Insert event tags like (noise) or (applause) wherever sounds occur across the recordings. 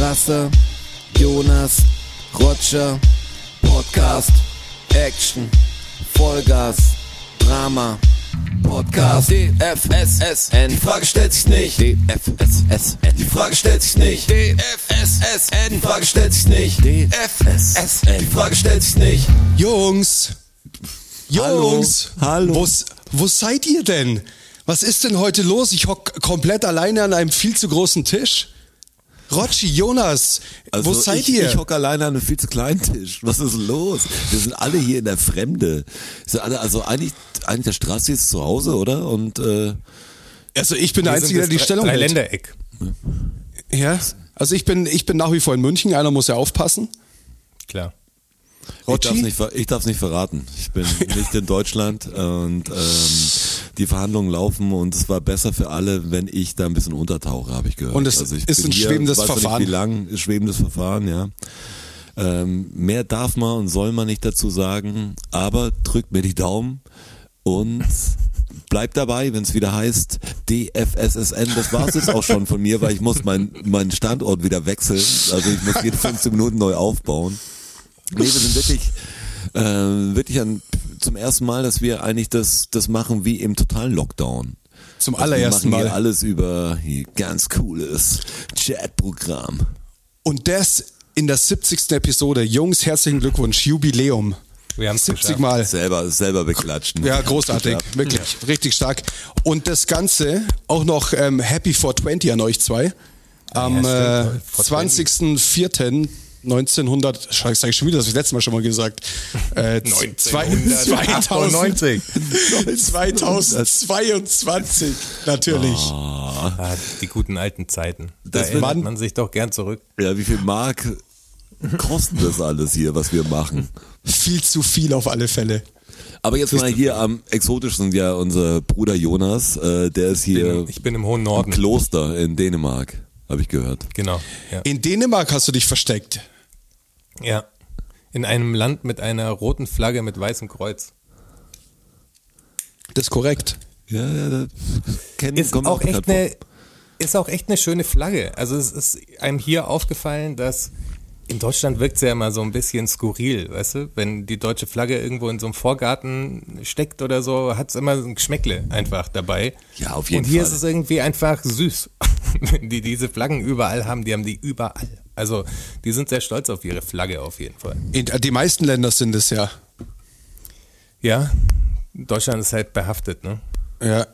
Strasser, Jonas, Roger, Podcast, Action, Vollgas, Drama, Podcast, DFSSN, die Frage stellt sich nicht, DFSSN, die Frage stellt sich nicht, DFSSN, die Frage stellt sich nicht, DFSSN, die Frage stellt sich nicht. Jungs! Jungs! Hallo. Wo, wo seid ihr denn? Was ist denn heute los? Ich hock komplett alleine an einem viel zu großen Tisch. Rotschi, Jonas, wo seid Also ich, ihr? Ich hocke alleine an einem viel zu kleinen Tisch. Was ist los? Wir sind alle hier in der Fremde. Sind alle, also eigentlich, eigentlich der Straße ist zu Hause, oder? Und äh, also ich bin der Einzige, der die Drei- Stellung hält. Dreiländereck. Ja, also ich bin, ich bin nach wie vor in München. Einer muss ja aufpassen. Klar. Ich darf Rotschi? nicht, verraten. Ich bin (laughs) nicht in Deutschland und ähm, die Verhandlungen laufen und es war besser für alle, wenn ich da ein bisschen untertauche, habe ich gehört. Und es also ist ein schwebendes weiß Verfahren. Nicht, wie lang schwebendes Verfahren, ja. Ähm, mehr darf man und soll man nicht dazu sagen, aber drückt mir die Daumen und bleibt dabei, wenn es wieder heißt DFSSN. Das war's jetzt auch schon von mir, weil ich muss meinen meinen Standort wieder wechseln. Also ich muss jede 15 Minuten neu aufbauen. Nee, wir sind wirklich, äh, wirklich an, zum ersten Mal, dass wir eigentlich das, das machen wie im totalen Lockdown. Zum also allerersten wir machen Mal. Hier alles über hier ganz cooles Chatprogramm. Und das in der 70. Episode. Jungs, herzlichen Glückwunsch, Jubiläum. Wir haben 70 geschafft. Mal. Selber, selber beklatschen. Ja, großartig. Wirklich. Ja. Richtig stark. Und das Ganze auch noch ähm, Happy 420 an euch zwei. Am ja, äh, 20.04. 1900, sag ich schon wieder, das habe ich letztes Mal schon mal gesagt. Äh, (laughs) 1998. 2022, natürlich. Oh, die guten alten Zeiten. Da das erinnert man sich doch gern zurück. Ja, wie viel Mark kostet das alles hier, was wir machen? Viel zu viel auf alle Fälle. Aber jetzt mal hier am exotischsten ja unser Bruder Jonas, äh, der ist hier. ich bin im hohen Norden. Im Kloster in Dänemark, habe ich gehört. Genau. Ja. In Dänemark hast du dich versteckt ja. In einem Land mit einer roten Flagge mit weißem Kreuz. Das ist korrekt. Ja, ja, da kennen Ist auch bekannt echt eine, ist auch echt eine schöne Flagge. Also es ist einem hier aufgefallen, dass in Deutschland wirkt es ja immer so ein bisschen skurril, weißt du? Wenn die deutsche Flagge irgendwo in so einem Vorgarten steckt oder so, hat es immer so ein Geschmäckle einfach dabei. Ja, auf jeden Und hier Fall. ist es irgendwie einfach süß. (laughs) Wenn die diese Flaggen überall haben, die haben die überall. Also die sind sehr stolz auf ihre Flagge auf jeden Fall. In, die meisten Länder sind es ja. Ja, Deutschland ist halt behaftet, ne? Ja.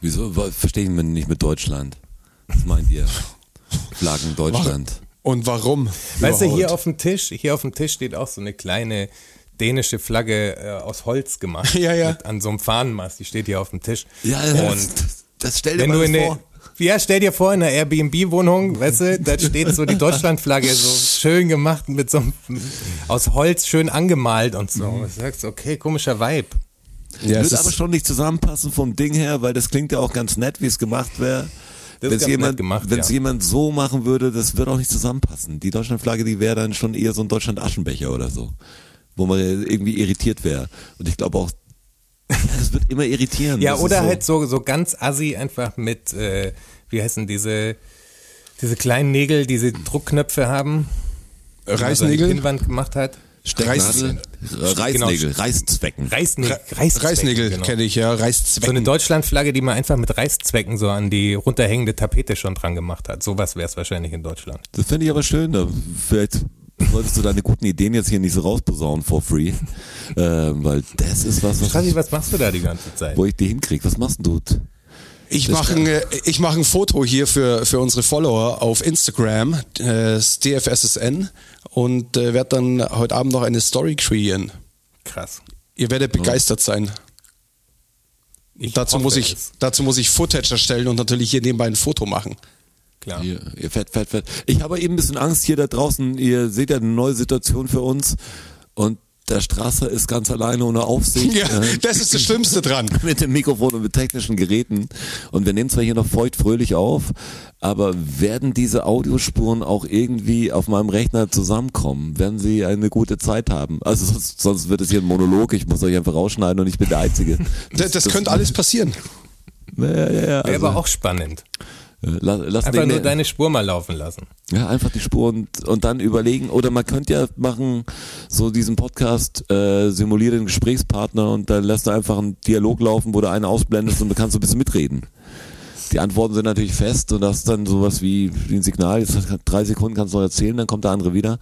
Wieso verstehen wir nicht mit Deutschland? Was meint ihr? Flaggen Deutschland. Und warum? Weißt du, hier auf dem Tisch, hier auf dem Tisch steht auch so eine kleine dänische Flagge äh, aus Holz gemacht. (laughs) Ja, ja. Mit, an so einem Fahnenmast, die steht hier auf dem Tisch. Ja, Und das, das stell dir wenn mal vor. Ja, stell dir vor, in einer Airbnb-Wohnung, weißt du, da steht so die Deutschlandflagge so schön gemacht mit so einem, aus Holz schön angemalt und so. Mhm. Du sagst, okay, komischer Vibe. Ja, Würde aber schon nicht zusammenpassen vom Ding her, weil das klingt ja auch ganz nett, wie es gemacht wäre. Wenn es jemand, nett gemacht, wenn's ja. jemand so machen würde, das würde auch nicht zusammenpassen. Die Deutschlandflagge, die wäre dann schon eher so ein Deutschland-Aschenbecher oder so, wo man irgendwie irritiert wäre. Und ich glaube auch, (laughs) das wird immer irritieren. Ja, Das oder so, halt so, so ganz assi einfach mit, äh, wie heißen diese, diese kleinen Nägel, die diese Druckknöpfe haben. die man so an die Reißnägel? Pinnwand gemacht hat. Stecknadel, Reißnägel, Reißzwecken. Reißnägel, Reißzwecken, Reißnägel genau. kenne ich, ja. So eine Reißzwecken. Deutschlandflagge, die man einfach mit Reißzwecken so an die runterhängende Tapete schon dran gemacht hat. Sowas wäre es wahrscheinlich in Deutschland. Das finde ich aber schön. Da vielleicht solltest du deine guten Ideen jetzt hier nicht so rausposaunen for free. äh, weil das ist was, was, was machst du da die ganze Zeit? wo ich die hinkrieg. Was machst du? Ich mache ein, ich mach ein Foto hier für, für unsere Follower auf Instagram, äh, das DFSSN, und äh, werde dann heute Abend noch eine Story kreieren. Krass. Ihr werdet begeistert sein. Ich Dazu muss, ich, es. dazu muss ich Footage erstellen und natürlich hier nebenbei ein Foto machen. Klar. Ihr, ihr fett, fett, fett. Ich habe eben ein bisschen Angst hier da draußen. Ihr seht ja eine neue Situation für uns. Und der Strasser ist ganz alleine ohne Aufsicht. (laughs) Ja, äh, das ist das Schlimmste dran. (laughs) mit dem Mikrofon und mit technischen Geräten. Und wir nehmen zwar hier noch feucht fröhlich auf, aber werden diese Audiospuren auch irgendwie auf meinem Rechner zusammenkommen? Werden sie eine gute Zeit haben? Also sonst, sonst wird es hier ein Monolog, ich muss euch einfach rausschneiden und ich bin der Einzige. (laughs) Das, das könnte alles passieren. Ja, ja, ja, Wäre also, aber auch spannend. La- Lass Einfach nur deine Spur mal laufen lassen. Ja, einfach die Spur und, und dann überlegen. Oder man könnte ja machen, so diesen Podcast, äh, simuliere den Gesprächspartner und dann lässt du einfach einen Dialog laufen, wo du einen ausblendest und du kannst so ein bisschen mitreden. Die Antworten sind natürlich fest und das ist dann sowas wie, wie ein Signal, jetzt hast du drei Sekunden kannst du noch erzählen, dann kommt der andere wieder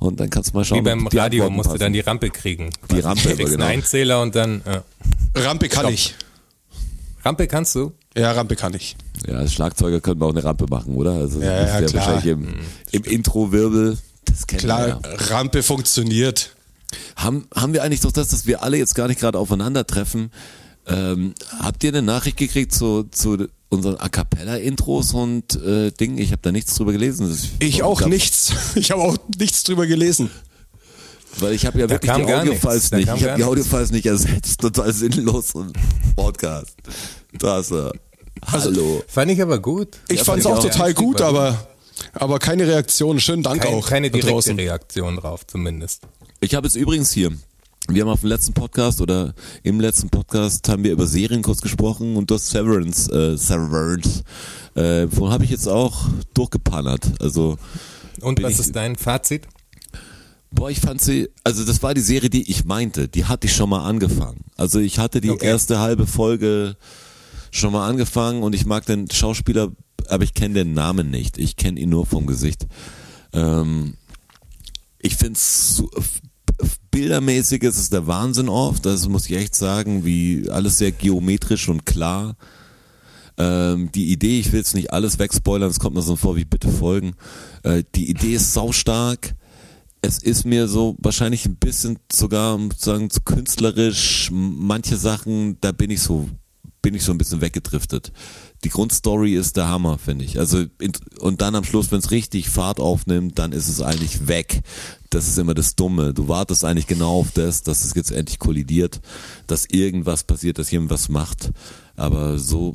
und dann kannst du mal schauen, Wie beim Radio Antworten musst du passen. dann die Rampe kriegen. Die Rampe, Du kriegst genau. einen Einzähler und dann, ja. Rampe kann Stopp. ich. Rampe kannst du? Ja, Rampe kann ich. Ja, als Schlagzeuger können wir auch eine Rampe machen, oder? Also Ja, das ist ja, klar. wahrscheinlich im, im Intro-Wirbel. Das kennen wir ja. Klar, Rampe funktioniert. Haben, haben wir eigentlich doch das, dass wir alle jetzt gar nicht gerade aufeinandertreffen? Ähm, habt ihr eine Nachricht gekriegt zu, zu unseren A Cappella-Intros und äh, Dingen? Ich habe da nichts drüber gelesen. Das- Ich auch glaub- nichts. (laughs) Ich habe auch nichts drüber gelesen. Weil ich habe ja Da wirklich die Audiofiles nicht. Ich habe die. Audiofiles nicht ersetzt. (laughs) Total sinnlos im Podcast. Das, äh, hallo. Fand ich aber gut. Ich Ja, fand es auch auch. total Ja, gut, aber, aber keine Reaktion. Schönen Dank Kein, auch. keine direkte draußen. Reaktion drauf, zumindest. Ich habe es übrigens hier. Wir haben auf dem letzten Podcast oder im letzten Podcast haben wir über Serien kurz gesprochen und das Severance, äh, Severance, äh, von habe ich jetzt auch durchgepannert. Also Und was ich- ist dein Fazit? Boah, ich fand sie, also das war die Serie, die ich meinte, die hatte ich schon mal angefangen. Also ich hatte die Okay. erste halbe Folge schon mal angefangen und ich mag den Schauspieler, aber ich kenne den Namen nicht. Ich kenne ihn nur vom Gesicht. Ähm, ich finde es so, bildermäßig ist es der Wahnsinn oft, das muss ich echt sagen, wie alles sehr geometrisch und klar. Ähm, die Idee, ich will jetzt nicht alles wegspoilern, es kommt mir so vor wie bitte folgen. Äh, die Idee ist saustark. Es ist mir so wahrscheinlich ein bisschen sogar um zu sagen zu künstlerisch. Manche Sachen, da bin ich so bin ich so ein bisschen weggedriftet. Die Grundstory ist der Hammer, finde ich. Also und dann am Schluss, wenn es richtig Fahrt aufnimmt, dann ist es eigentlich weg. Das ist immer das Dumme. Du wartest eigentlich genau auf das, dass es jetzt endlich kollidiert, dass irgendwas passiert, dass jemand was macht. Aber so,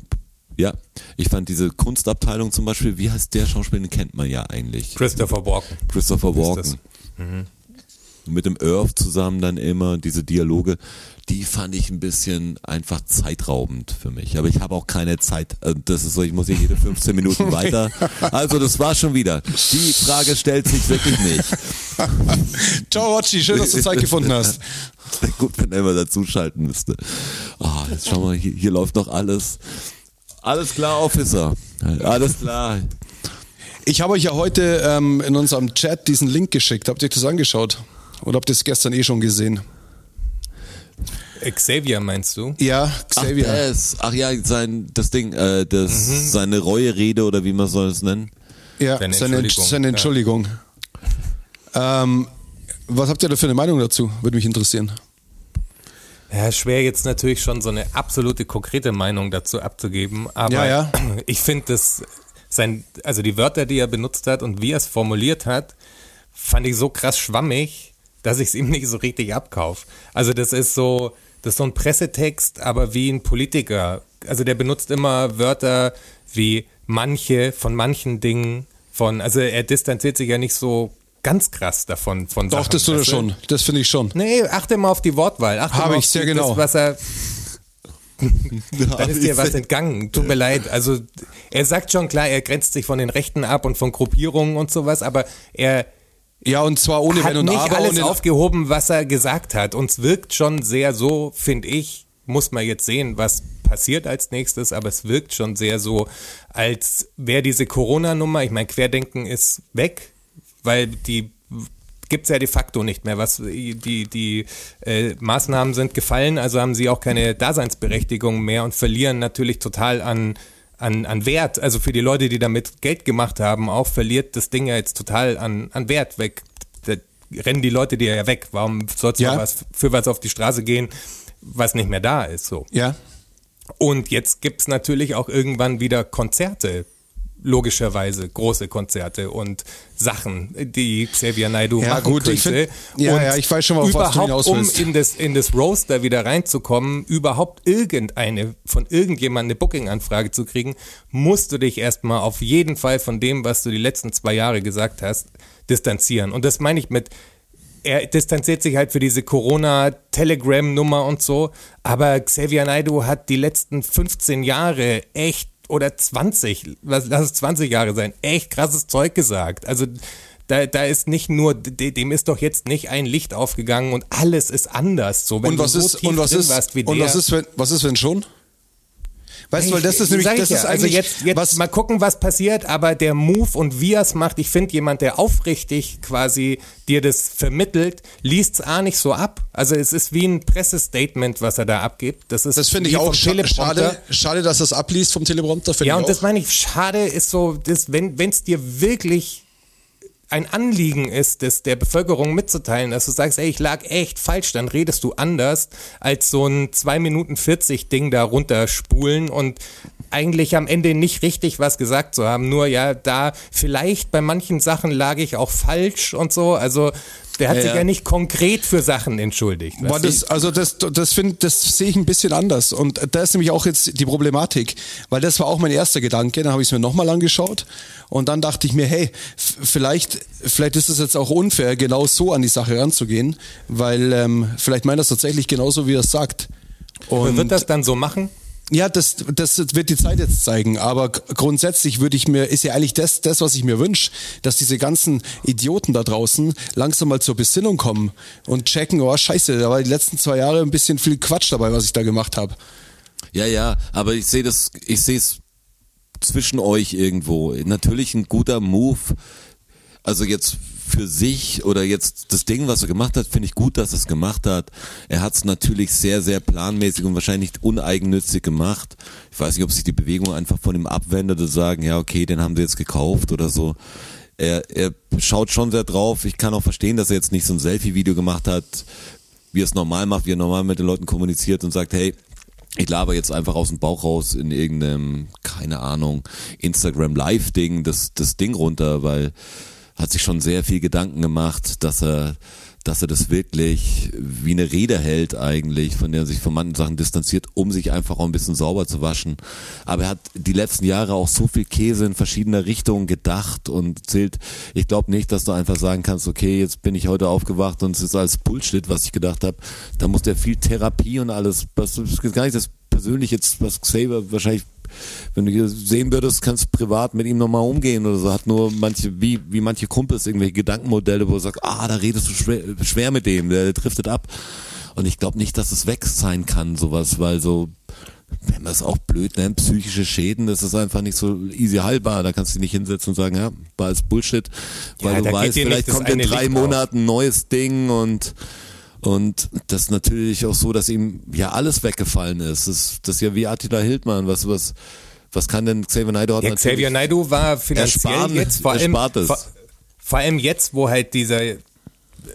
ja, ich fand diese Kunstabteilung zum Beispiel, wie heißt der Schauspieler, den kennt man ja eigentlich. Christopher Walken. Christopher Ist Walken. das. Mit dem Earth zusammen dann immer diese Dialoge, die fand ich ein bisschen einfach zeitraubend für mich. Aber ich habe auch keine Zeit. äh, Das ist so, ich muss hier jede 15 Minuten (laughs) weiter. Also das war schon wieder. Die Frage stellt sich wirklich nicht. (laughs) Ciao, Rotschi. Schön, dass du Zeit gefunden hast. Wäre (laughs) Gut, wenn er immer dazuschalten müsste. Ah, jetzt schau mal, hier, hier läuft noch alles. Alles klar, Officer. Alles klar. Ich habe euch ja heute ähm, in unserem Chat diesen Link geschickt. Habt ihr euch das angeschaut? Oder habt ihr es gestern eh schon gesehen? Xavier meinst du? Ja, Ach, Xavier. das. Ach ja, sein, das Ding, äh, das, seine Reuerede oder wie man soll es nennen. ja, Seine Entschuldigung. seine Entschuldigung. Ähm, was habt ihr da für eine Meinung dazu? Würde mich interessieren. Ja, schwer jetzt natürlich schon so eine absolute konkrete Meinung dazu abzugeben, aber Ja, ja. (clears throat) ich finde das sein, also die Wörter, die er benutzt hat und wie er es formuliert hat, fand ich so krass schwammig, dass ich es ihm nicht so richtig abkauf. Also das ist so, das ist so ein Pressetext, aber wie ein Politiker. Also der benutzt immer Wörter wie manche von manchen Dingen, von, also er distanziert sich ja nicht so ganz krass davon von Doch, Sachen, das tut er schon. Das finde ich schon. Nee, achte mal auf die Wortwahl. Achte Habe mal ich auf sehr die, genau. Das, was er, (laughs) dann ist dir was entgangen. Tut mir leid. Also er sagt schon klar, er grenzt sich von den Rechten ab und von Gruppierungen und sowas, aber er Ja, und zwar ohne hat Wenn und nicht Aber. alles aufgehoben, was er gesagt hat. Und es wirkt schon sehr so, finde ich, muss man jetzt sehen, was passiert als nächstes, aber es wirkt schon sehr so, als wäre diese Corona-Nummer, ich meine, Querdenken ist weg, weil die gibt's ja de facto nicht mehr. Was die die äh, Maßnahmen sind gefallen, also haben sie auch keine Daseinsberechtigung mehr und verlieren natürlich total an an, an Wert. Also für die Leute, die damit Geld gemacht haben, auch verliert das Ding ja jetzt total an, an Wert weg. Da rennen die Leute dir ja weg. Warum sollst du Ja. was für was auf die Straße gehen, was nicht mehr da ist? So. Ja. Und jetzt gibt's natürlich auch irgendwann wieder Konzerte, logischerweise große Konzerte und Sachen, die Xavier Naidoo Ja, machen gut, könnte. ich find- ja, und ja, ich weiß schon, auf was du überhaupt, um in das, in das Roaster wieder reinzukommen, überhaupt irgendeine, von irgendjemandem eine Booking-Anfrage zu kriegen, musst du dich erstmal auf jeden Fall von dem, was du die letzten zwei Jahre gesagt hast, distanzieren. Und das meine ich mit, er distanziert sich halt für diese Corona-Telegram-Nummer und so, aber Xavier Naidoo hat die letzten 15 Jahre echt oder 20, lass es 20 Jahre sein, echt krasses Zeug gesagt. Also da, da ist nicht nur, dem ist doch jetzt nicht ein Licht aufgegangen und alles ist anders. So, wenn und was du so ist, tief und was drin ist, warst wie und der, was ist, wenn, was ist, wenn schon? Weißt du, weil das ist nämlich, das ja, ist also jetzt, jetzt was, mal gucken, was passiert, aber der Move und wie er es macht, ich finde jemand, der aufrichtig quasi dir das vermittelt, liest es A nicht so ab. Also es ist wie ein Pressestatement, was er da abgibt. Das ist das finde ich auch schade, schade, dass das abliest vom Teleprompter, Ja, und auch. das meine ich, schade ist so, das, wenn es dir wirklich ein Anliegen ist, das der Bevölkerung mitzuteilen, dass du sagst, ey, ich lag echt falsch, dann redest du anders, als so ein 2 Minuten 40 Ding da runterspulen und eigentlich am Ende nicht richtig was gesagt zu haben. Nur ja, da vielleicht bei manchen Sachen lag ich auch falsch und so. Also der hat Ja, sich ja. nicht konkret für Sachen entschuldigt. Das, also das, das finde, das sehe ich ein bisschen anders. Und da ist nämlich auch jetzt die Problematik, weil das war auch mein erster Gedanke. Dann habe ich es mir nochmal angeschaut und dann dachte ich mir, hey, vielleicht, vielleicht ist es jetzt auch unfair, genau so an die Sache ranzugehen, weil ähm, vielleicht meint er es tatsächlich genauso, wie er es sagt. Und wird das dann so machen? Ja, das, das wird die Zeit jetzt zeigen. Aber grundsätzlich würde ich mir, ist ja eigentlich das, das, was ich mir wünsche, dass diese ganzen Idioten da draußen langsam mal zur Besinnung kommen und checken, oh scheiße, da war die letzten zwei Jahre ein bisschen viel Quatsch dabei, was ich da gemacht habe. Ja, ja, aber ich sehe das, ich sehe es zwischen euch irgendwo. Natürlich ein guter Move. Also jetzt für sich oder jetzt das Ding, was er gemacht hat, finde ich gut, dass er es gemacht hat. Er hat es natürlich sehr, sehr planmäßig und wahrscheinlich uneigennützig gemacht. Ich weiß nicht, ob sich die Bewegung einfach von ihm abwendet und sagen, ja, okay, den haben sie jetzt gekauft oder so. Er, er schaut schon sehr drauf. Ich kann auch verstehen, dass er jetzt nicht so ein Selfie-Video gemacht hat, wie er es normal macht, wie er normal mit den Leuten kommuniziert und sagt, hey, ich laber jetzt einfach aus dem Bauch raus in irgendeinem, keine Ahnung, Instagram Live-Ding, das, das Ding runter, weil hat sich schon sehr viel Gedanken gemacht, dass er, dass er das wirklich wie eine Rede hält eigentlich, von der er sich von manchen Sachen distanziert, um sich einfach auch ein bisschen sauber zu waschen. Aber er hat die letzten Jahre auch so viel Käse in verschiedener Richtungen gedacht und zählt. Ich glaube nicht, dass du einfach sagen kannst, okay, jetzt bin ich heute aufgewacht und es ist alles Bullshit, was ich gedacht habe. Da muss der viel Therapie und alles, was gar nicht das persönlich jetzt, was Xavier wahrscheinlich wenn du hier sehen würdest, kannst du privat mit ihm nochmal umgehen oder so. Hat nur manche, wie, wie manche Kumpels, irgendwelche Gedankenmodelle, wo du sagst, ah, da redest du schwer, schwer mit dem, der, driftet ab. Und ich glaube nicht, dass es weg sein kann, sowas, weil so, wenn man es auch blöd nennt, psychische Schäden, das ist einfach nicht so easy heilbar. Da kannst du dich nicht hinsetzen und sagen, ja, war alles Bullshit, weil Ja, du weißt, vielleicht kommt in drei. Monaten ein neues Ding und und das ist natürlich auch so, dass ihm ja alles weggefallen ist. Das, das ist ja wie Attila Hildmann, was, was, was kann denn Xavier Naidoo hat Ja, Xavier Naidoo war finanziell Ersparen- jetzt vor allem, vor, vor allem jetzt, wo halt dieser,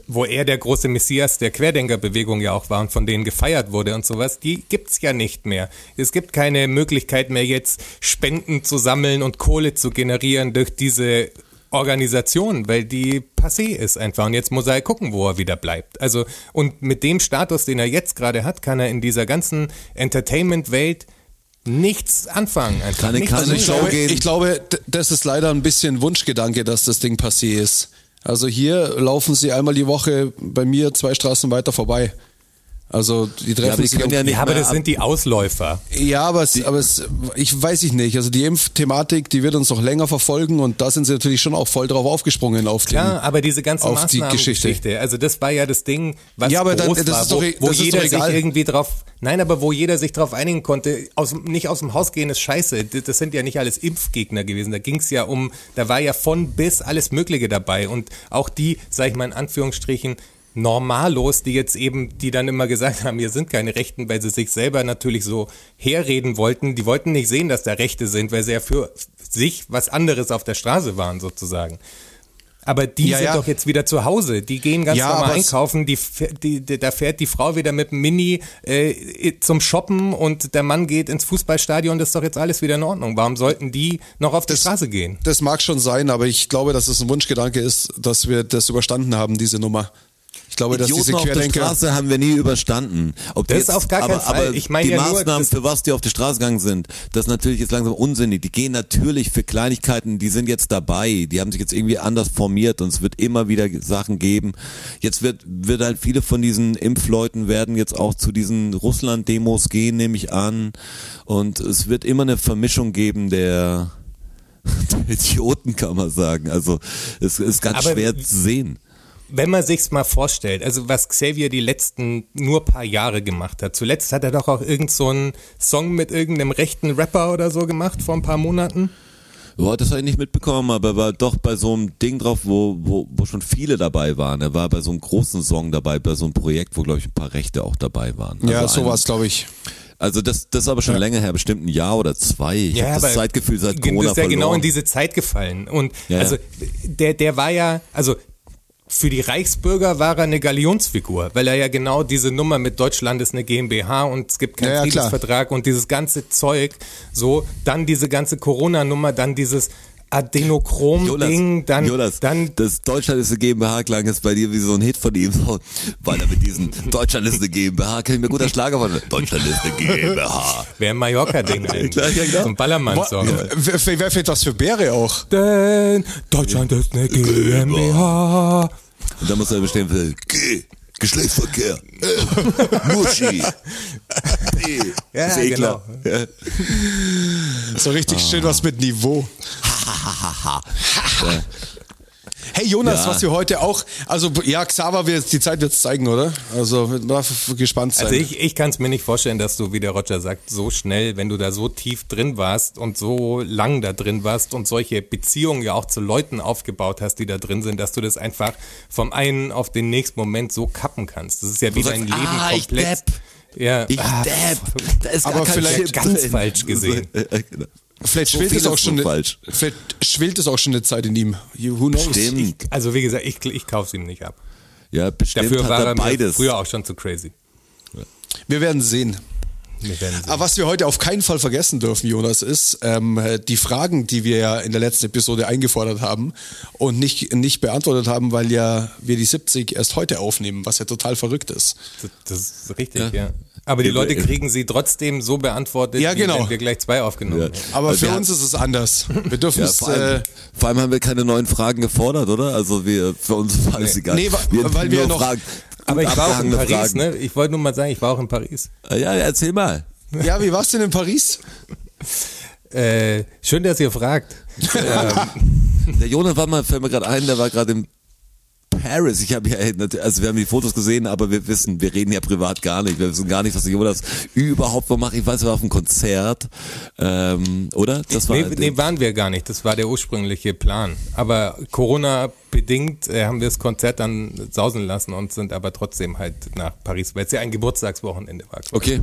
wo er der große Messias der Querdenkerbewegung ja auch war und von denen gefeiert wurde und sowas, die gibt's ja nicht mehr. Es gibt keine Möglichkeit mehr jetzt Spenden zu sammeln und Kohle zu generieren durch diese Organisation, weil die passé ist einfach. Und jetzt muss er gucken, wo er wieder bleibt. Also, und mit dem Status, den er jetzt gerade hat, kann er in dieser ganzen Entertainment-Welt nichts anfangen. Einfach. Kann- Nichts kann ich glaube, gehen. ich glaube, das ist leider ein bisschen Wunschgedanke, dass das Ding passé ist. Also hier laufen sie einmal die Woche bei mir zwei Straßen weiter vorbei. Also die treffen Ja, sich ja nicht Ja, aber das sind die Ausläufer. Ja, aber, es, aber es, ich weiß ich nicht. Also die Impfthematik, die wird uns noch länger verfolgen und da sind sie natürlich schon auch voll drauf aufgesprungen auf den. Ja, aber diese ganze auf die also das war ja das Ding, was Ja, aber dann- groß das war, ist doch wo, e- wo das ist jeder doch sich egal. irgendwie drauf, nein, aber wo jeder sich drauf einigen konnte, aus, nicht aus dem Haus gehen ist scheiße. Das das sind ja nicht alles Impfgegner gewesen. Da ging es ja um, da war ja von bis alles Mögliche dabei und auch die, sag ich mal in Anführungsstrichen, Normalos, die jetzt eben, die dann immer gesagt haben, hier sind keine Rechten, weil sie sich selber natürlich so herreden wollten. Die wollten nicht sehen, dass da Rechte sind, weil sie ja für sich was anderes auf der Straße waren sozusagen. Aber die Ja, sind ja. doch jetzt wieder zu Hause. Die gehen ganz Ja, normal einkaufen. Die, die, die, da fährt die Frau wieder mit dem Mini äh, zum Shoppen und der Mann geht ins Fußballstadion. Das ist doch jetzt alles wieder in Ordnung. Warum sollten die noch auf die Straße gehen? Das mag schon sein, aber ich glaube, dass es ein Wunschgedanke ist, dass wir das überstanden haben, diese Nummer. Ich glaube, dass diese Idioten auf der Querdenker. Straße haben wir nie überstanden. Ob die Das auf gar keinen aber, Fall. Aber Ich meine die ja nur, Maßnahmen, das- für was die auf die Straße gegangen sind, das ist natürlich jetzt langsam unsinnig. Die gehen natürlich für Kleinigkeiten, die sind jetzt dabei. Die haben sich jetzt irgendwie anders formiert und es wird immer wieder Sachen geben. Jetzt wird, wird halt viele von diesen Impfleuten werden jetzt auch zu diesen Russland-Demos gehen, nehme ich an. Und es wird immer eine Vermischung geben der, (laughs) der Idioten, kann man sagen. Also es ist ganz Aber schwer zu sehen. Wenn man sich's mal vorstellt, also was Xavier die letzten nur paar Jahre gemacht hat. Zuletzt hat er doch auch irgend so einen Song mit irgendeinem rechten Rapper oder so gemacht vor ein paar Monaten. Boah, das habe ich nicht mitbekommen, aber er war doch bei so einem Ding drauf, wo, wo, wo schon viele dabei waren. Er war bei so einem großen Song dabei, bei so einem Projekt, wo, glaube ich, ein paar Rechte auch dabei waren. Ja, also sowas, glaube ich. Also das, das ist aber schon länger her, bestimmt ein Jahr oder zwei. Ich habe das Zeitgefühl seit Corona Das ist ja verloren. genau in diese Zeit gefallen. Und Ja, also ja. der, der war ja, also für die Reichsbürger war er eine Galionsfigur, weil er ja genau diese Nummer mit Deutschland ist eine GmbH und es gibt keinen Ja, ja, klar. Friedensvertrag und dieses ganze Zeug, so, dann diese ganze Corona-Nummer, dann dieses Adenochrom-Ding, dann, Jonas, dann das Deutschland ist eine GmbH klang jetzt bei dir wie so ein Hit von ihm, so, weil er mit diesem Deutschland ist eine GmbH, kann ich mir guter Schlager von Deutschland ist eine GmbH. wäre ein Mallorca-Ding. (laughs) Klar, ja, genau. So ein Ballermann-Song. Wer wer fällt was für Bäre auch? Denn Deutschland ist eine GmbH. Und dann muss er bestehen für G, Geschlechtsverkehr, L, Muschi, B, Ja, ist eh genau. klar. Ja. So richtig schön was mit Niveau. (laughs) Ja. Hey Jonas, Ja. was wir heute auch, also ja, Xaver, wird, die Zeit wird es zeigen, oder? Also gespannt sein. Also ich, ich kann es mir nicht vorstellen, dass du, wie der Roger sagt, so schnell, wenn du da so tief drin warst und so lang da drin warst und solche Beziehungen ja auch zu Leuten aufgebaut hast, die da drin sind, dass du das einfach vom einen auf den nächsten Moment so kappen kannst. Das ist ja wie dein Leben ah, ich komplett. depp. Ja, Ich ah, depp. (laughs) Da ist Aber vielleicht ganz falsch gesehen. (laughs) Vielleicht so schwillt es auch schon, eine, vielleicht schwillt es auch schon eine Zeit in ihm. Who knows? Stimmt. Also wie gesagt, ich, ich kauf's ihm nicht ab. Ja, bestimmt Dafür hat war er beides. früher auch schon zu crazy. Wir werden sehen. Wir werden sehen. Aber was wir heute auf keinen Fall vergessen dürfen, Jonas, ist ähm, die Fragen, die wir ja in der letzten Episode eingefordert haben und nicht, nicht beantwortet haben, weil ja wir die 70 erst heute aufnehmen, was ja total verrückt ist. Das, das ist richtig, ja. Ja. Aber die Ja, Leute ja. kriegen sie trotzdem so beantwortet, Ja, wie genau. wenn wir gleich zwei aufgenommen Ja. Aber Also für wir uns ist es anders. Wir dürfen (laughs) Ja, es. vor, allem, Äh, vor allem haben wir keine neuen Fragen gefordert, oder? Also wir, für uns war es egal. Nee, wa- weil wir noch- Fragen, Aber ich war auch in Paris, Fragen. ne? Ich wollte nur mal sagen, ich war auch in Paris. Äh, Ja, erzähl mal. ja, wie war's denn in Paris? (laughs) Äh, schön, dass ihr fragt. (laughs) Der Jonas war mal, fällt mir gerade ein, der war gerade in Paris. Ich habe ja, also wir haben die Fotos gesehen, aber wir wissen, wir reden ja privat gar nicht. Wir wissen gar nicht, was der Jonas überhaupt noch macht. Ich weiß, er war auf einem Konzert, ähm, oder? Das war Nee, nee, waren wir gar nicht. Das war der ursprüngliche Plan. Aber Corona-bedingt äh, haben wir das Konzert dann sausen lassen und sind aber trotzdem halt nach Paris, weil es ja ein Geburtstagswochenende war. okay.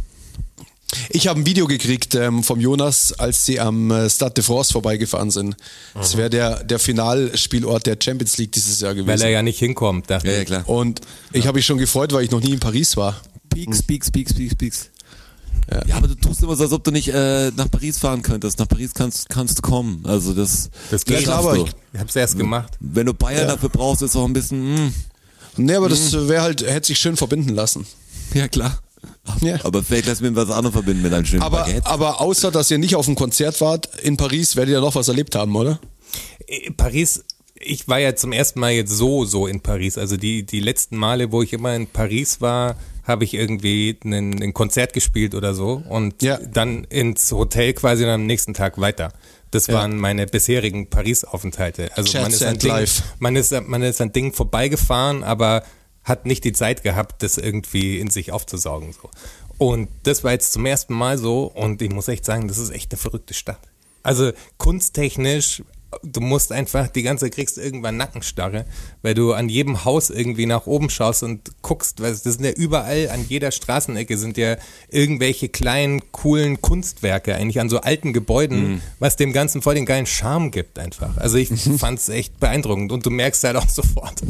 Ich habe ein Video gekriegt ähm, vom Jonas, als sie am äh, Stade de France vorbeigefahren sind. Das wäre der, der Finalspielort der Champions League dieses Jahr gewesen. Weil er ja nicht hinkommt, dachte Ja, ja, ich. klar. Und ich habe mich schon gefreut, weil ich noch nie in Paris war. Peaks, Peaks, Peaks, Peaks, Peaks. Ja. aber du tust immer so, als ob du nicht äh, nach Paris fahren könntest. Nach Paris kannst, kannst du kommen. Also das, Das Ja, geht aber du. ich- Ich hab's erst gemacht. Wenn du Bayern dafür brauchst, ist auch ein bisschen, mh, Nee, aber das wäre halt, hätte sich schön verbinden lassen. ja klar. Ja. Aber vielleicht lass mir was anderes verbinden mit einem schönen Aber, Baguette. aber außer, dass ihr nicht auf dem Konzert wart in Paris, werdet ihr noch was erlebt haben, oder? Äh, Paris, ich war ja zum ersten Mal jetzt so, so in Paris. Also die, die letzten Male, wo ich immer in Paris war, habe ich irgendwie einen, ein Konzert gespielt oder so und Ja. dann ins Hotel quasi und am nächsten Tag weiter. Das Ja. waren meine bisherigen Paris-Aufenthalte. Also man ist, an Ding, man, ist, man ist an Dingen vorbeigefahren, aber hat nicht die Zeit gehabt, das irgendwie in sich aufzusaugen. So. Und das war jetzt zum ersten Mal so und ich muss echt sagen, das ist echt eine verrückte Stadt. Also kunsttechnisch, du musst einfach, die ganze kriegst irgendwann Nackenstarre, weil du an jedem Haus irgendwie nach oben schaust und guckst, weil das sind ja überall, an jeder Straßenecke sind ja irgendwelche kleinen, coolen Kunstwerke, eigentlich an so alten Gebäuden, was dem Ganzen voll den geilen Charme gibt einfach. Also ich (laughs) fand's echt beeindruckend und du merkst halt auch (laughs) sofort,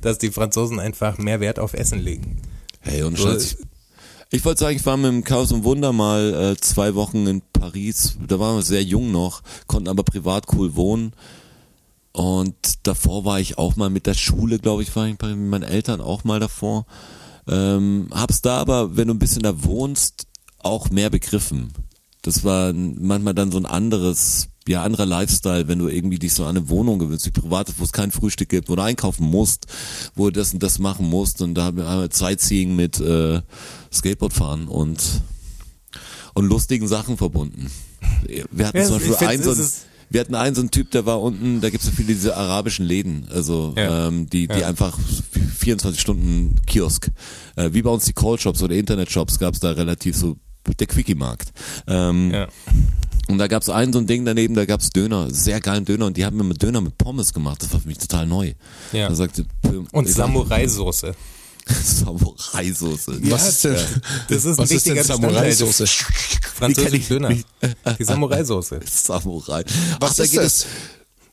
dass die Franzosen einfach mehr Wert auf Essen legen. Hey, und So, Schatz, ich, wollte sagen, ich war mit dem Chaos und Wunder mal äh, zwei Wochen in Paris. Da waren wir sehr jung noch, konnten aber privat cool wohnen. Und davor war ich auch mal mit der Schule, glaube ich, war ich bei meinen Eltern auch mal davor. Ähm, hab's da aber, wenn du ein bisschen da wohnst, auch mehr begriffen. Das war manchmal dann so ein anderes, ja, anderer Lifestyle, wenn du irgendwie dich so an eine Wohnung gewöhnst, wie privat, wo es kein Frühstück gibt, wo du einkaufen musst, wo du das und das machen musst und da haben wir Sightseeing mit äh, Skateboard fahren und und lustigen Sachen verbunden. Wir hatten Ja, zum Beispiel einen so einen, ist- wir hatten einen so einen Typ, der war unten, da gibt's so viele diese arabischen Läden, also Ja. ähm, die, die Ja. einfach 24 Stunden Kiosk. Äh, wie bei uns die Call-Shops oder Internet-Shops gab's da relativ so der Quickie-Markt. Ähm, Ja. Und da gab's ein so ein Ding daneben, da gab's Döner, sehr geilen Döner und die haben mir mit Döner mit Pommes gemacht. Das war für mich total neu. Ja. Da sagte, Und Samurai-Soße. (laughs) Samurai-Soße. Was ist denn, Das ist ein was ist denn wichtiger Samurai-Soße? Französisch Döner. Die Samurai-Soße. (laughs) Samurai. Was Ach, da ist geht das? es-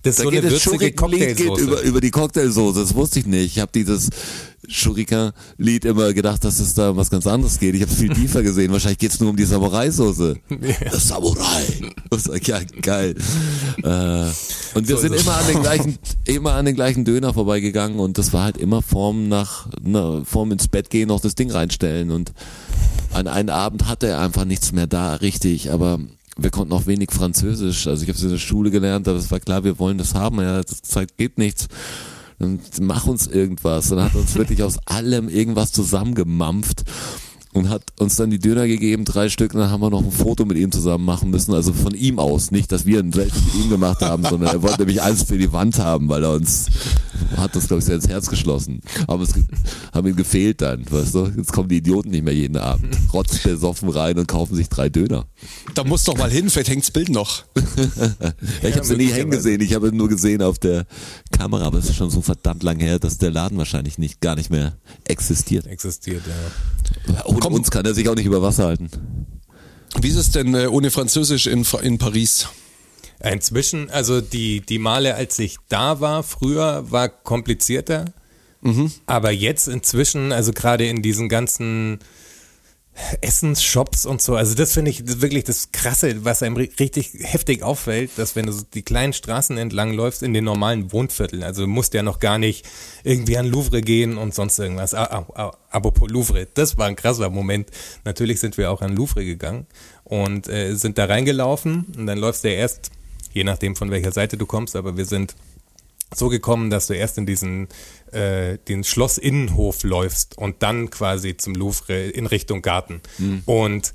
Das Da so geht eine das würzige Schuriken-Lied geht über, über die Cocktailsoße. Das wusste ich nicht. Ich habe dieses Schuriken-Lied immer gedacht, dass es da um was ganz anderes geht. Ich habe viel tiefer gesehen. Wahrscheinlich geht's nur um die Samurai-Soße. Das Samurai. Ja, geil. Äh, und wir So sind es. immer an den gleichen, immer an den gleichen Döner vorbeigegangen und das war halt immer vorm nach, na, vorm ins Bett gehen noch das Ding reinstellen und an einem Abend hatte er einfach nichts mehr da, richtig, aber wir konnten auch wenig Französisch. Also ich habe es in der Schule gelernt, aber es war klar, wir wollen das haben. Ja, das Zeit geht nichts. Dann mach uns irgendwas. Und hat uns wirklich aus allem irgendwas zusammengemampft und hat uns dann die Döner gegeben, drei Stück, und dann haben wir noch ein Foto mit ihm zusammen machen müssen, also von ihm aus, nicht, dass wir ein Selfie mit ihm gemacht haben, sondern er wollte nämlich alles für die Wand haben, weil er uns, hat uns, glaube ich, sehr ins Herz geschlossen. Aber es haben ihm gefehlt dann, weißt du, jetzt kommen die Idioten nicht mehr jeden Abend, rotzt besoffen rein und kaufen sich drei Döner. Da muss doch mal hin, vielleicht hängt's Bild noch. (laughs) Ja, ich habe sie nie hängen gesehen, ich habe ihn nur gesehen auf der Kamera, aber es ist schon so verdammt lang her, dass der Laden wahrscheinlich nicht, gar nicht mehr existiert. Existiert, ja. Ohne Komm. uns kann er sich auch nicht über Wasser halten. Wie ist es denn äh, ohne Französisch in, in Paris? Inzwischen, also die, die Male, als ich da war, früher war komplizierter. Aber jetzt inzwischen, also gerade in diesen ganzen Essensshops und so, also das finde ich wirklich das Krasse, was einem ri- richtig heftig auffällt, dass wenn du die kleinen Straßen entlang läufst in den normalen Wohnvierteln, also du musst ja noch gar nicht irgendwie an Louvre gehen und sonst irgendwas. Ah, ah, ah, Apropos Louvre, das war ein krasser Moment. Natürlich sind wir auch an Louvre gegangen und äh, sind da reingelaufen und dann läufst du ja erst, je nachdem von welcher Seite du kommst, aber wir sind so gekommen, dass du erst in diesen äh, den Schlossinnenhof läufst und dann quasi zum Louvre in Richtung Garten. Und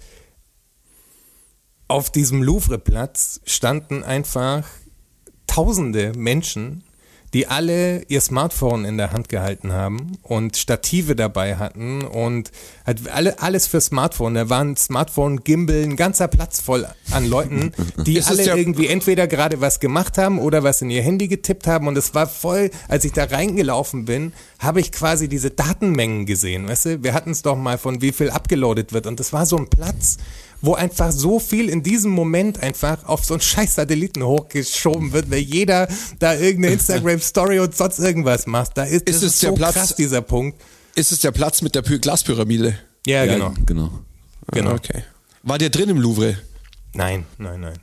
auf diesem Louvre-Platz standen einfach tausende Menschen, die alle ihr Smartphone in der Hand gehalten haben und Stative dabei hatten und halt alle, alles für Smartphone. Da waren Smartphone-Gimbal, ein ganzer Platz voll an Leuten, die alle der- irgendwie entweder gerade was gemacht haben oder was in ihr Handy getippt haben und es war voll, als ich da reingelaufen bin, habe ich quasi diese Datenmengen gesehen, weißt du? Wir hatten es doch mal von wie viel abgeloadet wird und das war so ein Platz, wo einfach so viel in diesem Moment einfach auf so einen scheiß Satelliten hochgeschoben wird, weil jeder da irgendeine (laughs) Instagram-Story und sonst irgendwas macht. Da ist, Ist das es ist der so Platz- krass, dieser Punkt. Ist es der Platz mit der Py- Glaspyramide? Ja, genau. genau. genau. Ah, Okay. War der drin im Louvre? Nein, nein, nein.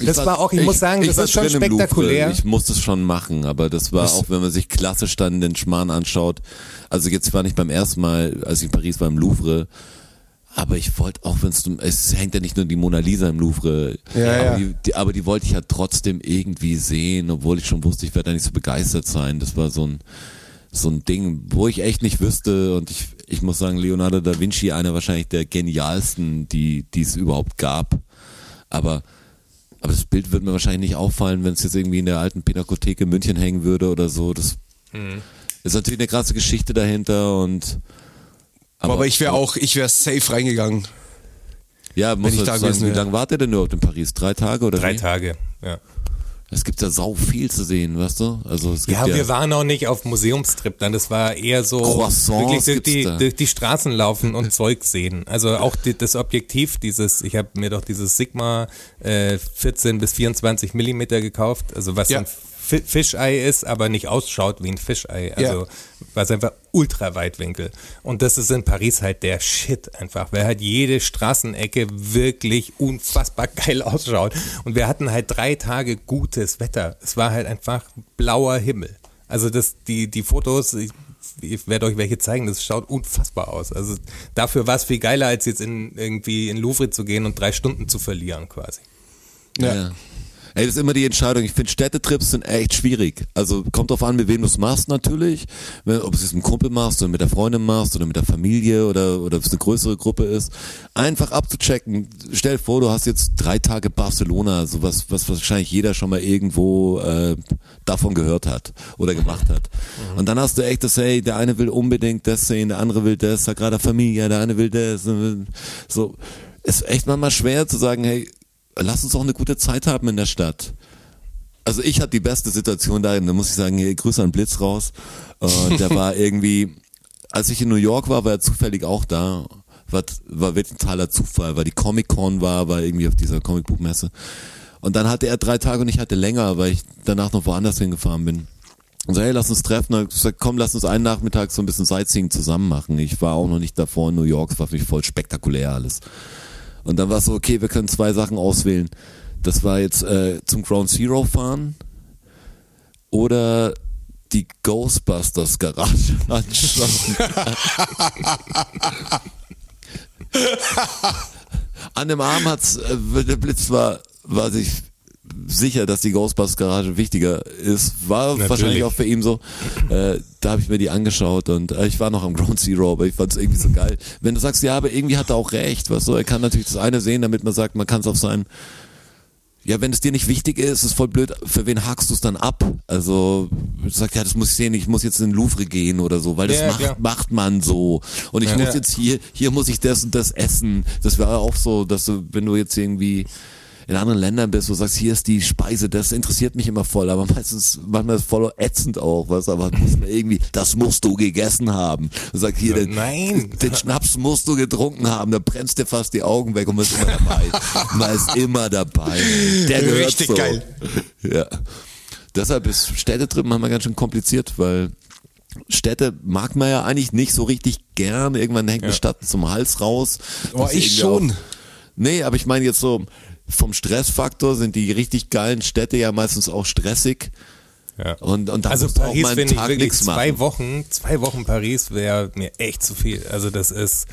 Ich Das war auch, ich, muss sagen, das war ist schon spektakulär. Ich musste es schon machen, aber das war auch, wenn man sich klassisch dann den Schmarrn anschaut. Also jetzt war nicht beim ersten Mal, als ich in Paris war im Louvre, aber ich wollte auch, wenn es, es hängt ja nicht nur die Mona Lisa im Louvre, Ja, aber, ja. Die, die, aber die wollte ich ja trotzdem irgendwie sehen, obwohl ich schon wusste, ich werde da nicht so begeistert sein. Das war so ein, so ein Ding, wo ich echt nicht wüsste und ich, ich muss sagen, Leonardo da Vinci, einer wahrscheinlich der genialsten, die, die es überhaupt gab. Aber aber das Bild würde mir wahrscheinlich nicht auffallen, wenn es jetzt irgendwie in der alten Pinakothek in München hängen würde oder so. Das ist natürlich eine krasse Geschichte dahinter und Aber, ich wäre auch, ich wäre safe reingegangen. ja, muss ich da sagen, wie lange wart ihr denn überhaupt in Paris? Drei Tage oder Drei wie? Tage, ja. Es gibt ja sau viel zu sehen, weißt du? Also es gibt Ja, ja, wir waren auch nicht auf Museumstrip dann. Das war eher so Croissants wirklich durch die, da. durch die Straßen laufen und Zeug sehen. Also auch die, das Objektiv, dieses, ich habe mir doch dieses Sigma äh, 14 bis 24 Millimeter gekauft, also was Ja. dann Fischei ist, aber nicht ausschaut wie ein Fischei. Also Ja. was einfach ultra Weitwinkel. Und das ist in Paris halt der Shit einfach, weil halt jede Straßenecke wirklich unfassbar geil ausschaut. Und wir hatten halt drei Tage gutes Wetter. Es war halt einfach blauer Himmel. Also das, die, die Fotos, ich, ich werde euch welche zeigen, das schaut unfassbar aus. Also dafür war es viel geiler, als jetzt in irgendwie in Louvre zu gehen und drei Stunden zu verlieren quasi. Ja. Ey, das ist immer die Entscheidung. Ich finde, Städtetrips sind echt schwierig. Also kommt drauf an, mit wem du es machst natürlich. Ob es mit einem Kumpel machst oder mit der Freundin machst oder mit der Familie oder, oder ob es eine größere Gruppe ist. Einfach abzuchecken. Stell dir vor, du hast jetzt drei Tage Barcelona, sowas, was wahrscheinlich jeder schon mal irgendwo äh, davon gehört hat oder gemacht hat. Und dann hast du echt das, hey, der eine will unbedingt das sehen, der andere will das, Sagrada Familia, der eine will das. So, ist echt manchmal schwer zu sagen, hey, lass uns auch eine gute Zeit haben in der Stadt. Also ich hatte die beste Situation da, da muss ich sagen, hier, Grüße an Blitz raus. Und der war (laughs) irgendwie, als ich in New York war, war er zufällig auch da. War, war wirklich ein totaler Zufall, weil die Comic-Con war, war irgendwie auf dieser Comicbuchmesse. Und dann hatte er drei Tage und ich hatte länger, weil ich danach noch woanders hingefahren bin. Und so, hey, lass uns treffen. Und ich gesagt, komm, lass uns einen Nachmittag so ein bisschen Sightseeing zusammen machen. Ich war auch noch nicht davor in New York, es war für mich voll spektakulär alles. Und dann war es so, okay, wir können zwei Sachen auswählen. Das war jetzt äh, zum Ground Zero fahren oder die Ghostbusters Garage (laughs) anschauen. An dem Arm hat's, äh, der Blitz war, war sich sicher, dass die Ghostbusters Garage wichtiger ist. War Natürlich. wahrscheinlich auch für ihn so. Äh, da habe ich mir die angeschaut und äh, ich war noch am Ground Zero, aber ich fand es irgendwie so geil. Wenn du sagst, ja, aber irgendwie hat er auch recht, was so, er kann natürlich das eine sehen, damit man sagt, man kann es auf sein ja, wenn es dir nicht wichtig ist, ist es voll blöd, für wen hakst du es dann ab? Also, du sagst, ja, das muss ich sehen, ich muss jetzt in den Louvre gehen oder so, weil das Ja, macht, klar. macht man so. Und ich Ja. muss Ja. jetzt hier, hier muss ich das und das essen. Das wäre auch so, dass du, wenn du jetzt irgendwie in anderen Ländern bist, wo du sagst, hier ist die Speise, das interessiert mich immer voll, aber meistens, manchmal ist es voll ätzend auch, was, aber irgendwie, das musst du gegessen haben. Du sagst hier, den, Nein. den Schnaps musst du getrunken haben, da brennst dir fast die Augen weg und man ist immer dabei. (laughs) man ist immer dabei. Der gehört Richtig so. geil. Ja. Deshalb ist Städtetrip manchmal ganz schön kompliziert, weil Städte mag man ja eigentlich nicht so richtig gern. Irgendwann hängt eine Stadt zum Hals raus. Oh, ich schon. Auch, nee, aber ich meine jetzt so, vom Stressfaktor sind die richtig geilen Städte ja meistens auch stressig. Ja. Und, und da also du auch Paris mal einen Tag wirklich nichts zwei machen. Wochen, zwei Wochen Paris wäre mir echt zu viel. Also das ist,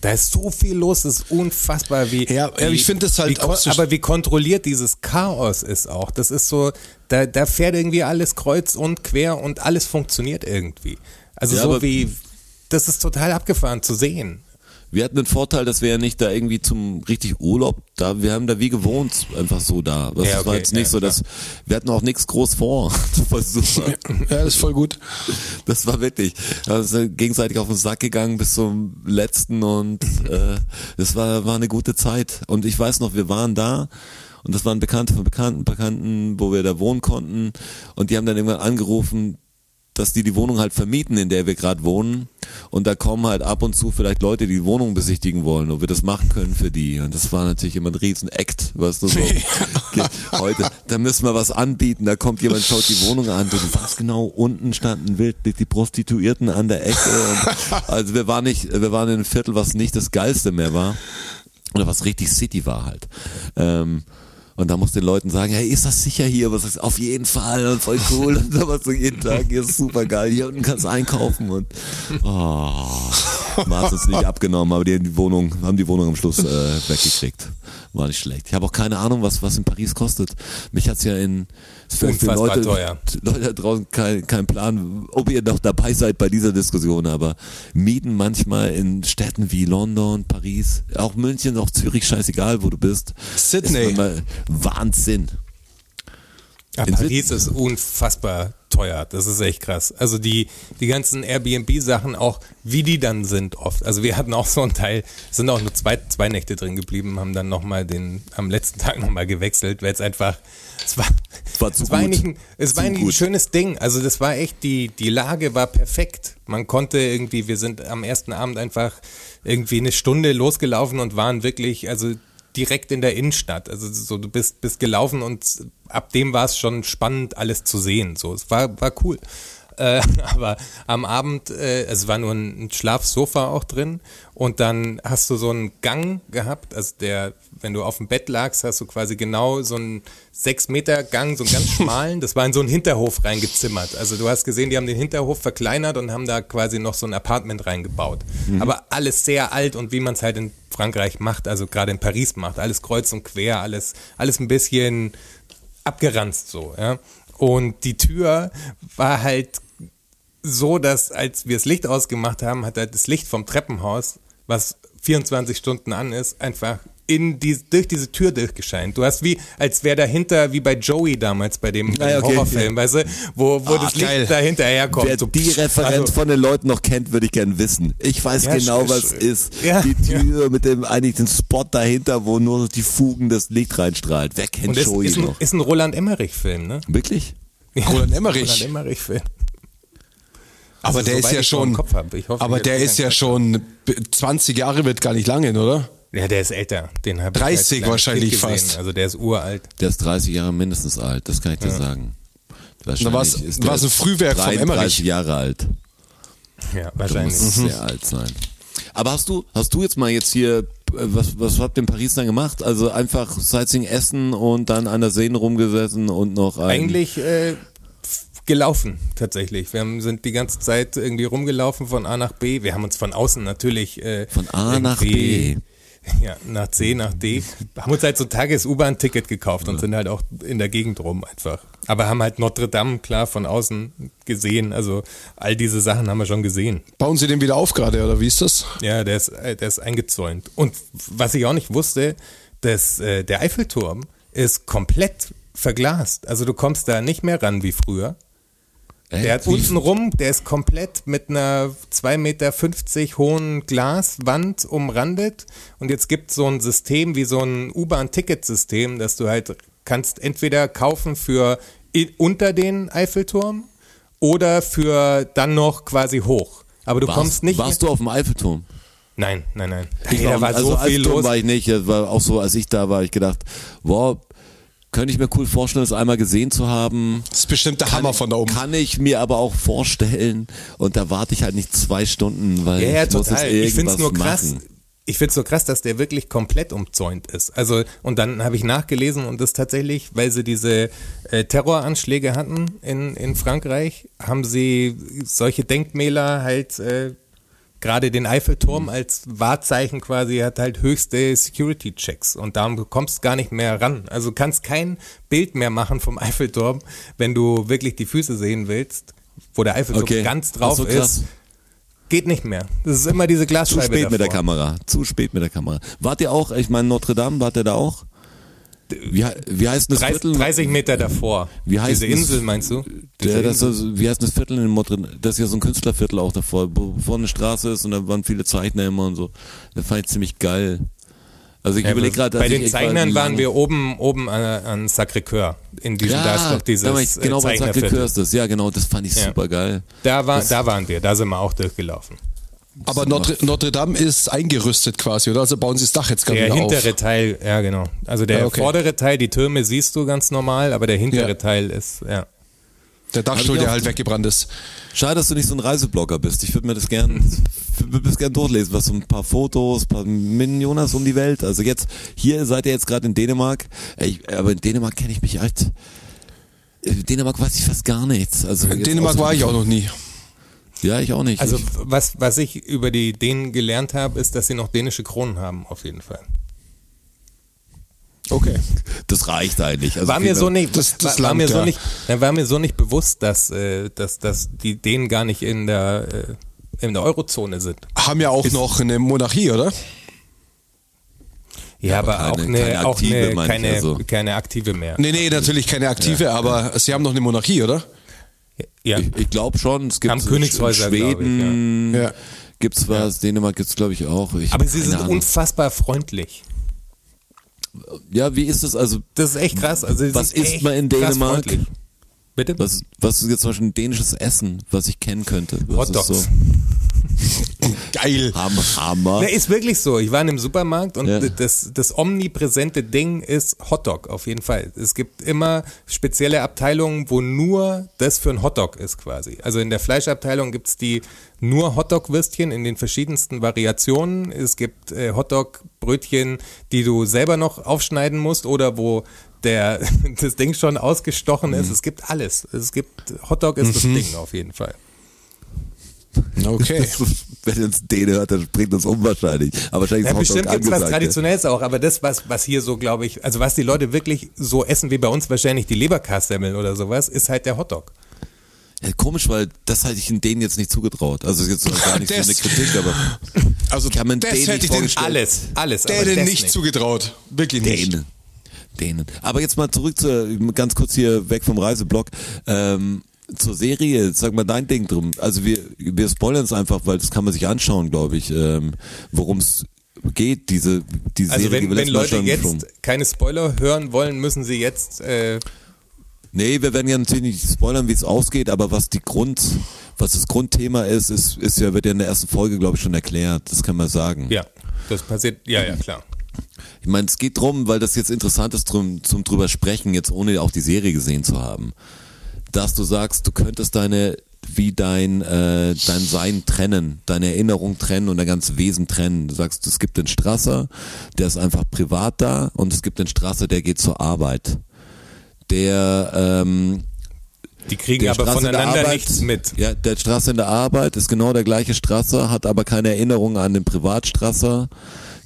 da ist so viel los, das ist unfassbar wie. Ja, wie, ich finde das halt wie, auch so- Aber wie kontrolliert dieses Chaos ist auch. Das ist so, da, da fährt irgendwie alles kreuz und quer und alles funktioniert irgendwie. Also Ja, so wie, das ist total abgefahren zu sehen. Wir hatten den Vorteil, dass wir ja nicht da irgendwie zum richtig Urlaub da, wir haben da wie gewohnt einfach so da. Das Ja, war okay, jetzt nicht ja, so, dass wir hatten auch nichts groß vor. Das war super. Ja, das ist voll gut. Das war wirklich, wir sind gegenseitig auf den Sack gegangen bis zum letzten und (laughs) äh, das war war eine gute Zeit. Und ich weiß noch, wir waren da und das waren Bekannte von Bekannten, Bekannten, wo wir da wohnen konnten und die haben dann irgendwann angerufen, dass die die Wohnung halt vermieten, in der wir gerade wohnen. Und da kommen halt ab und zu vielleicht Leute, die die Wohnung besichtigen wollen, ob wir das machen können für die. Und das war natürlich immer ein riesen Act, was du so Okay, heute, da müssen wir was anbieten. Da kommt jemand, schaut die Wohnung an. Du was genau? Unten standen wild die Prostituierten an der Ecke. Und, also wir waren nicht, wir waren in einem Viertel, was nicht das geilste mehr war. Oder was richtig City war halt. Ähm, und da musst du den Leuten sagen, hey, ist das sicher hier? Was du? Auf jeden Fall und voll cool. (laughs) Und da warst du jeden Tag, hier ist super geil. Hier unten kannst du einkaufen und oh, hat uns nicht abgenommen, aber die, haben die Wohnung, haben die Wohnung am Schluss äh, weggekriegt. War nicht schlecht. Ich habe auch keine Ahnung, was was in Paris kostet. Mich hat's ja in für, für Leute, teuer. Leute da draußen kein, kein Plan, ob ihr noch dabei seid bei dieser Diskussion, aber Mieten manchmal in Städten wie London, Paris, auch München, auch Zürich, scheißegal, wo du bist. Sydney. Wahnsinn. Ja, In Paris ist unfassbar teuer. Das ist echt krass. Also die, die ganzen Airbnb-Sachen auch, wie die dann sind oft. Also wir hatten auch so einen Teil, sind auch nur zwei, zwei Nächte drin geblieben, haben dann nochmal den, am letzten Tag nochmal gewechselt, weil es einfach, es war, War zu es war gut. eigentlich ein, es Zu war eigentlich ein schönes Ding. Also das war echt, die, die Lage war perfekt. Man konnte irgendwie, wir sind am ersten Abend einfach irgendwie eine Stunde losgelaufen und waren wirklich, also direkt in der Innenstadt. Also so, du bist, bist gelaufen und ab dem war es schon spannend, alles zu sehen. So, es war, war cool. Äh, (laughs) aber am Abend, äh, es war nur ein Schlafsofa auch drin und dann hast du so einen Gang gehabt, also der, wenn du auf dem Bett lagst, hast du quasi genau so einen sechs Meter Gang, so einen ganz (laughs) schmalen, das war in so einen Hinterhof reingezimmert. Also du hast gesehen, die haben den Hinterhof verkleinert und haben da quasi noch so ein Apartment reingebaut. Mhm. Aber alles sehr alt und wie man es halt in Frankreich macht, also gerade in Paris macht, alles kreuz und quer, alles, alles ein bisschen abgeranzt so, ja. Und die Tür war halt so, dass als wir das Licht ausgemacht haben, hat halt das Licht vom Treppenhaus, was 24 Stunden an ist, einfach in die, durch diese Tür durchgescheint. Du hast wie, als wäre dahinter, wie bei Joey damals bei dem, dem okay, Horrorfilm, ja. weißt du, wo, wo ah, das geil. Licht dahinter herkommt. Wer so, die Referenz also, von den Leuten noch kennt, würde ich gerne wissen. Ich weiß ja, genau, was ist. Ja, die Tür mit dem eigentlich den Spot dahinter, wo nur die Fugen das Licht reinstrahlt. Wer kennt Und Joey ist, noch? Ist ein Roland Emmerich-Film, ne? Wirklich? (laughs) Roland Emmerich. Roland Emmerich-Film. Aber also, der ist ja schon, hoffe, aber der ist ja schon 20 Jahre wird gar nicht lange, oder? Ja, der ist älter. Den habe 30 ich wahrscheinlich fast. Also der ist uralt. Der ist 30 Jahre mindestens alt, das kann ich dir ja. sagen. Wahrscheinlich war ist war ein Frühwerk vom Emmerich. 30 Jahre alt. Ja, wahrscheinlich. muss mhm. sehr alt sein. Aber hast du, hast du jetzt mal jetzt hier, äh, was, was habt ihr in Paris dann gemacht? Also einfach Sightseeing essen und dann an der Seen rumgesessen und noch ein Eigentlich äh, gelaufen tatsächlich. Wir haben, sind die ganze Zeit irgendwie rumgelaufen von A nach B. Wir haben uns von außen natürlich äh, von A nach B (laughs) ja, nach C, nach D. Haben uns halt so ein Tages-U-Bahn-Ticket gekauft und sind halt auch in der Gegend rum einfach. Aber haben halt Notre Dame klar von außen gesehen. Also all diese Sachen haben wir schon gesehen. Bauen Sie den wieder auf gerade oder wie ist das? Ja, der ist, äh, der ist eingezäunt. Und was ich auch nicht wusste, dass äh, der Eiffelturm ist komplett verglast. Also du kommst da nicht mehr ran wie früher. Der hat unten rum, der ist komplett mit einer 2,50 Meter hohen Glaswand umrandet. Und jetzt gibt es so ein System wie so ein U-Bahn-Ticketsystem, dass du halt kannst entweder kaufen für unter den Eiffelturm oder für dann noch quasi hoch. Aber du warst, kommst nicht. Warst du auf dem Eiffelturm? Nein, nein, nein. Ich war, da war also so viel los. war ich nicht. Das war auch so, als ich da war, ich gedacht, wow, könnte ich mir cool vorstellen, das einmal gesehen zu haben. Das ist bestimmt der Hammer von da oben. Kann ich mir aber auch vorstellen und da warte ich halt nicht zwei Stunden, weil ja, ja, ich total. muss jetzt irgendwas Ich finde es nur krass. Machen. Ich finde es so krass, dass der wirklich komplett umzäunt ist. Also, und dann habe ich nachgelesen und das tatsächlich, weil sie diese äh, Terroranschläge hatten in, in Frankreich, haben sie solche Denkmäler halt äh, gerade den Eiffelturm als Wahrzeichen quasi hat halt höchste Security-Checks und darum kommst du gar nicht mehr ran. Also kannst kein Bild mehr machen vom Eiffelturm, wenn du wirklich die Füße sehen willst, wo der Eiffelturm okay. ganz drauf so ist. Geht nicht mehr. Das ist immer diese Glasscheibe. Zu spät davor. mit der Kamera. Zu spät mit der Kamera. Wart ihr auch, ich meine Notre Dame, wart ihr da auch? Wie, wie heißt das 30, Viertel? 30 Meter davor. Wie heißt Diese Insel, meinst du? Der, das ist, wie heißt das Viertel in Montreal? Das ist ja so ein Künstlerviertel auch davor, wo vorne eine Straße ist und da waren viele Zeichner immer und so. Das fand ich ziemlich geil. Also ich ja, überlege gerade, bei den Zeichnern waren wir oben oben an, an Sacré-Cœur in diesem ja, da ist doch dieses da ich, genau bei Sacré-Cœur ist das. Ja, genau, das fand ich ja. super geil. Da war da waren wir, da sind wir auch durchgelaufen. Aber Notre, Notre, Dame ist eingerüstet quasi, oder? Also bauen sie das Dach jetzt gerade auf. Der hintere Teil, ja genau. Also der ja, okay. vordere Teil, die Türme siehst du ganz normal, aber der hintere ja. Teil ist, ja. Der Dachstuhl, der halt weggebrannt ist. Schade, dass du nicht so ein Reiseblogger bist. Ich würde mir das gern, würde das gern durchlesen, was so ein paar Fotos, ein paar Min Jonas um die Welt. Also jetzt, hier seid ihr jetzt gerade in Dänemark, ich, aber in Dänemark kenne ich mich halt, in Dänemark weiß ich fast gar nichts. Also in Dänemark war ich auch noch nie. Ja, ich auch nicht. Also was, was ich über die Dänen gelernt habe, ist, dass sie noch dänische Kronen haben, auf jeden Fall. Okay. Das reicht eigentlich. Also war mir so nicht, das, das war, war mir so nicht, war mir so nicht bewusst, dass, äh, dass, dass die Dänen gar nicht in der, äh, in der Eurozone sind. Haben ja auch ist, noch eine Monarchie, oder? Ja, aber, aber keine, auch eine, keine auch aktive, eine, keine, also. keine aktive mehr. Nee, nee, natürlich keine aktive, ja, aber ja. sie haben noch eine Monarchie, oder? Ja. Ich, ich glaube schon, es gibt Königshäuser, Schweden, ich, ja. gibt's was, Dänemark gibt's glaube ich auch. Ich Aber sie sind Ahnung. unfassbar freundlich. Ja, wie ist es also? Das ist echt krass. Also was isst man in Dänemark? Bitte? Was, was ist jetzt zum Beispiel ein dänisches Essen, was ich kennen könnte? Was Hotdogs. So? (laughs) Geil. Hammer. Hammer. Na, ist wirklich so. Ich war in einem Supermarkt und Ja. das, das omnipräsente Ding ist Hotdog auf jeden Fall. Es gibt immer spezielle Abteilungen, wo nur das für ein Hotdog ist quasi. Also in der Fleischabteilung gibt's die nur Hotdog-Würstchen in den verschiedensten Variationen. Es gibt äh, Hotdog-Brötchen, die du selber noch aufschneiden musst oder wo der, (laughs) das Ding schon ausgestochen ist. Es gibt alles. Es gibt, Hotdog ist das Ding auf jeden Fall. Okay. (laughs) Wenn uns den hört, dann bringt uns unwahrscheinlich. Aber wahrscheinlich Ja, ist Hotdog bestimmt gibt's was angesagt, ja. Traditionelles auch, aber das, was, was hier so, glaube ich, also was die Leute wirklich so essen wie bei uns wahrscheinlich die Leberkassemmel oder sowas, ist halt der Hotdog. Ja, komisch, weil das hätte ich in denen jetzt nicht zugetraut. Also ist jetzt gar nicht so Das- eine Kritik, aber Also kann man das denen hätte nicht ich den vorgestellt. Alles, alles. aber denen das nicht zugetraut. Wirklich nicht. Dänen. Dänen. Aber jetzt mal zurück zu, ganz kurz hier weg vom Reiseblock. Ähm, zur Serie, sag mal dein Ding drum. Also wir, wir spoilern es einfach, weil das kann man sich anschauen, glaube ich, ähm, worum es geht, diese, die Also Serie, wenn, wenn Leute jetzt schon- keine Spoiler hören wollen, müssen sie jetzt, äh, Nee, wir werden ja natürlich nicht spoilern, wie es ausgeht, aber was die Grund, was das Grundthema ist, ist, ist ja, wird ja in der ersten Folge, glaube ich, schon erklärt. Das kann man sagen. ja, das passiert, ja, ja, klar. Ich meine, es geht drum, weil das jetzt interessant ist drum, zum drüber sprechen, jetzt ohne auch die Serie gesehen zu haben, dass du sagst, du könntest deine wie dein äh, dein Sein trennen, deine Erinnerung trennen und dein ganzes Wesen trennen. Du sagst, es gibt den Strasser, der ist einfach privat da und es gibt den Strasser, der geht zur Arbeit. Der ähm, Die kriegen aber der voneinander Arbeit, nichts mit. Ja, der Strasser in der Arbeit ist genau der gleiche Strasser, hat aber keine Erinnerung an den Privatstrasser,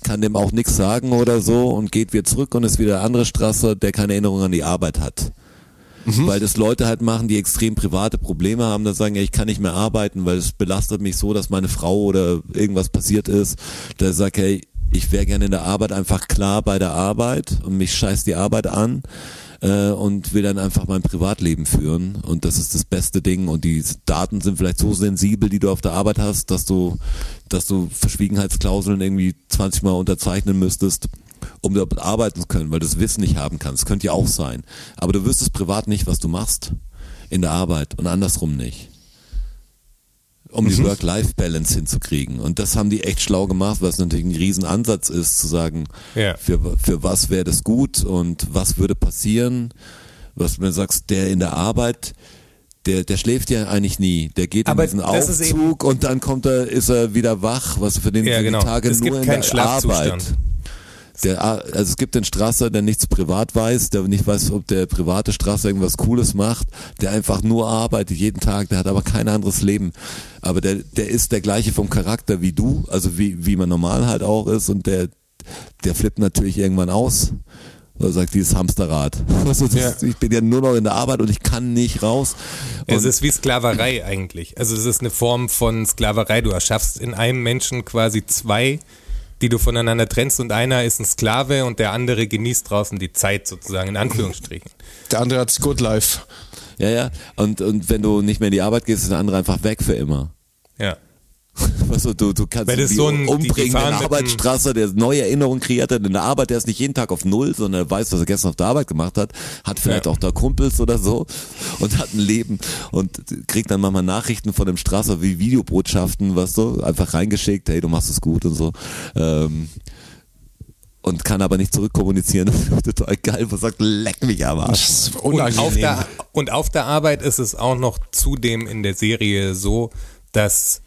kann dem auch nichts sagen oder so und geht wieder zurück und ist wieder der andere Strasser, der keine Erinnerung an die Arbeit hat. Weil das Leute halt machen, die extrem private Probleme haben, dann sagen, ja, ich kann nicht mehr arbeiten, weil es belastet mich so, dass meine Frau oder irgendwas passiert ist. Da sagt, hey, ich wäre gerne in der Arbeit einfach klar bei der Arbeit und mich scheißt die Arbeit an äh, und will dann einfach mein Privatleben führen und das ist das beste Ding und die Daten sind vielleicht so sensibel, die du auf der Arbeit hast, dass du, dass du Verschwiegenheitsklauseln irgendwie 20 Mal unterzeichnen müsstest um dort arbeiten zu können, weil du das Wissen nicht haben kannst. Das könnte ja auch sein. Aber du wüsstest privat nicht, was du machst in der Arbeit und andersrum nicht. Um die Work-Life-Balance hinzukriegen. Und das haben die echt schlau gemacht, was natürlich ein Riesenansatz ist, zu sagen, Ja. für, für was wäre das gut und was würde passieren. Was du sagst, der in der Arbeit, der, der schläft ja eigentlich nie. Der geht Aber in diesen Aufzug und dann kommt er, ist er wieder wach, was für den Ja, genau. die Tage Es nur in der. Arbeit. Der, also es gibt den Strasser, der nichts privat weiß, der nicht weiß, ob der private Strasser irgendwas Cooles macht, der einfach nur arbeitet jeden Tag, der hat aber kein anderes Leben. Aber der, der ist der gleiche vom Charakter wie du, also wie, wie man normal halt auch ist und der, der flippt natürlich irgendwann aus. Oder sagt dieses Hamsterrad. (laughs) Also das, Ich bin ja nur noch in der Arbeit und ich kann nicht raus. Es Und ist wie Sklaverei eigentlich. Also es ist eine Form von Sklaverei. Du erschaffst in einem Menschen quasi zwei, die du voneinander trennst und einer ist ein Sklave und der andere genießt draußen die Zeit sozusagen, in Anführungsstrichen. Der andere hat's Good Life. ja, ja. Und, und wenn du nicht mehr in die Arbeit gehst, ist der andere einfach weg für immer. Ja. (laughs) Weißt du, du, kannst Weil das ihn so ein- umbringen, fahren den mit Arbeitsstrasser, der neue Erinnerungen kreiert hat in der Arbeit, der ist nicht jeden Tag auf Null, sondern er weiß, was er gestern auf der Arbeit gemacht hat, hat vielleicht Ja. auch da Kumpels oder so und hat ein Leben und kriegt dann manchmal Nachrichten von dem Strasser wie Videobotschaften, weißt du, einfach reingeschickt, hey, du machst es gut und so. Ähm, und kann aber nicht zurückkommunizieren. (laughs) Total geil, wo sagt, leck mich am Arsch. Das ist Und auf, der, und auf der Arbeit ist es auch noch zudem in der Serie so, dass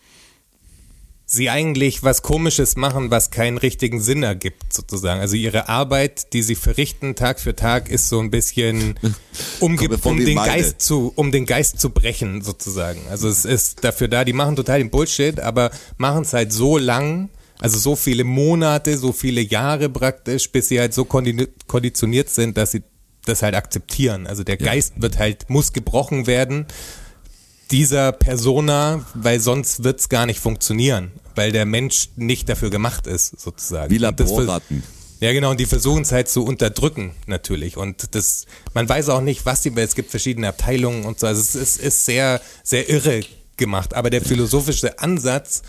sie eigentlich was Komisches machen, was keinen richtigen Sinn ergibt, sozusagen. Also ihre Arbeit, die sie verrichten Tag für Tag, ist so ein bisschen, (laughs) um, vor um den meine. Geist zu, um den Geist zu brechen, sozusagen. Also es ist dafür da, die machen total den Bullshit, aber machen es halt so lang, also so viele Monate, so viele Jahre praktisch, bis sie halt so kondi- konditioniert sind, dass sie das halt akzeptieren. Also der Geist wird halt, muss gebrochen werden dieser Persona, weil sonst wird's gar nicht funktionieren, weil der Mensch nicht dafür gemacht ist, sozusagen. Wie Laborratten. Ja, genau, und die versuchen es halt zu unterdrücken, natürlich. Und das, man weiß auch nicht, was die, weil es gibt verschiedene Abteilungen und so. Also es ist, ist sehr, sehr irre gemacht. Aber der philosophische Ansatz,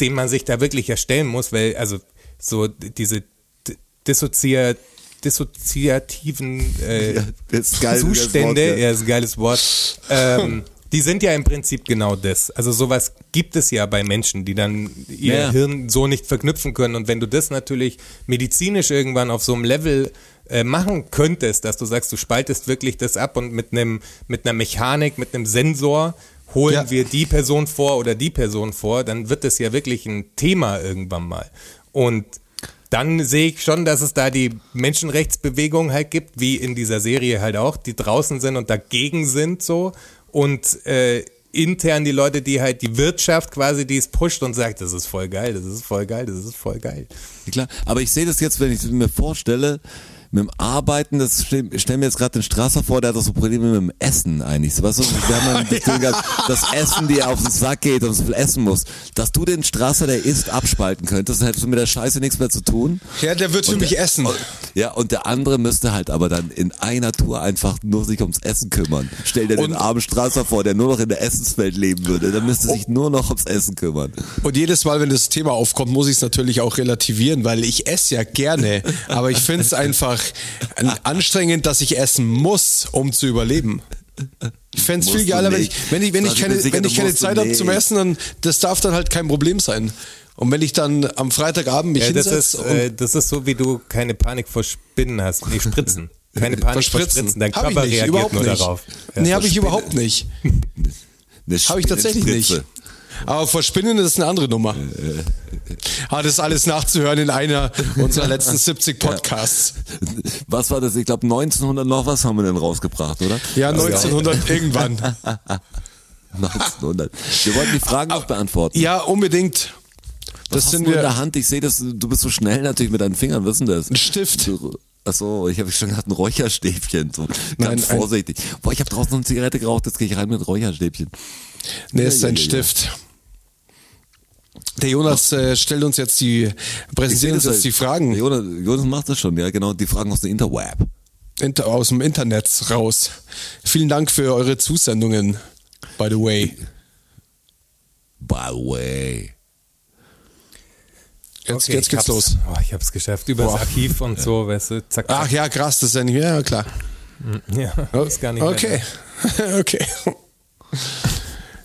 den man sich da wirklich erstellen muss, weil, also, so diese d- dissoziat, dissoziativen äh, Ja, das ist geil, das Wort, Zustände, ja. ja, ist ein geiles Wort, ähm, Die sind ja im Prinzip genau das. Also sowas gibt es ja bei Menschen, die dann ihr Ja. Hirn so nicht verknüpfen können. Und wenn du das natürlich medizinisch irgendwann auf so einem Level äh, machen könntest, dass du sagst, du spaltest wirklich das ab und mit einem mit einer Mechanik, mit einem Sensor holen Ja. wir die Person vor oder die Person vor, dann wird das ja wirklich ein Thema irgendwann mal. Und dann sehe ich schon, dass es da die Menschenrechtsbewegung halt gibt, wie in dieser Serie halt auch, die draußen sind und dagegen sind so und äh, intern die Leute, die halt die Wirtschaft quasi, die es pusht und sagt, das ist voll geil, das ist voll geil, das ist voll geil. Klar, aber ich sehe das jetzt, wenn ich mir vorstelle, mit dem Arbeiten, das stell, ich stell mir jetzt gerade den Strasser vor, der hat doch so Probleme mit dem Essen eigentlich. Weißt du, wir haben ja gehabt, das Essen, die auf den Sack geht und so viel essen muss. Dass du den Strasser, der isst, abspalten könntest, dann hättest du mit der Scheiße nichts mehr zu tun. Ja, der wird für Und mich der- essen. und- Ja, und der andere müsste halt aber dann in einer Tour einfach nur sich ums Essen kümmern. Stell dir den Und- armen Strasser vor, der nur noch in der Essenswelt leben würde. Der müsste sich nur noch ums Essen kümmern. Und jedes Mal, wenn das Thema aufkommt, muss ich es natürlich auch relativieren, weil ich esse ja gerne, aber ich finde es einfach (laughs) (laughs) anstrengend, dass ich essen muss, um zu überleben. Ich fände es viel geiler, wenn ich, wenn ich, wenn ich keine, sicher, wenn ich keine Zeit habe zum. Essen, dann das darf dann halt kein Problem sein. Und wenn ich dann am Freitagabend mich Ja, das, ist, äh, das ist so, wie du keine Panik vor Spinnen hast. Nee, Spritzen. (laughs) Keine Panik vor Spritzen. Dein Hab ich Körper nicht, reagiert überhaupt nur nicht. darauf. nee, habe ich überhaupt nicht. (laughs) Habe ich tatsächlich nicht. Aber vor Spinnen ist eine andere Nummer. Ah, das ist alles nachzuhören in einer unserer letzten (laughs) 70 Podcasts. Was war das? Ich glaube 1900 noch was haben wir denn rausgebracht, oder? Ja, 1900 (laughs) irgendwann. (laughs) 1900. Wir wollten die Fragen noch beantworten. Ja, unbedingt. was Das hast sind du in der wir. Hand? Ich sehe das, du bist so schnell natürlich mit deinen Fingern, wissen das? Ein Stift. Du- Ach so, ich habe schon gedacht, ein Räucherstäbchen. So. Nein, Ganz ein- vorsichtig. Boah, ich habe draußen eine Zigarette geraucht, jetzt gehe ich rein mit Räucherstäbchen. Nee, ist Ja, ein ja, ja, Stift. Der Jonas äh, stellt uns jetzt die, präsentiert uns jetzt die halt. Fragen Jonas, Jonas macht das schon, ja genau, die Fragen aus dem Interweb. inter, aus dem Internet raus. Vielen Dank für eure Zusendungen, by the way. By the way. Jetzt, Okay, jetzt ich geht's los. Oh, ich hab's geschafft. Über das. Archiv und so, weißt du, zack, Ach zack. ja, krass, das ist ja nicht mehr, ja klar. Ja, ist gar nicht Okay, mehr. okay. (laughs)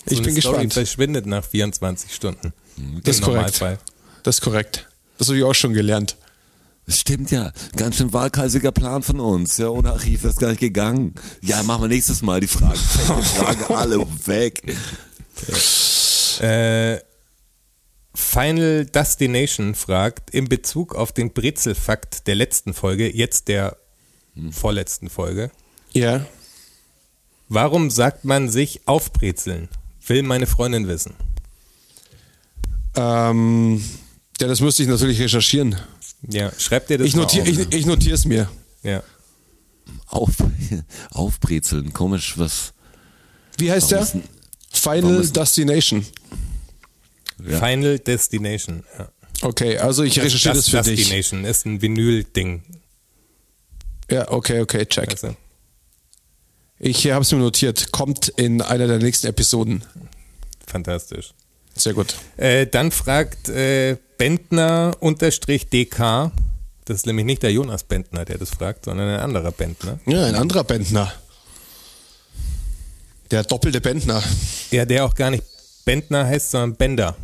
Ich So bin eine Story gespannt. verschwindet nach 24 Stunden. Das ist korrekt. Das ist korrekt. Das habe ich auch schon gelernt. Das stimmt ja. Ganz schön waghalsiger Plan von uns. Ja, ohne Archiv wäre es gar nicht gegangen. Ja, machen wir nächstes Mal die Fragen. Die Fragen (laughs) alle weg. Äh, Final Destination fragt, in Bezug auf den Brezelfakt der letzten Folge, jetzt der vorletzten Folge, Ja. warum sagt man sich aufbrezeln? Will meine Freundin wissen. Ähm, ja, das müsste ich natürlich recherchieren. Ja, schreibt dir das Ich mal notiere auf. ich, ich notiere es mir. Ja. Auf, (laughs) aufbrezeln. Komisch, was. Wie heißt Warum der? denn- Final Destination. Ja. Final Destination. Ja. Okay, also ich recherchiere das, für dich. Destination ist ein Vinyl-Ding. Ja, okay, okay, check. Du? Ich habe es mir notiert. Kommt in einer der nächsten Episoden. Fantastisch. Sehr gut. Äh, dann fragt äh, Bentner-DK, das ist nämlich nicht der Jonas Bentner, der das fragt, sondern ein anderer Bentner. Ja, ein anderer Bentner. Der doppelte Bentner. Ja, der auch gar nicht Bentner heißt, sondern Bender.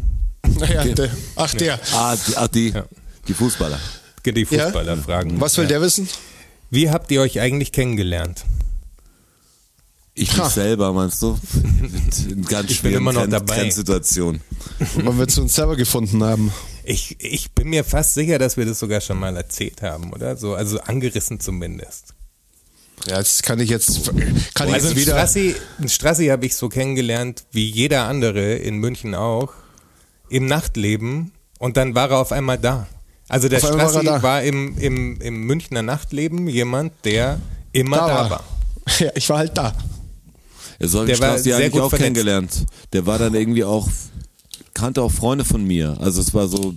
Naja, der, ach, der. Ah, die, ah, die, Ja. die Fußballer. Die Fußballer fragen. Was will ja. der wissen? Wie habt ihr euch eigentlich kennengelernt? Ich mich selber, meinst du? In ganz Ich bin schweren immer noch dabei. Weil wir zu uns selber gefunden haben. Ich, ich bin mir fast sicher, dass wir das sogar schon mal erzählt haben, oder? So, also angerissen zumindest. Ja, das kann ich jetzt, kann ich Also jetzt ein wieder. Strassi, Strassi habe ich so kennengelernt, wie jeder andere in München auch, im Nachtleben und dann war er auf einmal da. Also der Auf war Strassi da. war, im, im, im Münchner Nachtleben jemand, der immer da, war. (laughs) Ja, ich war halt da. Ja, so Der war Strassi sehr eigentlich gut auch vernetzt. kennengelernt. Der war dann irgendwie auch, kannte auch Freunde von mir. Also es war so,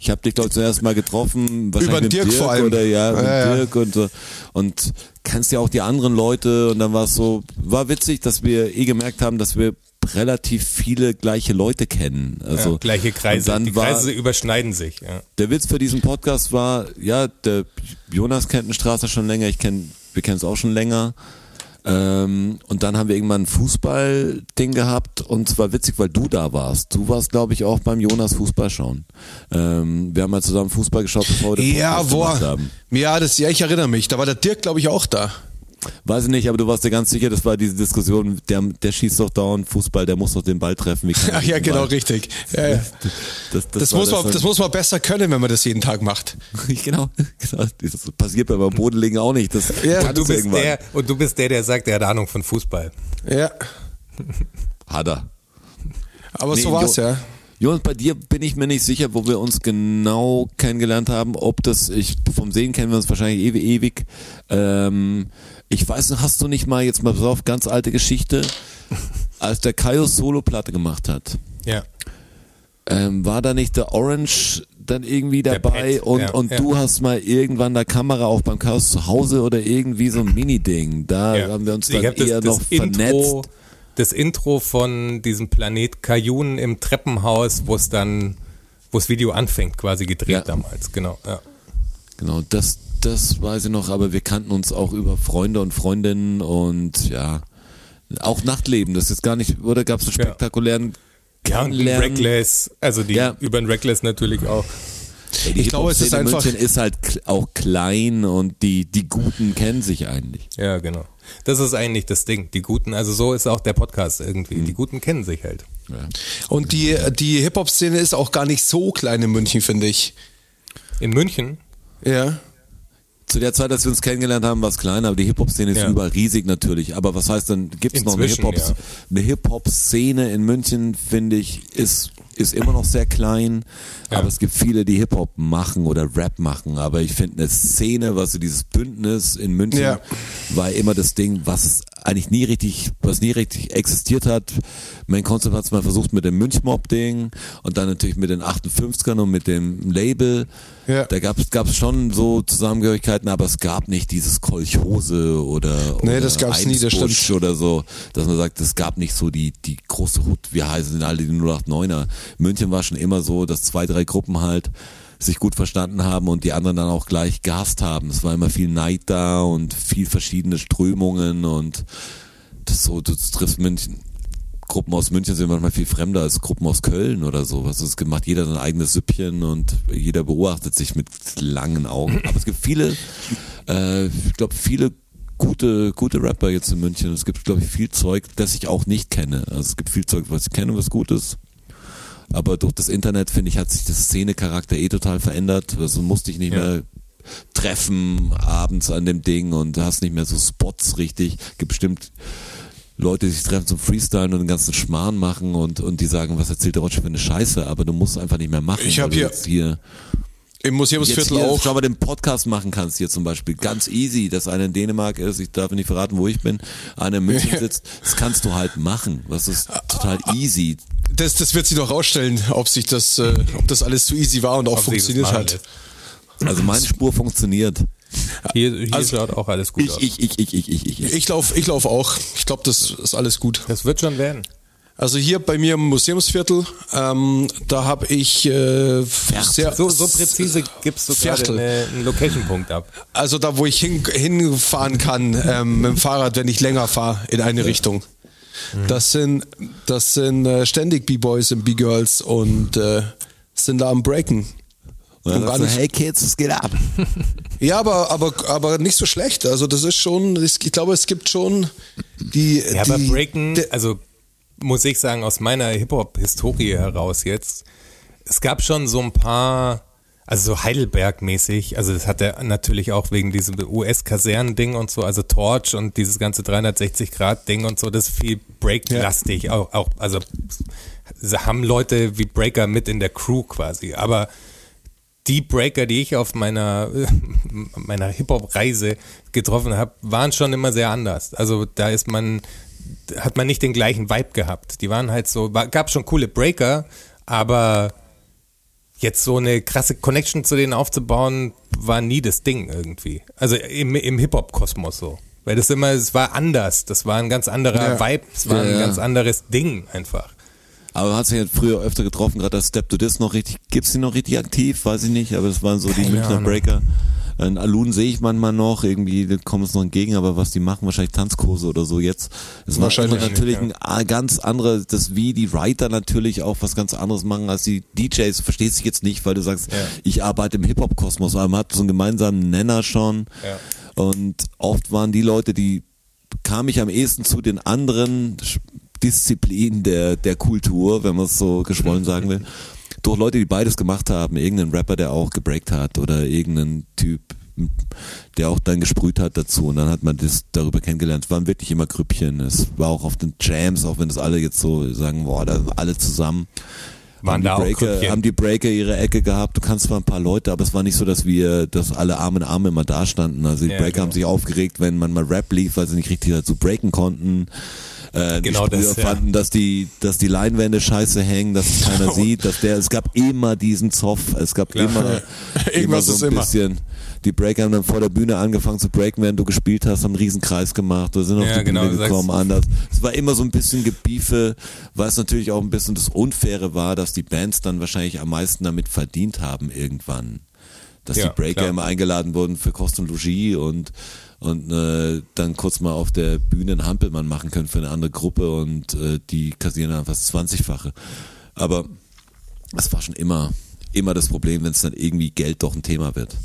ich habe dich glaube ich zuerst mal getroffen, wahrscheinlich Über mit Dirk Dirk vor allem. oder ja, mit Ja, ja. Dirk und so. Und kennst ja auch die anderen Leute und dann war es so, war witzig, dass wir eh gemerkt haben, dass wir relativ viele gleiche Leute kennen. Also ja, gleiche Kreise. Und dann Die war, Kreise überschneiden sich. Ja. der Witz für diesen Podcast war, ja, der Jonas kennt den Strasser schon länger, ich kenn, wir kennen es auch schon länger. Ähm, und dann haben wir irgendwann ein Fußball-Ding gehabt und es war witzig, weil du da warst. Du warst, glaube ich, auch beim Jonas Fußball schauen. Ähm, wir haben mal zusammen Fußball geschaut, bevor wir den Ja, boah. haben. Ja, das, ja, ich erinnere mich. Da war der Dirk, glaube ich, auch da. Weiß ich nicht, aber du warst dir ganz sicher, das war diese Diskussion, der, der schießt doch dauernd Fußball, der muss doch den Ball treffen. Ach (laughs) ja, genau, Ball? richtig. (laughs) Ja, ja. Das, Das, war muss man, das muss man besser können, wenn man das jeden Tag macht. (laughs) genau, genau. Das passiert beim Bodenlegen auch nicht. Das Ja. Und du, es bist irgendwann. der, und du bist der, der sagt, er hat Ahnung von Fußball. Ja. Hat er. Aber Nee, so war's, Jo- ja. Jonas, bei dir bin ich mir nicht sicher, wo wir uns genau kennengelernt haben. Ob das, ich vom Sehen kennen wir uns wahrscheinlich ewig, ewig. Ähm, ich weiß nicht, hast du nicht mal jetzt mal auf, ganz alte Geschichte, als der Kaio Solo-Platte gemacht hat, Ja. ähm, war da nicht der Orange dann irgendwie Der dabei Pat, und, ja, und ja. du hast mal irgendwann da Kamera auch beim Chaos zu Hause oder irgendwie so ein Mini-Ding. Da ja. haben wir uns dann hab das, eher das noch Intro, vernetzt. Das Intro von diesem Planet Kajun im Treppenhaus, wo es dann, wo das Video anfängt, quasi gedreht damals, genau. Ja. Genau, das, das weiß ich noch, aber wir kannten uns auch über Freunde und Freundinnen und ja, auch Nachtleben, das ist jetzt gar nicht, oder gab es so spektakulären Ja, Kennenlernen? Reckless, also die Ja. über den Reckless natürlich auch. Ey, die Ich glaube, es ist einfach- München ist halt auch klein und die, die Guten kennen sich eigentlich. Ja, genau. Das ist eigentlich das Ding. Die Guten, also so ist auch der Podcast irgendwie. Mhm. Die Guten kennen sich halt. Ja. Und die, die Hip-Hop-Szene ist auch gar nicht so klein in München, finde ich. In München, Ja. Zu der Zeit, als wir uns kennengelernt haben, war es klein, aber die Hip-Hop-Szene ist Ja. überall riesig natürlich. Aber was heißt denn, gibt es noch eine Inzwischen, Hip-Hop- ja. eine Hip-Hop-Szene in München, finde ich, ist, ist immer noch sehr klein. Ja. Aber es gibt viele, die Hip-Hop machen oder Rap machen. Aber ich finde eine Szene, was so dieses Bündnis in München Ja. war immer das Ding, was es eigentlich nie richtig, was nie richtig existiert hat. Main Concept hat es mal versucht mit dem Münchmob-Ding und dann natürlich mit den 58ern und mit dem Label. Ja. Da gab es schon so Zusammengehörigkeiten, aber es gab nicht dieses Kolchose oder, Nee, oder das gab's nie, das stimmt. oder so, dass man sagt, es gab nicht so die, die große Hut, wir heißen alle die 089er. München war schon immer so, dass zwei, drei Gruppen halt sich gut verstanden haben und die anderen dann auch gleich gehasst haben. Es war immer viel Neid da und viel verschiedene Strömungen und das so, du triffst München. Gruppen aus München sind manchmal viel fremder als Gruppen aus Köln oder so. Was es macht jeder sein eigenes Süppchen und jeder beobachtet sich mit langen Augen. Aber es gibt viele, äh, ich glaube viele gute gute Rapper jetzt in München. Es gibt glaube ich viel Zeug, das ich auch nicht kenne. Also es gibt viel Zeug, was ich kenne, was gut ist. Aber durch das Internet finde ich hat sich das Szenecharakter eh total verändert. Also musste ich nicht Ja. mehr treffen abends an dem Ding und hast nicht mehr so Spots richtig. Gibt bestimmt Leute, die sich treffen zum Freestylen und den ganzen Schmarrn machen und, und die sagen, was erzählt der Roger für eine Scheiße, aber du musst einfach nicht mehr machen. Ich hab weil du hier- hier Im jetzt Museumsviertel hier, auch. schau mal, den Podcast machen kannst hier zum Beispiel. Ganz easy, dass einer in Dänemark ist, ich darf nicht verraten, wo ich bin, einer in München sitzt, das kannst du halt machen. Das ist total easy. Das, das wird sich doch rausstellen, ob sich das, äh, ob das alles so easy war und auch Ob funktioniert hat. Also meine Spur funktioniert. Hier, hier Also- schaut auch alles gut Ich, aus. ich, ich, ich, ich, ich, ich. Ich laufe ich lauf auch. Ich glaube, das ist alles gut. Das wird schon werden. Also hier bei mir im Museumsviertel, ähm, da habe ich äh, sehr, So, so präzise gibst du gerade Viertel. eine- einen Location-Punkt ab. Also da, wo ich hin, hinfahren kann ähm, mit dem Fahrrad, wenn ich länger fahre in eine Richtung. Das sind, das sind äh, ständig B-Boys und B-Girls und äh, sind da am Breaken. Und dann Und alles- hey Kids, es geht ab. (laughs) Ja, aber, aber, aber nicht so schlecht. Also das ist schon, ich glaube, es gibt schon die. Ja, aber die, Breaken, de- also muss ich sagen, aus meiner Hip-Hop-Historie heraus jetzt, es gab schon so ein paar, also so Heidelberg-mäßig, also das hat er natürlich auch wegen diesem US-Kasernen-Ding und so, also Torch und dieses ganze 360-Grad-Ding und so, das ist viel Break-lastig, auch, auch, also haben Leute wie Breaker mit in der Crew quasi, aber die Breaker, die ich auf meiner, (laughs) meiner Hip-Hop-Reise getroffen habe, waren schon immer sehr anders. Also da ist man, hat man nicht den gleichen Vibe gehabt. Die waren halt so, war, gab schon coole Breaker, aber jetzt so eine krasse Connection zu denen aufzubauen, war nie das Ding irgendwie. Also im, im Hip-Hop-Kosmos so. Weil das immer, es war anders. Das war ein ganz anderer Ja. Vibe. Es war Ja, ein ja. ganz anderes Ding einfach. Aber hat sich ja früher öfter getroffen, gerade das Step to This noch richtig, gibt's die noch richtig aktiv? Weiß ich nicht, aber das waren so die Keine Münchner Ahnung. Ein Alun sehe ich manchmal noch, irgendwie kommt es noch entgegen, aber was die machen, wahrscheinlich Tanzkurse oder so jetzt. War Wahrscheinlich, immer natürlich ein a- ganz anderes, das wie die Writer natürlich auch was ganz anderes machen als die DJs. Du verstehst dich jetzt nicht, weil du sagst, Ja. ich arbeite im Hip-Hop-Kosmos, aber man hat so einen gemeinsamen Nenner schon. Ja. Und oft waren die Leute, die kam ich am ehesten zu den anderen Disziplinen der, der Kultur, wenn man es so geschwollen sagen will. Durch Leute, die beides gemacht haben, irgendein Rapper, der auch gebreakt hat oder irgendein Typ, der auch dann gesprüht hat dazu und dann hat man das darüber kennengelernt. Es waren wirklich immer Grüppchen. Es war auch auf den Jams, auch wenn das alle jetzt so sagen, boah, da alle zusammen. Waren haben, da auch die Breaker, Grüppchen? haben die Breaker ihre Ecke gehabt. Du kannst zwar ein paar Leute, aber es war nicht so, dass wir, dass alle Arm in Arm immer da standen. Also die Ja, Breaker genau. haben sich aufgeregt, wenn man mal Rap lief, weil sie nicht richtig dazu breaken konnten. Äh, Genau die Sprüher das, ja. fanden, dass die, dass die Leinwände scheiße hängen, dass es keiner (laughs) sieht, dass der, es gab immer diesen Zoff, es gab immer, (laughs) immer Irgendwas so ein immer. bisschen. Die Breaker haben dann vor der Bühne angefangen zu breaken, während du gespielt hast, haben einen Riesenkreis gemacht, oder sind auf Ja, die genau, Bühne gekommen, anders. Es war immer so ein bisschen Gebiefe, weil es natürlich auch ein bisschen das Unfaire war, dass die Bands dann wahrscheinlich am meisten damit verdient haben irgendwann. Dass Ja, die Breaker klar. immer eingeladen wurden für Kost und Logis und und äh, dann kurz mal auf der Bühne einen Hampelmann machen können für eine andere Gruppe und äh, die kassieren dann fast 20-fache. Aber es war schon immer immer das Problem, wenn es dann irgendwie Geld doch ein Thema wird.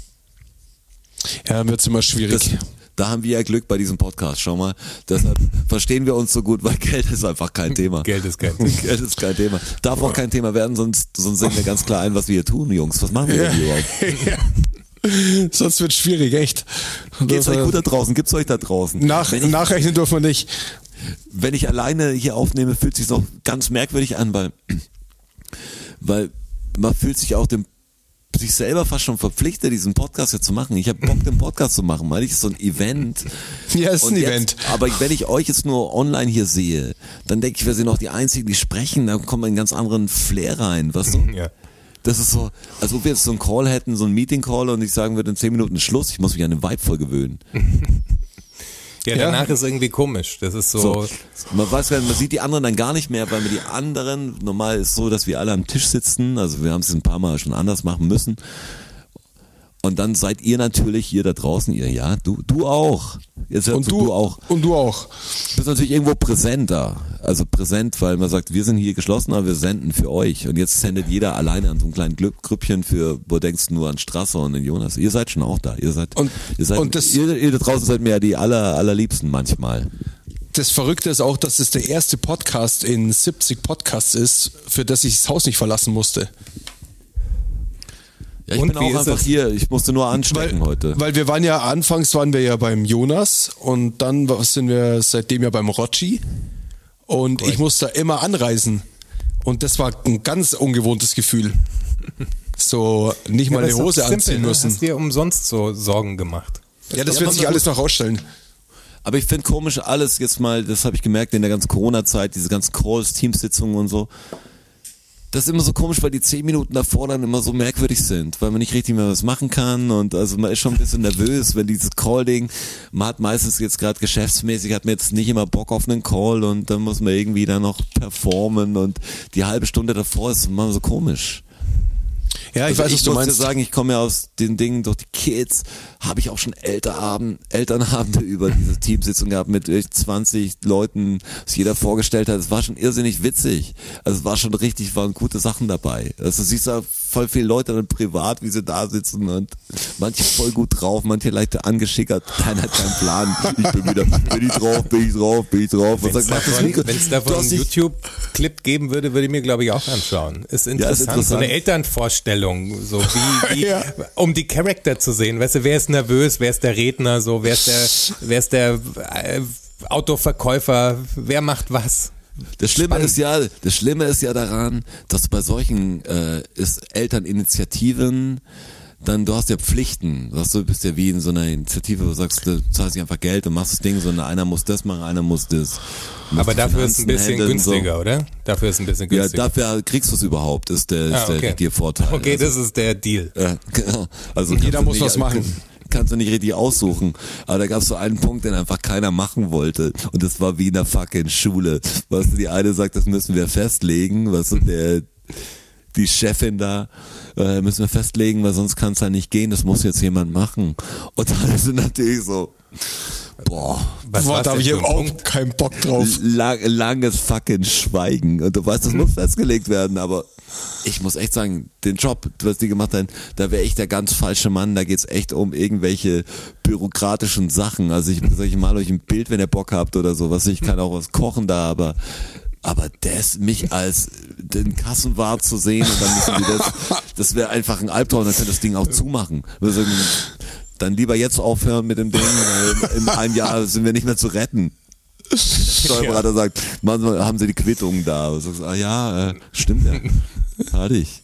Ja, dann wird's immer schwierig. Das, da haben wir ja Glück bei diesem Podcast, schau mal. Deshalb (laughs) verstehen wir uns so gut, weil Geld ist einfach kein Thema. (laughs) Geld ist kein Thema. (laughs) Geld ist kein Thema. Darf auch kein Thema werden, sonst, sonst sehen wir ganz klar ein, was wir hier tun, Jungs. Was machen wir denn hier überhaupt? (laughs) Sonst wird schwierig, echt. Geht's euch gut da draußen? Gibt's euch da draußen? Nach, ich, nachrechnen dürfen wir nicht. wenn ich alleine hier aufnehme, fühlt sich noch ganz merkwürdig an, weil, weil man fühlt sich auch dem sich selber fast schon verpflichtet, diesen Podcast jetzt zu machen. Ich habe Bock, den Podcast zu machen, weil ich so ein Event. Ja, ist ein Und Event. Jetzt, aber wenn ich euch jetzt nur online hier sehe, dann denke ich, wir sind noch die Einzigen, die sprechen, da kommt einen ganz anderen Flair rein, weißt du? Ja. Das ist so, als ob wir jetzt so einen Call hätten, so einen Meeting-Call und ich sagen würde, in zehn Minuten Schluss, ich muss mich an den Vibe voll gewöhnen. Ja, (laughs) Ja. danach ist irgendwie komisch. Das ist so, So, man weiß, man sieht die anderen dann gar nicht mehr, weil man die anderen, normal ist so, dass wir alle am Tisch sitzen, also wir haben es ein paar Mal schon anders machen müssen. Und dann seid ihr natürlich hier da draußen, ihr, ja, du, du auch. Jetzt Und du, auch. Und du auch. bist natürlich irgendwo präsent da. Also präsent, weil man sagt, wir sind hier geschlossen, aber wir senden für euch. Und jetzt sendet jeder alleine an so einem kleinen Grüppchen für, wo denkst du nur an Strasser und an Jonas. Ihr seid schon auch da. Ihr seid, Und- ihr seid, und das- ihr, ihr da draußen seid mir ja die aller, allerliebsten manchmal. Das Verrückte ist auch, dass es der erste Podcast in 70 Podcasts ist, für das ich das Haus nicht verlassen musste. Ja, ich Und bin wie auch ist einfach es? hier. Ich musste nur anstecken Weil, heute. weil wir waren ja, anfangs waren wir ja beim Jonas und dann sind wir seitdem ja beim Rotschi und ich musste immer anreisen und das war ein ganz ungewohntes Gefühl. So nicht mal aber eine Hose simpel, anziehen ne? müssen. Hast dir umsonst so Sorgen gemacht. Ja, das Ja, wird sich alles noch rausstellen. Aber ich finde komisch alles jetzt mal, das habe ich gemerkt in der ganzen Corona-Zeit, diese ganzen Calls, Teamsitzungen und so. Das ist immer so komisch, weil die zehn Minuten davor dann immer so merkwürdig sind, weil man nicht richtig mehr was machen kann und also man ist schon ein bisschen nervös, wenn dieses Call-Ding, man hat meistens jetzt gerade geschäftsmäßig, hat man jetzt nicht immer Bock auf einen Call und dann muss man irgendwie dann noch performen und die halbe Stunde davor ist immer so komisch. Ja, ich Also weiß, was ich du meinst. sagen, ich komme ja aus den Dingen durch die Kids, habe ich auch schon Elternabend, Elternabende (laughs) über diese Teamsitzung gehabt mit äh, 20 Leuten, was jeder vorgestellt hat. Es war schon irrsinnig witzig. Also es war schon richtig, waren gute Sachen dabei. Also du siehst da voll viele Leute dann privat, wie sie da sitzen und manche voll gut drauf, manche leicht angeschickert, keiner hat keinen Plan. Ich bin wieder, bin ich drauf, bin ich drauf, bin ich drauf. Wenn es davon, wenn's davon einen YouTube-Clip geben würde, würde ich mir, glaube ich, auch anschauen. Ist interessant. So interessant. eine Elternvorstellung, so wie, (laughs) wie Ja. um die Charakter zu sehen. Weißt du, wer ist nervös, wer ist der Redner, so, wer ist der, (laughs) wer ist der äh, Autoverkäufer, wer macht was? Das Schlimme Spannend. ist ja, das Schlimme ist ja daran, dass bei solchen äh, ist Elterninitiativen dann du hast ja Pflichten, du, du bist ja wie in so einer Initiative, wo du sagst, du zahlst nicht einfach Geld und machst das Ding, sondern einer muss das machen, einer muss das. Aber dafür ist es Finanzen ein bisschen handeln, so. günstiger, oder? Dafür ist es ein bisschen Ja, günstiger. dafür kriegst du es überhaupt, ist der, ist Ah, okay. der richtige Vorteil. Okay, also, das ist der Deal. (laughs) ja, genau. Also Jeder muss nicht, was machen. Kannst du nicht richtig aussuchen. Aber da gab es so einen Punkt, den einfach keiner machen wollte. Und das war wie in der fucking Schule. Weißt du, die eine sagt, das müssen wir festlegen. Weißt du, der, die Chefin da, äh, müssen wir festlegen, weil sonst kann es ja nicht gehen, das muss jetzt jemand machen. Und dann sind natürlich so, boah, Was Boah, da habe ich ein auch keinen Bock drauf. lang, langes fucking Schweigen. Und du weißt, das muss festgelegt werden, aber ich muss echt sagen, den Job, was die gemacht haben, da wäre ich der ganz falsche Mann. Da geht's echt um irgendwelche bürokratischen Sachen. Also ich, ich mal euch ein Bild, wenn ihr Bock habt oder so. Was ich kann auch was kochen da, aber aber das, mich als den Kassenwart zu sehen und dann müssen die das, das wäre einfach ein Albtraum, dann könnte das Ding auch zumachen. Dann lieber jetzt aufhören mit dem Ding, weil in einem Jahr sind wir nicht mehr zu retten. Der (laughs) Steuerberater sagt, manchmal haben sie die Quittung da. Und sagst, ah ja, äh, stimmt ja. Hatte ich.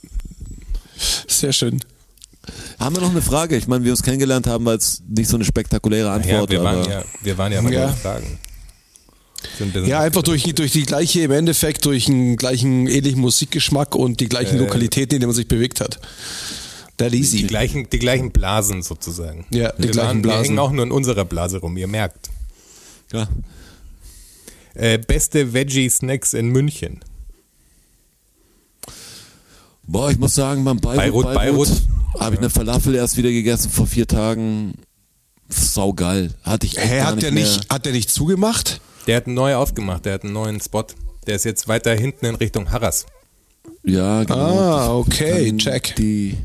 Sehr schön. Haben wir noch eine Frage? Ich meine, wir uns kennengelernt haben, weil es nicht so eine spektakuläre Ja, Antwort, wir waren aber ja, wir waren ja mal Ja. ja. Fragen. Ja, einfach durch, durch die gleiche, im Endeffekt durch den gleichen ähnlichen Musikgeschmack und die gleichen Äh. Lokalitäten, in denen man sich bewegt hat. That die easy. gleichen, die gleichen Blasen sozusagen. Ja, die wir gleichen waren, Blasen. Wir hängen auch nur in unserer Blase rum, ihr merkt. ja. Äh, beste Veggie-Snacks in München. Boah, ich muss sagen, beim Beirut, Beirut, Beirut. habe ich eine Falafel erst wieder gegessen vor vier Tagen. Sau geil. Hatte ich echt Hä, gar hat nicht der mehr. nicht, hat der nicht zugemacht? Der hat neu aufgemacht, der hat einen neuen Spot. Der ist jetzt weiter hinten in Richtung Harras. Ja, genau. Ah, okay, check. Die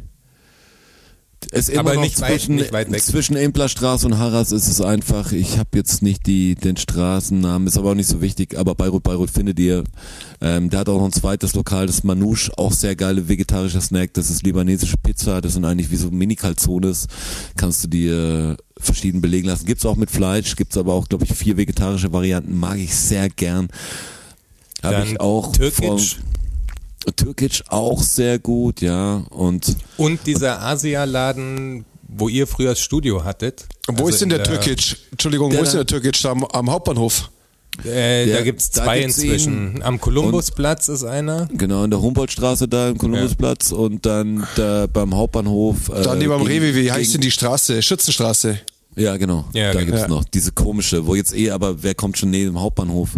es ist Aber immer noch nicht weit- zwischen, nicht weit weg. zwischen Implerstraße und Harras ist es einfach. Ich habe jetzt nicht die den Straßennamen, ist aber auch nicht so wichtig. Aber Beirut, Beirut findet ihr. Ähm, der hat auch noch ein zweites Lokal, das Manouche, auch sehr geile vegetarische Snack. Das ist libanesische Pizza. Das sind eigentlich wie so Mini-Calzones. Kannst du dir verschieden belegen lassen. Gibt's auch mit Fleisch, gibt's aber auch, glaube ich, vier vegetarische Varianten. Mag ich sehr gern. Habe ich auch Türkisch. vom- Türkisch auch sehr gut, ja. Und Und dieser Asia-Laden, wo ihr früher das Studio hattet. Wo Also ist denn in der Türkic? Entschuldigung, Der wo ist denn der Türkic? Da am, am Hauptbahnhof. Äh, Ja, da gibt's da zwei gibt's inzwischen. ihn. Am Kolumbusplatz ist einer. genau in der Humboldtstraße da im Kolumbusplatz und dann da beim Hauptbahnhof. Äh, Da neben am Rewe, wie heißt denn die Straße? Schützenstraße. Ja, genau. Ja, da genau. gibt's Ja. noch diese komische, wo jetzt eh, aber wer kommt schon neben dem Hauptbahnhof?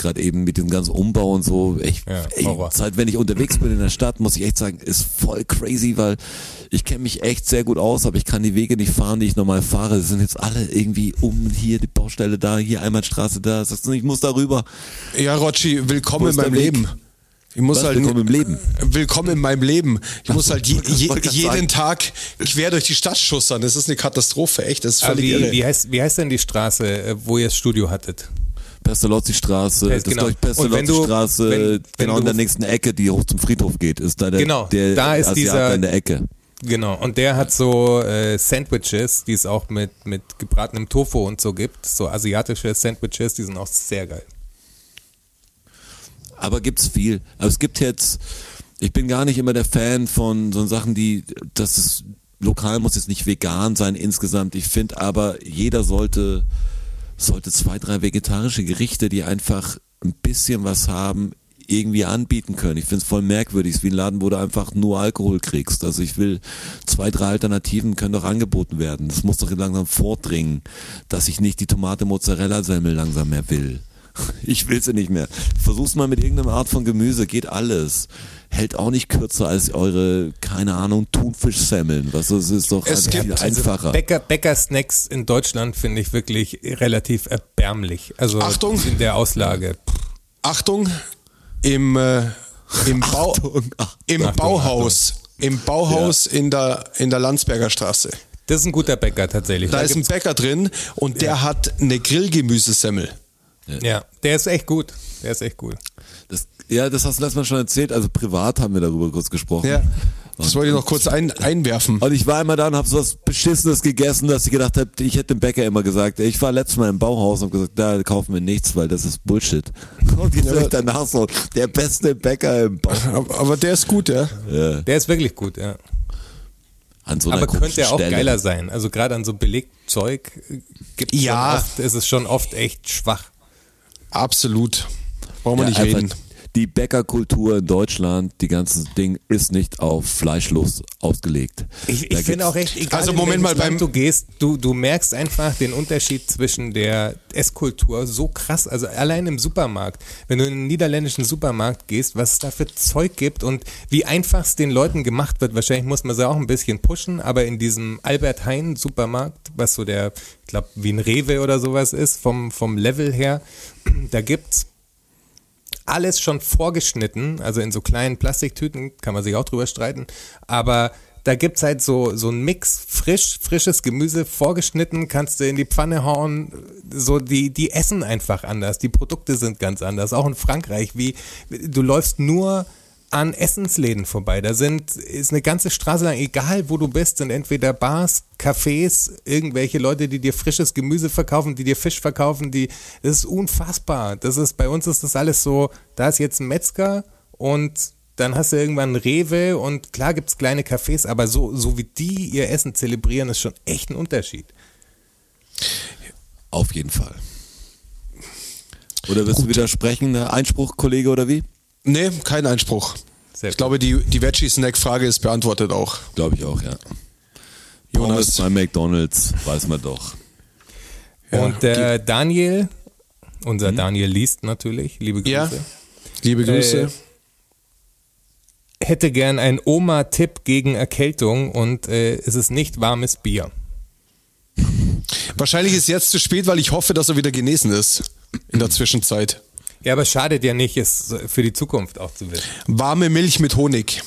Gerade eben mit dem ganzen Umbau und so. Ich, Ja, ey, seit wenn ich unterwegs bin in der Stadt, muss ich echt sagen, ist voll crazy, weil ich kenne mich echt sehr gut aus, aber ich kann die Wege nicht fahren, die ich normal fahre. Sie sind jetzt alle irgendwie um hier die Baustelle da, hier Einbahnstraße da. Sagst du, ich muss darüber. Ja, Rotschi, willkommen in meinem? Leben. Ich muss Was, halt willkommen im Leben? Willkommen in meinem Leben. Ich muss halt je, (laughs) je, jeden sagen. Tag quer durch die Stadt schussern. Das ist eine Katastrophe, echt. Das ist völlig wie, irre. wie, heißt, wie heißt denn die Straße, äh, wo ihr das Studio hattet? Pestalozzi-Straße, das genau. ist Pestalozzi-Straße, wenn- wenn genau in der nächsten Ecke, die hoch zum Friedhof geht, ist da der, Genau, der da ist Asiat dieser- in der Ecke. Genau, und der hat so äh, Sandwiches, die es auch mit, mit gebratenem Tofu und so gibt. So asiatische Sandwiches, die sind auch sehr geil. Aber gibt's viel. Aber es gibt jetzt, ich bin gar nicht immer der Fan von so Sachen, die, das ist, lokal muss jetzt nicht vegan sein insgesamt. Ich finde aber, jeder sollte, sollte zwei, drei vegetarische Gerichte, die einfach ein bisschen was haben, irgendwie anbieten können. Ich finde es voll merkwürdig, es ist wie ein Laden, wo du einfach nur Alkohol kriegst. Also ich will zwei, drei Alternativen können doch angeboten werden. Das muss doch langsam vordringen, dass ich nicht die Tomate Mozzarella Semmel langsam mehr will. (laughs) Ich will sie nicht mehr. Versuch's mal mit irgendeiner Art von Gemüse, geht alles. Hält auch nicht kürzer als eure, keine Ahnung, Thunfischsemmeln. Was es ist doch Es einfach gibt- viel also einfacher. Bäcker, Bäcker-Snacks in Deutschland finde ich wirklich relativ erbärmlich. Also Achtung. in der Auslage. Achtung, im, äh, im, Bau, Achtung, Achtung, im Achtung, Bauhaus, im Bauhaus in, der, in der Landsberger Straße. Das ist ein guter Bäcker tatsächlich. Da Da ist ein Bäcker drin und der hat eine Grillgemüsesemmel. ja, der ist echt gut. Der ist echt gut. Das, ja, das hast du letztes Mal schon erzählt. Also privat haben wir darüber kurz gesprochen. Ja. Das wollte ich noch kurz ein, einwerfen. Und ich war einmal da und habe so was Beschissenes gegessen, dass ich gedacht habe, ich hätte dem Bäcker immer gesagt, ich war letztes Mal im Bauhaus und gesagt, da kaufen wir nichts, weil das ist Bullshit. Und jetzt ja. danach so, der beste Bäcker im Bauhaus. Aber, aber der ist gut, ja. Der ist wirklich gut, ja. An so einer Aber könnte er auch Stelle. geiler sein. Also gerade an so Belegzeug gibt Ja. oft, ist es schon oft echt schwach. Absolut. Brauchen wir Ja, nicht einfach reden. Die Bäckerkultur in Deutschland, die ganze Ding ist nicht auf Fleischlos ausgelegt. Ich, ich finde auch echt, egal Also Moment mal, beim- du gehst, du, du merkst einfach den Unterschied zwischen der Esskultur so krass. Also allein im Supermarkt, wenn du in einen niederländischen Supermarkt gehst, was es da für Zeug gibt und wie einfach es den Leuten gemacht wird. Wahrscheinlich muss man sie auch ein bisschen pushen, aber in diesem Albert Heijn Supermarkt, was so der, ich glaube, wie ein Rewe oder sowas ist, vom, vom Level her, (clears throat) da gibt's alles schon vorgeschnitten, also in so kleinen Plastiktüten, kann man sich auch drüber streiten, aber da gibt's halt so, so einen Mix, frisch, frisches Gemüse vorgeschnitten, kannst du in die Pfanne hauen, so die, die essen einfach anders, die Produkte sind ganz anders, auch in Frankreich, wie, du läufst nur an Essensläden vorbei. Da sind, ist eine ganze Straße lang, egal wo du bist, sind entweder Bars, Cafés, irgendwelche Leute, die dir frisches Gemüse verkaufen, die dir Fisch verkaufen, die, das ist unfassbar. Das ist, bei uns ist das alles so, da ist jetzt ein Metzger und dann hast du irgendwann Rewe und klar gibt's kleine Cafés, aber so, so wie die ihr Essen zelebrieren, ist schon echt ein Unterschied. Auf jeden Fall. Oder wirst du widersprechen, ne? Einspruch, Kollege, oder wie? Nee, kein Einspruch. Ich glaube, die, die Veggie-Snack-Frage ist beantwortet auch. Glaube ich auch, ja. Jonas. Pommes bei McDonalds, weiß man doch. Ja, und der Daniel, unser Daniel liest natürlich, liebe Grüße. Ja. Liebe Grüße. Äh, hätte gern einen Oma-Tipp gegen Erkältung und äh, es ist nicht warmes Bier. Wahrscheinlich ist jetzt zu spät, weil ich hoffe, dass er wieder genesen ist. In der Zwischenzeit. Ja, aber es schadet ja nicht, es für die Zukunft auch zu wissen. Warme Milch mit Honig.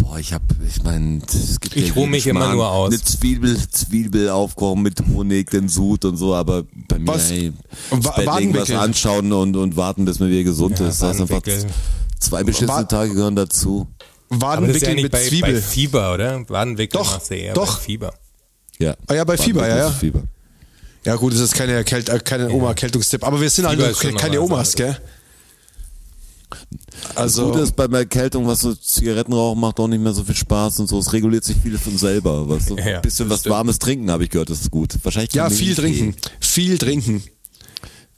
Boah, ich hab, ich meine, es gibt Ich ja ruh mich immer nur aus. Eine Zwiebel, Zwiebel aufkochen mit Honig, den Sud und so, aber bei mir, Was? hey, Wa- ins Bett legen, was anschauen und, und warten, bis man wieder gesund Ja, ist. Das ist einfach zwei beschissene Tage gehören dazu. Ja Wadenwickel nicht mit bei, Zwiebel. bei Fieber, oder? Wadenwickel Doch, machst du eher doch. bei Fieber. Ja. Ah ja, bei Fieber, ja, ja. Fieber. Ja gut, das ist keine, Erkält äh, keine Oma-Erkältungstipp. Aber wir sind Fieber halt keine was Omas, gell? Also, Gut ist bei der Erkältung, was so Zigarettenrauchen macht auch nicht mehr so viel Spaß und so. Es reguliert sich viel von selber. Was so Ja, ein bisschen das was stimmt. Warmes trinken, habe ich gehört, das ist gut. Wahrscheinlich ja, viel trinken. Viel trinken.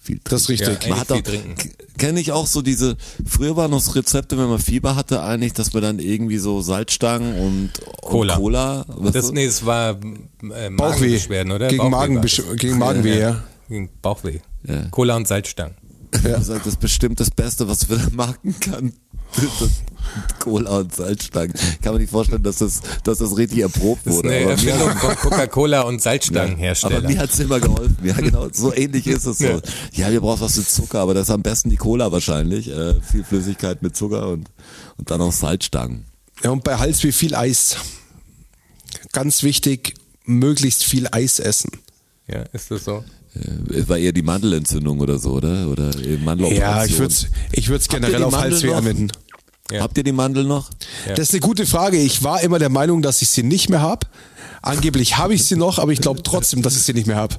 Viel Das ist richtig. Ja, Man hat auch, trinken. kenne ich auch so diese, früher waren das Rezepte, wenn man Fieber hatte, eigentlich, dass man dann irgendwie so Salzstangen und, Cola. und Cola was Das, nee, es war äh, Bauchweh. Magenbeschwerden, oder? Gegen, Bauchweh gegen Magenweh, ja. Gegen Bauchweh. Ja. Cola und Salzstangen. (laughs) ja. das ist bestimmt das Beste, was man da machen kann. Das (laughs) (laughs) Cola und Salzstangen. Kann man nicht vorstellen, dass das, dass das richtig erprobt Das ist wurde. eine aber Erfindung von Coca-Cola und aber Salzstangenhersteller. mir hat's immer geholfen. Ja, genau. So ähnlich ist es so. Ja. Ja, wir brauchen was mit Zucker, aber das ist am besten die Cola wahrscheinlich. Äh, viel Flüssigkeit mit Zucker und, und dann noch Salzstangen. Ja, und bei Halsweh viel Eis. Ganz wichtig, möglichst viel Eis essen. ja, ist das so? Äh, war eher die Mandelentzündung oder so, oder? Oder Mandeloperation. Ja, ich würde es ich würd's generell auf Halsweh noch? anwenden. Ja. Habt ihr die Mandel noch? Ja. Das ist eine gute Frage. Ich war immer der Meinung, dass ich sie nicht mehr habe. Angeblich habe ich sie noch, aber ich glaube trotzdem, dass ich sie nicht mehr habe.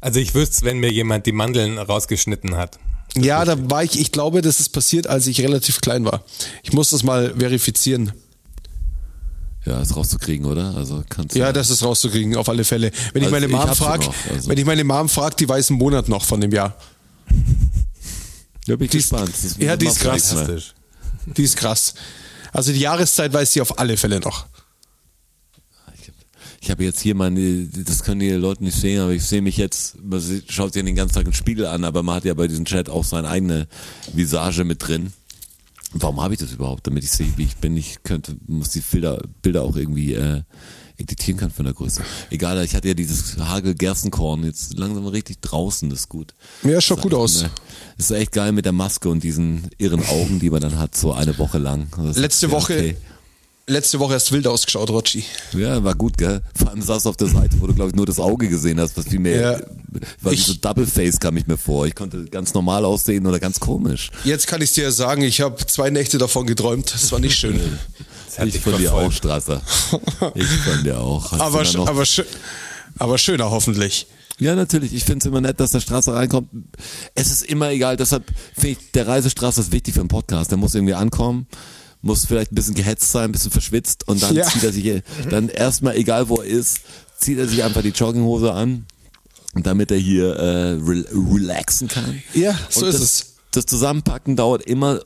Also ich wüsste, wenn mir jemand die Mandeln rausgeschnitten hat. Ja, da war ich, ich glaube, das ist passiert, als ich relativ klein war. Ich muss das mal verifizieren. Ja, ist rauszukriegen, oder? Also kannst du. Ja, das ist rauszukriegen, auf alle Fälle. Wenn ich Also meine ich Mom hab sie frag, noch, also. wenn ich meine Mom frag, die weiß einen Monat noch von dem Jahr. ja, bin ich die ist- gespannt. Das ja, die ist krass. Die ist krass. Also die Jahreszeit weiß sie auf alle Fälle noch. Ich habe jetzt hier meine, das können die Leute nicht sehen, aber ich sehe mich jetzt, man schaut sich den ganzen Tag im Spiegel an, aber man hat ja bei diesem Chat auch seine eigene Visage mit drin. Warum habe ich das überhaupt? Damit ich sehe, wie ich bin. Ich könnte, muss die Bilder, Bilder auch irgendwie äh, editieren können von der Größe. Egal, ich hatte ja dieses Hagel-Gerstenkorn jetzt langsam richtig draußen, das ist gut. Ja, schaut gut aus. Das ist echt geil mit der Maske und diesen irren Augen, die man dann hat, so eine Woche lang. Das Letzte ja Woche, okay. letzte Woche erst wild ausgeschaut, Rotschi. Ja, war gut, gell? Vor allem saß auf der Seite, wo du, glaube ich, nur das Auge gesehen hast, was viel mehr, Ja. war Ich- so Double Face kam ich mir vor. Ich konnte ganz normal aussehen oder ganz komisch. Jetzt kann ich dir sagen, ich habe zwei Nächte davon geträumt. Das war nicht schön. (laughs) Das Ich von dir auch, Strasser. Ich von (laughs) dir auch. Hast aber, sch- aber, schö- aber schöner hoffentlich. ja, natürlich. Ich finde es immer nett, dass der Straße reinkommt. Es ist immer egal. Deshalb finde ich, der Reisestraße ist wichtig für einen Podcast. Der muss irgendwie ankommen, muss vielleicht ein bisschen gehetzt sein, ein bisschen verschwitzt und dann Ja. zieht er sich, dann erstmal, egal wo er ist, zieht er sich einfach die Jogginghose an damit er hier äh, rel relaxen kann. Ja, so Und ist das, es. Das Zusammenpacken dauert immer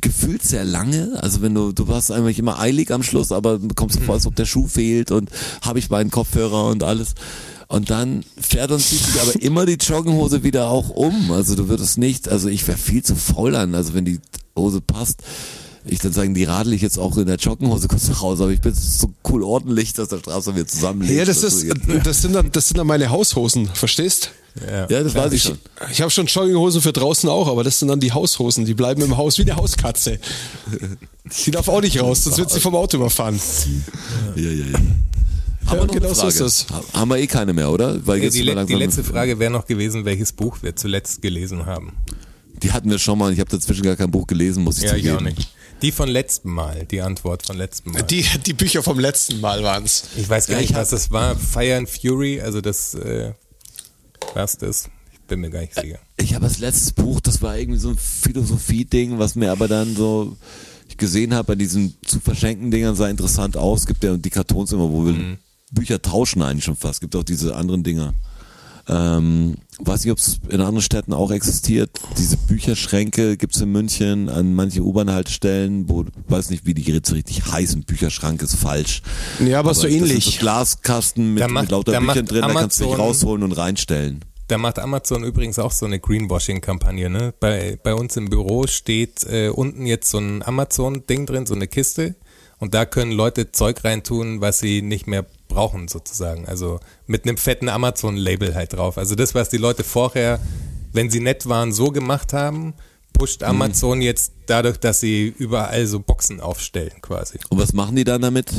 gefühlt sehr lange. Also wenn du, du warst eigentlich immer eilig am Schluss, aber du kommst dir vor, als ob der Schuh fehlt und habe ich meinen Kopfhörer und alles. Und dann fährt und zieht sich aber immer die Joggenhose wieder auch um. Also du würdest nicht, also ich wäre viel zu faul an, also wenn die Hose passt. Ich dann sagen, die radel ich jetzt auch in der Joggenhose kurz nach Hause, aber ich bin so cool ordentlich, dass der Straße mir zusammenlegt. Ja, das dass ist, du jetzt- das sind dann, das sind dann meine Haushosen, verstehst? Ja. ja, das weiß ich Ich, schon. ich habe schon Jogginghosen für draußen auch, aber das sind dann die Haushosen, die bleiben im Haus wie eine Hauskatze. Die darf auch nicht raus, sonst wird sie vom Auto überfahren. Ja, ja, ja. Ja, Haben wir noch genau eine so Frage? ist. Ha- Haben wir eh keine mehr, oder? Weil Ja, jetzt die, le die letzte Frage wäre noch gewesen, welches Buch wir zuletzt gelesen haben. Die hatten wir schon mal. Ich habe dazwischen gar kein Buch gelesen, muss ich Ja, ich zugeben. auch nicht. Die von letztem Mal, die Antwort von letztem Mal. Die, die Bücher vom letzten Mal waren's. ich weiß gar Ja, nicht, ich was das war. Fire and Fury, also das, äh, was das? Ich bin mir gar nicht sicher. Ich habe das letzte Buch, das war irgendwie so ein Philosophie-Ding, was mir aber dann so ich gesehen habe bei diesen zu verschenken Dingern sah interessant aus. Gibt ja die Kartons immer, wo wir Mhm. Bücher tauschen eigentlich schon fast. Gibt auch diese anderen Dinger. Ähm, weiß nicht, ob es in anderen Städten auch existiert. Diese Bücherschränke gibt's in München an manchen U-Bahn-Haltestellen, wo weiß nicht, wie die jetzt richtig heißen. Bücherschrank ist falsch. Ja, aber so das sind ähnlich. so Glaskasten mit, macht- mit lauter Büchern macht drin, da kannst du dich Amazon- rausholen und reinstellen. Da macht Amazon übrigens auch so eine Greenwashing-Kampagne. Ne? Bei, bei uns im Büro steht äh, unten jetzt so ein Amazon-Ding drin, so eine Kiste. Und da können Leute Zeug reintun, was sie nicht mehr brauchen, sozusagen. Also mit einem fetten Amazon-Label halt drauf. Also das, was die Leute vorher, wenn sie nett waren, so gemacht haben, pusht Amazon jetzt dadurch, dass sie überall so Boxen aufstellen quasi. Und was machen die dann damit?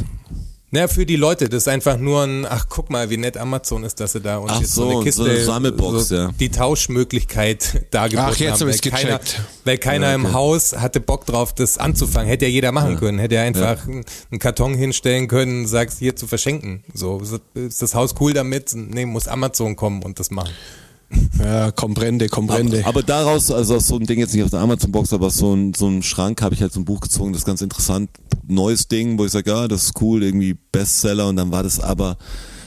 Naja, für die Leute, das ist einfach nur ein, ach guck mal, wie nett Amazon ist, dass sie da uns Ach jetzt so, so, eine Kiste, so eine Sammelbox, ja. die Tauschmöglichkeit (laughs) dargeboten Ach, jetzt haben. hab ich's weil keiner, gecheckt. weil keiner im Haus hatte Bock drauf, das anzufangen. Hätte ja jeder machen können. Hätte ja einfach einen Karton hinstellen können, sagst hier zu verschenken. So, ist das Haus cool damit? Nee, muss Amazon kommen und das machen. Ja, comprende, comprende. Aber, aber daraus, also aus so ein Ding jetzt nicht aus der Amazon-Box, aber aus so ein, so ein Schrank habe ich halt so ein Buch gezogen, das ist ganz interessant. Neues Ding, wo ich sage, ja, das ist cool, irgendwie Bestseller und dann war das aber,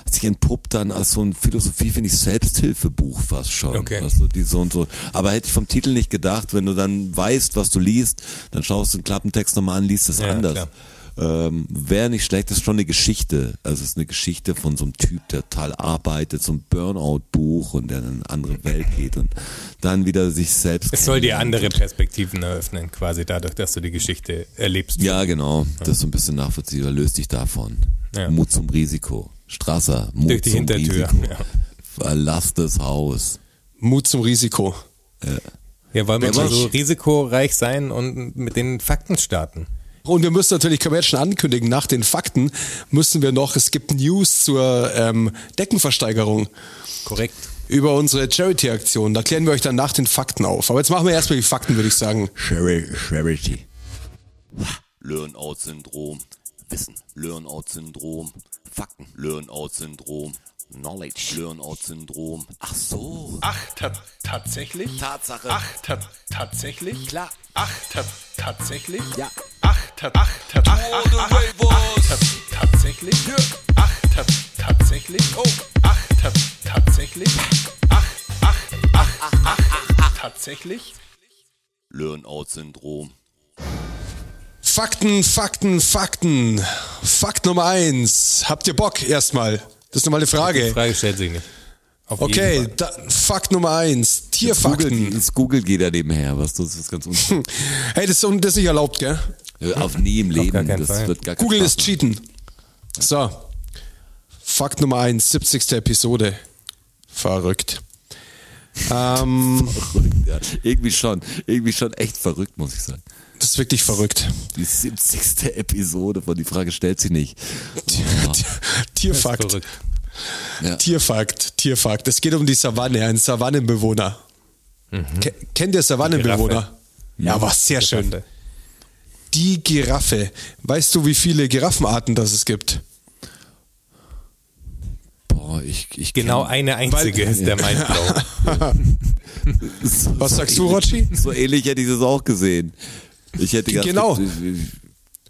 hat sich entpuppt dann als so ein Philosophie, finde ich, Selbsthilfebuch fast schon. Okay. Also die so und so. Aber hätte ich vom Titel nicht gedacht, wenn du dann weißt, was du liest, dann schaust du den Klappentext nochmal an, liest es Ja, anders. klar. Ähm, Wäre nicht schlecht, das ist schon eine Geschichte. Also es ist eine Geschichte von so einem Typ, der total arbeitet, so ein Burnout-Buch und der in eine andere Welt geht und dann wieder sich selbst. Es soll dir andere Perspektiven eröffnen, quasi dadurch, dass du die Geschichte erlebst. Ja, genau. Das ist so ein bisschen nachvollziehbar. Löst dich davon. Ja. Mut zum Risiko. Strasser, Mut Durch die zum Hintertür. Risiko. Ja. Verlass das Haus. Mut zum Risiko. Ja, wollen wir Ja, mal aber so ich- risikoreich sein und mit den Fakten starten. Und wir müssen natürlich, können wir jetzt schon ankündigen, nach den Fakten müssen wir noch, es gibt News zur ähm, Deckenversteigerung Korrekt. über unsere Charity-Aktion. Da klären wir euch dann nach den Fakten auf. Aber jetzt machen wir erstmal die Fakten, würde ich sagen. Charity. Learn-out-Syndrom. Wissen. Learn-out-Syndrom. Fakten. Learn-out-Syndrom. Knowledge. Learn-out-Syndrom. Ach so. Ach, ta tatsächlich? Tatsache. Ach, ta tatsächlich? Klar. Ach, ta tatsächlich? Ja. Ach, ta ach, ta ach, ach, ach, ach, ach, ta tatsächlich? Ach, ta tatsächlich? Oh, ach, ta tatsächlich? Ach, ach, ach, ach, ach, ach, tatsächlich? Learn-out-Syndrom. Fakten, Fakten, Fakten. Fakt Nummer eins. Habt ihr Bock erstmal? Das ist nochmal eine Die Frage. Frage stellt sich nicht. Auf Okay, da, Fakt Nummer eins. Google, Tierfakten. das Google geht da nebenher, was das ist ganz. (laughs) Hey, das ist, das ist nicht erlaubt, gell? Auf nie im Leben. das Fall. wird gar Google Spaß ist Cheaten. So. Fakt Nummer eins, 70. Episode. Verrückt. Ähm, Verrückt, ja. Irgendwie schon, irgendwie schon echt verrückt, muss ich sagen. Das ist wirklich verrückt. Die 70. Episode von die Frage stellt sie nicht. Oh, Tierfakt. Ja. Tierfakt, Tierfakt. Es geht um die Savanne, ein Savannenbewohner. Ke kennt ihr Savannenbewohner? Ja, war sehr schön. Giraffe. Die Giraffe. Weißt du, wie viele Giraffenarten das es gibt? Boah, ich, ich Genau eine einzige Weil- ist der Mindblow. (laughs) So Was sagst du, Rotschi? So ähnlich hätte ich das auch gesehen. Ich hätte gedacht, Genau. Es gibt,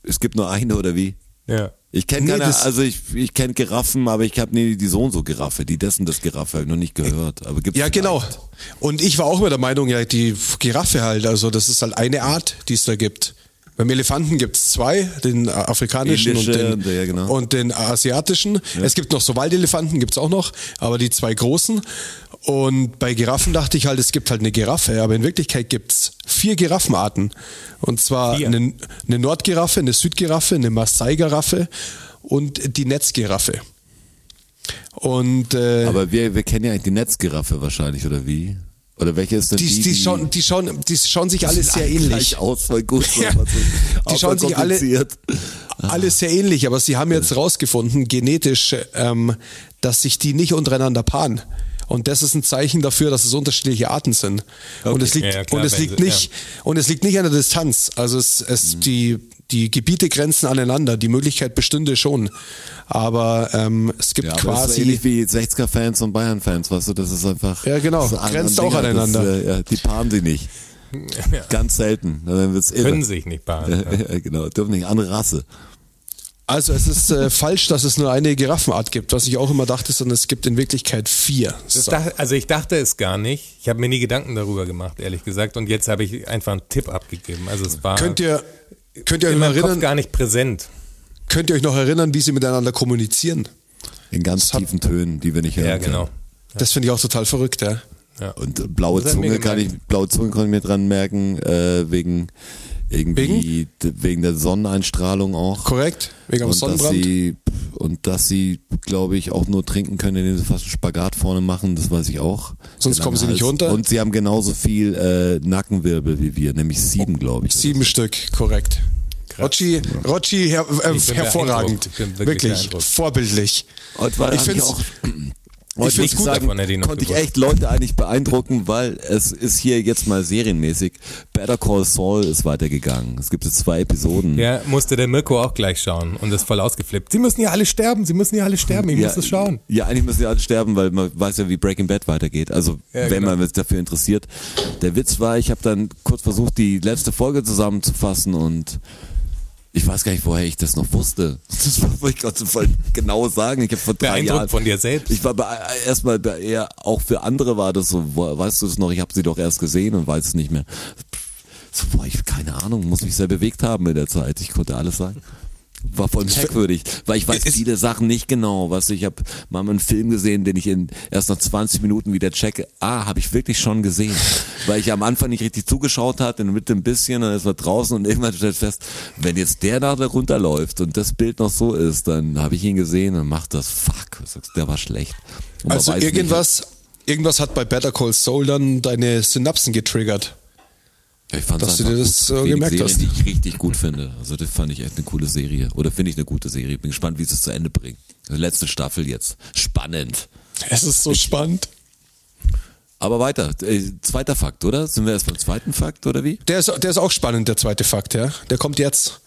es gibt nur eine oder wie? Ja. Ich kenne Nee, keine, also ich, ich kenne Giraffen, aber ich habe nie die so und so Giraffe, die dessen das Giraffe, hab ich noch nicht gehört. Aber gibt's Ja, genau. vielleicht. Und ich war auch immer der Meinung, ja, die Giraffe halt, also das ist halt eine Art, die es da gibt. Beim Elefanten gibt es zwei, den afrikanischen und Indische den, und, ja, genau. und den asiatischen. Es gibt noch so Waldelefanten, gibt's auch noch, aber die zwei großen. Und bei Giraffen dachte ich halt, es gibt halt eine Giraffe, aber in Wirklichkeit gibt's vier Giraffenarten. Und zwar eine, eine Nordgiraffe, eine Südgiraffe, eine Maasai-Giraffe und die Netzgiraffe. Und äh, Aber wir, wir kennen ja eigentlich die Netzgiraffe wahrscheinlich, oder wie? Oder welche ist denn die, die? die, schauen, die, schauen, die schauen sich alle sehr ähnlich. Aus, voll gut. Ja. so- Die schauen sich alle-. Alles sehr ähnlich, aber sie haben jetzt rausgefunden, genetisch, ähm, dass sich die nicht untereinander paaren. Und das ist ein Zeichen dafür, dass es unterschiedliche Arten sind. Und es liegt, Ja, ja, klar, und es liegt sie- nicht, und es liegt nicht an der Distanz. Also es, es, die, die Gebiete grenzen aneinander. Die Möglichkeit bestünde schon. Aber ähm, es gibt Ja, aber das ist quasi. ähnlich wie 60er-Fans und Bayern-Fans, weißt du, das ist einfach. Ja, genau, grenzt auch Ding, aneinander. Das, äh, ja, die paaren sie nicht. (laughs) Ganz selten. Dann wird's irre. Können sich nicht paaren. Ja. (laughs) Ja, genau, dürfen nicht. Andere Rasse. Also es ist äh, falsch, dass es nur eine Giraffenart gibt, was ich auch immer dachte, sondern es gibt in Wirklichkeit vier. Das So. dach, also ich dachte es gar nicht. Ich habe mir nie Gedanken darüber gemacht, ehrlich gesagt. Und jetzt habe ich einfach einen Tipp abgegeben. Also es war Könnt ihr, könnt ihr euch in noch meinem Kopf erinnern, gar nicht präsent. könnt ihr euch noch erinnern, wie sie miteinander kommunizieren? In ganz hat- tiefen Tönen, die wir nicht hören Ja, genau. können. Das finde ich auch total verrückt, ja. Ja. Und blaue Das Zunge kann ich, blaue Zunge kann ich mir dran merken, äh, wegen, irgendwie, d- wegen der Sonneneinstrahlung auch. Korrekt? Wegen am und dass Sonnenbrand? sie, und dass sie, glaube ich, auch nur trinken können, indem sie fast einen Spagat vorne machen, das weiß ich auch. Sonst kommen sie nicht runter? Und sie haben genauso viel äh, Nackenwirbel wie wir, nämlich sieben, glaube ich. Sieben Stück, korrekt. Rotschi, Rotschi her, äh, hervorragend. wirklich Wirklich, vorbildlich. War Ich find's- auch. Ich Heute muss gut, sagen, davon hätte ich konnte ich echt Leute eigentlich beeindrucken, weil es ist hier jetzt mal serienmäßig. Better Call Saul ist weitergegangen. Es gibt jetzt zwei Episoden. Ja, musste der Mirko auch gleich schauen und ist voll ausgeflippt. Sie müssen ja alle sterben, sie müssen ja alle sterben, ich muss das schauen. Ja, eigentlich müssen die alle sterben, weil man weiß ja, wie Breaking Bad weitergeht. Also, Ja, wenn genau. man sich dafür interessiert. Der Witz war, ich habe dann kurz versucht, die letzte Folge zusammenzufassen und ich weiß gar nicht, woher ich das noch wusste. (laughs) Das wollte ich gerade so voll genau sagen. Ich habe vor drei Beeindruckt Jahren von dir selbst. Ich war erstmal bei- eher auch für andere war das so, weißt du es noch? Ich habe sie doch erst gesehen und weiß es nicht mehr. So, boah, ich keine Ahnung, muss mich sehr bewegt haben in der Zeit. Ich konnte alles sagen. War voll merkwürdig, weil ich weiß viele Sachen nicht genau. Was ich habe mal einen Film gesehen, den ich in erst nach 20 Minuten wieder checke. Ah, habe ich wirklich schon gesehen, weil ich am Anfang nicht richtig zugeschaut hatte, in der Mitte ein bisschen, dann ist man draußen und irgendwann stellt fest, wenn jetzt der da runterläuft und das Bild noch so ist, dann habe ich ihn gesehen und macht das. Fuck, der war schlecht. Und Also weiß nicht- irgendwas, irgendwas hat bei Better Call Saul dann deine Synapsen getriggert. Ich fand dass du dir das so Wenig gemerkt Serien, hast. die ich richtig gut finde. Also das fand ich echt eine coole Serie. Oder finde ich eine gute Serie. Bin gespannt, wie sie es zu Ende bringen. Die letzte Staffel jetzt. Spannend. Es ist so spannend. Aber weiter. Äh, zweiter Fakt, oder? Sind wir erst beim zweiten Fakt, oder wie? Der ist, der ist auch spannend, der zweite Fakt, ja. Der kommt jetzt.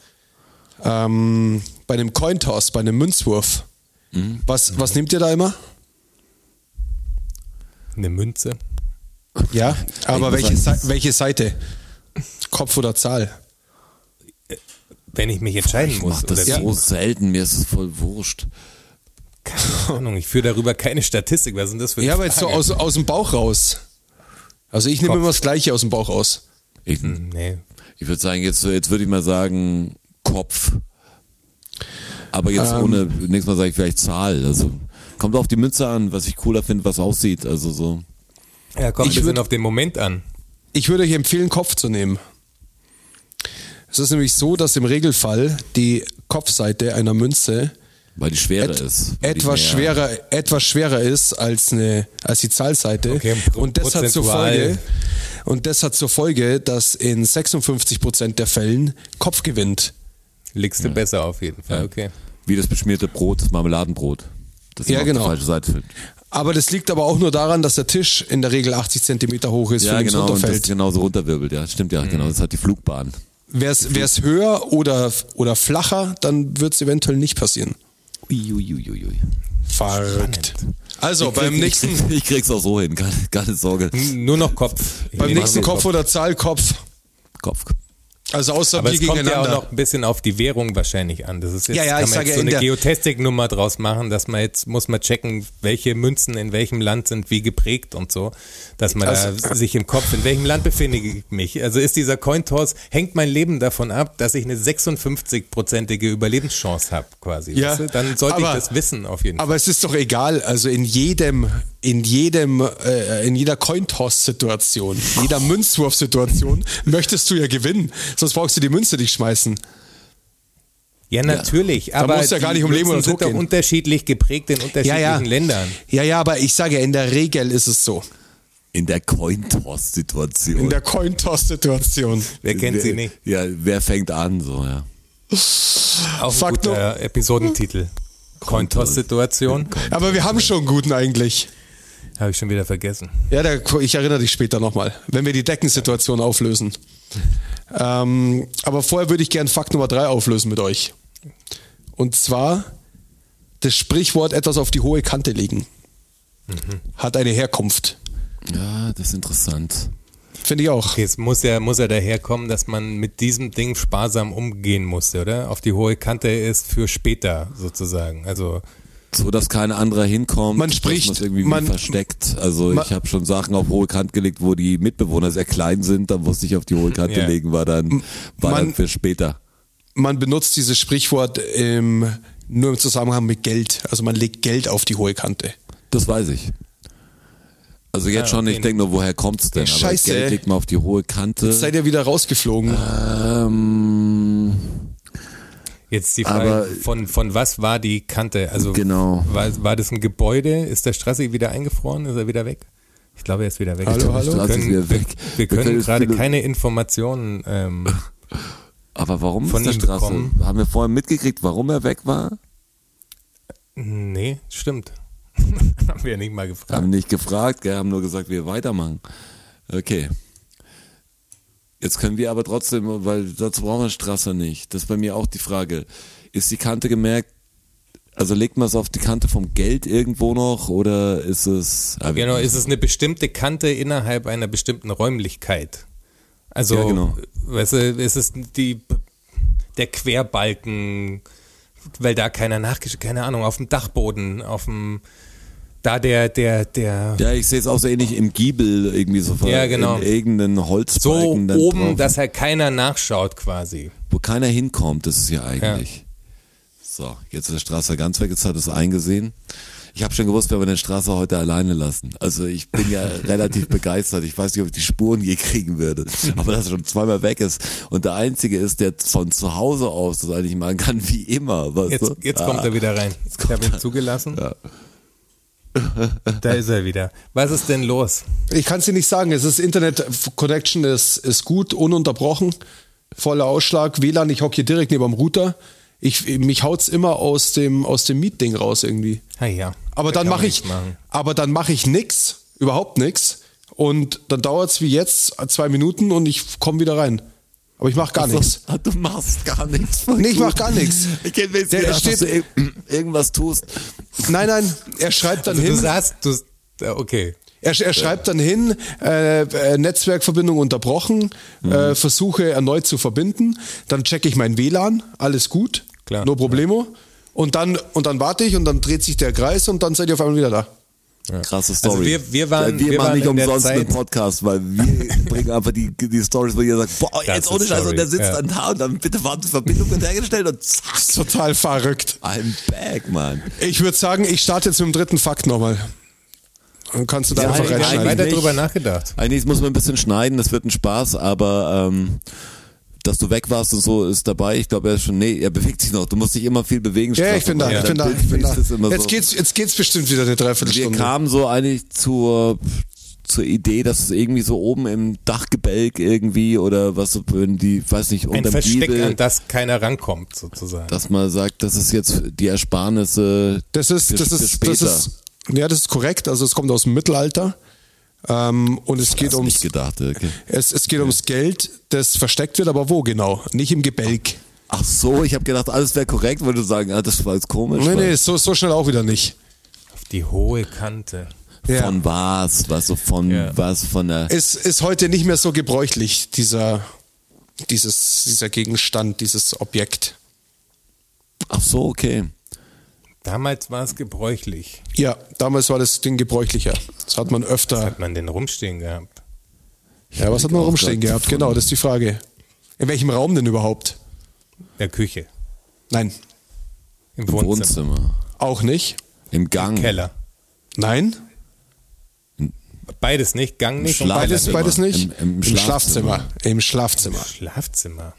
Ähm, bei einem Cointoss, bei einem Münzwurf. Mhm. Was, was nehmt ihr da immer? Eine Münze. Ja, aber welche, sagen- welche Seite? Kopf oder Zahl? Wenn ich mich entscheiden Ich muss. mach das so selten. Mir ist es voll wurscht. Keine Ahnung, ich führe darüber keine Statistik. Was sind das für Ja, aber jetzt so aus, aus dem Bauch raus. Also ich nehme Kopf. immer das Gleiche aus dem Bauch aus. Ich, Nee. ich würde sagen, jetzt, jetzt würde ich mal sagen Kopf. Aber jetzt Ähm. ohne, nächstes Mal sage ich vielleicht Zahl. Also kommt auf die Münze an, was ich cooler finde, was aussieht. Also so. Ja, kommt Ich ein bisschen würd- auf den Moment an. Ich würde euch empfehlen, Kopf zu nehmen. Es ist nämlich so, dass im Regelfall die Kopfseite einer Münze Weil die schwerer et ist. Etwas schwerer, etwas schwerer ist als eine, als die Zahlseite. Okay, und das hat zur. Folge, und das hat zur Folge, dass in 56 Prozent der Fällen Kopf gewinnt. Legst du besser auf jeden Fall, okay. Wie das beschmierte Brot, das Marmeladenbrot. Das Ja, genau. die falsche Seite fällt. Aber das liegt aber auch nur daran, dass der Tisch in der Regel 80 Zentimeter hoch ist, Ja, für den es genau, und das runterfällt. genauso runterwirbelt, ja. Stimmt ja, genau. Das hat die Flugbahn. Wäre es höher oder, oder flacher, dann wird es eventuell nicht passieren. Uiuiuiui. Verrückt. Also beim nächsten, (laughs) Ich krieg's auch so hin, keine, keine Sorge. Nur noch Kopf. Ich beim nächsten Kopf oder Zahl Kopf. Kopf. Also außer Aber wir es kommt ja auch noch ein bisschen auf die Währung wahrscheinlich an. Das ist jetzt, Ja, ja, kann ich man sage jetzt so in eine Geotastik-Nummer draus machen, dass man jetzt, muss man checken, welche Münzen in welchem Land sind wie geprägt und so, dass man Also- da sich im Kopf, in welchem Land befinde ich mich. Also ist dieser Cointoss, hängt mein Leben davon ab, dass ich eine 56-prozentige Überlebenschance habe quasi. Ja, weißt du? Dann sollte aber- ich das wissen auf jeden Fall. Aber es ist doch egal, also in jedem, in jedem, äh, in jeder Cointoss-Situation, jeder Münzwurf-Situation (laughs) möchtest du ja gewinnen. Sonst brauchst du die Münze nicht schmeißen. Ja, natürlich, Da aber muss ja gar nicht um Leben Münzen oder sind Tod doch gehen. unterschiedlich geprägt in unterschiedlichen Ländern. Ja, ja, aber ich sage ja, in der Regel ist es so. In der Cointoss-Situation. In der Cointoss-Situation. Wer kennt sie nicht? Ja, wer fängt an, so, ja. Auch ein Fakt guter Episodentitel. Cointoss-Situation. Aber wir haben schon einen guten eigentlich. Habe ich schon wieder vergessen. Ja, der, ich erinnere dich später nochmal, wenn wir die Deckensituation auflösen. Ähm, aber vorher würde ich gern Fakt Nummer drei auflösen mit euch. Und zwar das Sprichwort etwas auf die hohe Kante legen. Hat eine Herkunft. Ja, das ist interessant. Finde ich auch. Okay, es muss ja, muss ja daherkommen, dass man mit diesem Ding sparsam umgehen musste, oder? Auf die hohe Kante ist für später sozusagen. Also So, dass kein anderer hinkommt. Man dass spricht, man's irgendwie man- versteckt. Also man- ich habe schon Sachen auf hohe Kant gelegt, wo die Mitbewohner sehr klein sind. Dann musste ich auf die hohe Kante Ja. legen, war dann, war Man- dann für später. Man benutzt dieses Sprichwort im, nur im Zusammenhang mit Geld. Also man legt Geld auf die hohe Kante. Das weiß ich. Also jetzt Ah, schon, okay. ich denke nur, woher kommt's denn? Aber Scheiße. Geld legt man auf die hohe Kante. Jetzt seid ihr wieder rausgeflogen. Ähm, jetzt die Frage, Aber- von, von was war die Kante? Also Genau. war, war das ein Gebäude? Ist der Strassi wieder eingefroren? Ist er wieder weg? Ich glaube, er ist wieder weg. Hallo, wir hallo? können, Strassi ist wieder weg. Wir, wir Wir können können gerade keine Informationen. Ähm, aber warum Von ist der Straße? bekommen. Haben wir vorher mitgekriegt, warum er weg war? nee, stimmt. (laughs) Haben wir ja nicht mal gefragt. Haben nicht gefragt, gell, haben nur gesagt, wir weitermachen. Okay. Jetzt können wir aber trotzdem, weil dazu brauchen wir Strasser nicht. Das ist bei mir auch die Frage. Ist die Kante gemerkt, also legt man es auf die Kante vom Geld irgendwo noch oder ist es. Genau, ist es eine bestimmte Kante innerhalb einer bestimmten Räumlichkeit? Also, Ja, genau. weißt du, ist es die, der Querbalken, weil da keiner nachgeschaut, keine Ahnung, auf dem Dachboden, auf dem, da der, der, der, Ja, ich sehe es auch so ähnlich im Giebel irgendwie so Ja, genau. in irgendeinen so Holzbalken dann oben, drauf, dass halt keiner nachschaut quasi. wo keiner hinkommt, das ist ja eigentlich. So, jetzt ist der Strasser ganz weg, jetzt hat es eingesehen. Ich habe schon gewusst, wenn wir den Strasser heute alleine lassen. Also ich bin ja (laughs) relativ begeistert. Ich weiß nicht, ob ich die Spuren je kriegen würde. (laughs) Aber dass er schon zweimal weg ist. Und der Einzige ist, der von zu Hause aus das eigentlich machen kann, wie immer. Weißt Jetzt, jetzt Ah. kommt er wieder rein. Ich kommt habe ihn zugelassen. Ja. (laughs) Da ist er wieder. Was ist denn los? Ich kann es dir nicht sagen. Es ist Internet Connection ist, ist gut, ununterbrochen, voller Ausschlag, WLAN. Ich hocke hier direkt neben dem Router. Ich, mich haut's immer aus dem aus dem Meet-Ding raus irgendwie. Ah ja. Aber Da dann mache ich, nichts aber dann mache ich nix, überhaupt nix. Und dann dauert's wie jetzt zwei Minuten und ich komme wieder rein. Aber ich mache gar nichts. Du machst gar nichts. Nee, ich mach gar nichts. Ich kenne jetzt Der gedacht, steht- dass du ir- irgendwas tust. Nein, nein, er schreibt dann Also du hin. sagst, du, okay. Er, er schreibt dann hin, äh, äh, Netzwerkverbindung unterbrochen, Mhm. äh, versuche erneut zu verbinden, dann checke ich mein WLAN, alles gut, Klar. no problemo. Und dann, und dann warte ich und dann dreht sich der Kreis und dann seid ihr auf einmal wieder da. Krasse Story. Also wir- wir waren- wir, wir machen waren nicht umsonst einen Podcast, weil wir (laughs) bringen einfach die, die Stories, wo ihr sagt, boah, jetzt ohne Scheiß, und der sitzt ja. dann da und dann bitte warten, Verbindung wird hergestellt und zack, Das ist total verrückt. I'm back, man. Ich würde sagen, ich starte jetzt mit dem dritten Fakt nochmal. Dann kannst du da Ja, einfach ja, Wir haben reinschneiden. weiter drüber nachgedacht. Eigentlich muss man ein bisschen schneiden, das wird ein Spaß, aber ähm, dass du weg warst und so ist dabei. Ich glaube, er ist schon, nee, er bewegt sich noch. Du musst dich immer viel bewegen. Ja, ich bin da, ich bin da, ich bin Jetzt so. geht's, jetzt geht's bestimmt wieder eine Wir Dreiviertelstunde. kamen so eigentlich zur zur Idee, dass es irgendwie so oben im Dachgebälk irgendwie oder was so, wenn die, weiß nicht, Ein unterm Versteck, Giebel, an das keiner rankommt, sozusagen. dass man sagt, das ist jetzt die Ersparnisse Das ist, für, das ist, das ist, ja, das ist korrekt. Also es kommt aus dem Mittelalter. Ähm, und es geht du ums, gedacht, okay. es, es geht ums Geld, das versteckt wird, aber wo genau? Nicht im Gebälk. Ach so, ich habe gedacht, alles wäre korrekt, würde sagen, ah, das war jetzt komisch. Nee, weil- nee, so, so schnell auch wieder nicht. Auf die hohe Kante. Ja. Von was, was so von Ja. was von der Es ist heute nicht mehr so gebräuchlich, dieser, dieses, dieser Gegenstand, dieses Objekt. Ach so, okay. Damals war es gebräuchlich. Ja, damals war das Ding gebräuchlicher. Das hat man öfter. Hat man denn rumstehen gehabt? Ja, was hat man rumstehen gehabt? gefunden. Genau, das ist die Frage. In welchem Raum denn überhaupt? Der Küche. Nein, Im Im Wohnzimmer. Wohnzimmer. auch nicht. Im Gang. Keller. Nein, Beides nicht, Gang nicht beides, nicht. beides nicht. Im- im Im Schlafzimmer. Schlafzimmer. Im Schlafzimmer. Schlafzimmer.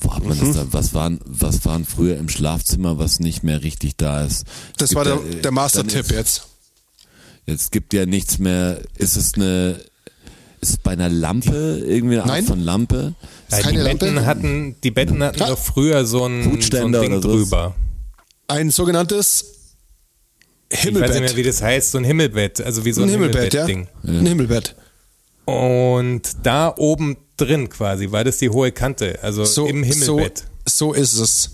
Wo hat man das da? Was waren, was waren früher im Schlafzimmer, was nicht mehr richtig da ist? Das war der, ja, äh, der dann Master-Tipp jetzt. Jetzt gibt ja nichts mehr. Ist es eine, ist es bei einer Lampe irgendwie eine Art Nein. von Lampe? Ja, die keine Lampe? Betten hatten, die Betten hatten Ja. doch früher so ein, so ein Ding drüber. Ein sogenanntes Ich weiß nicht mehr, Himmelbett. wie das heißt, so ein Himmelbett, also wie so ein, Ein Himmelbett, ja. Himmelbettding. Ein Himmelbett. Und da oben drin quasi war das die hohe Kante, also So, im Himmelbett. So, so ist es.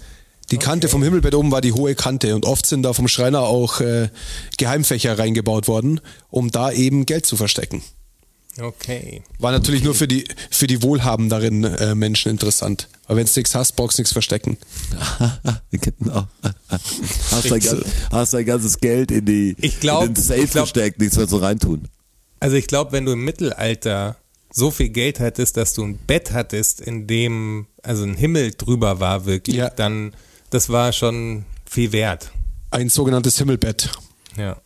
Die Kante vom Himmelbett oben war die hohe Kante und oft sind da vom Schreiner auch äh, Geheimfächer reingebaut worden, um da eben Geld zu verstecken. Okay. War natürlich nur für die für die wohlhabenderen äh, Menschen interessant. Aber wenn du nichts hast, brauchst du nichts verstecken. (laughs) genau. Hast dein, ganz, hast dein ganzes Geld in die Ich glaub- in den Safe ich glaub- gesteckt, nichts mehr zu reintun. Also ich glaube, wenn du im Mittelalter so viel Geld hattest, dass du ein Bett hattest, in dem also ein Himmel drüber war wirklich, Ja. dann das war schon viel wert. Ein sogenanntes Himmelbett. Ja.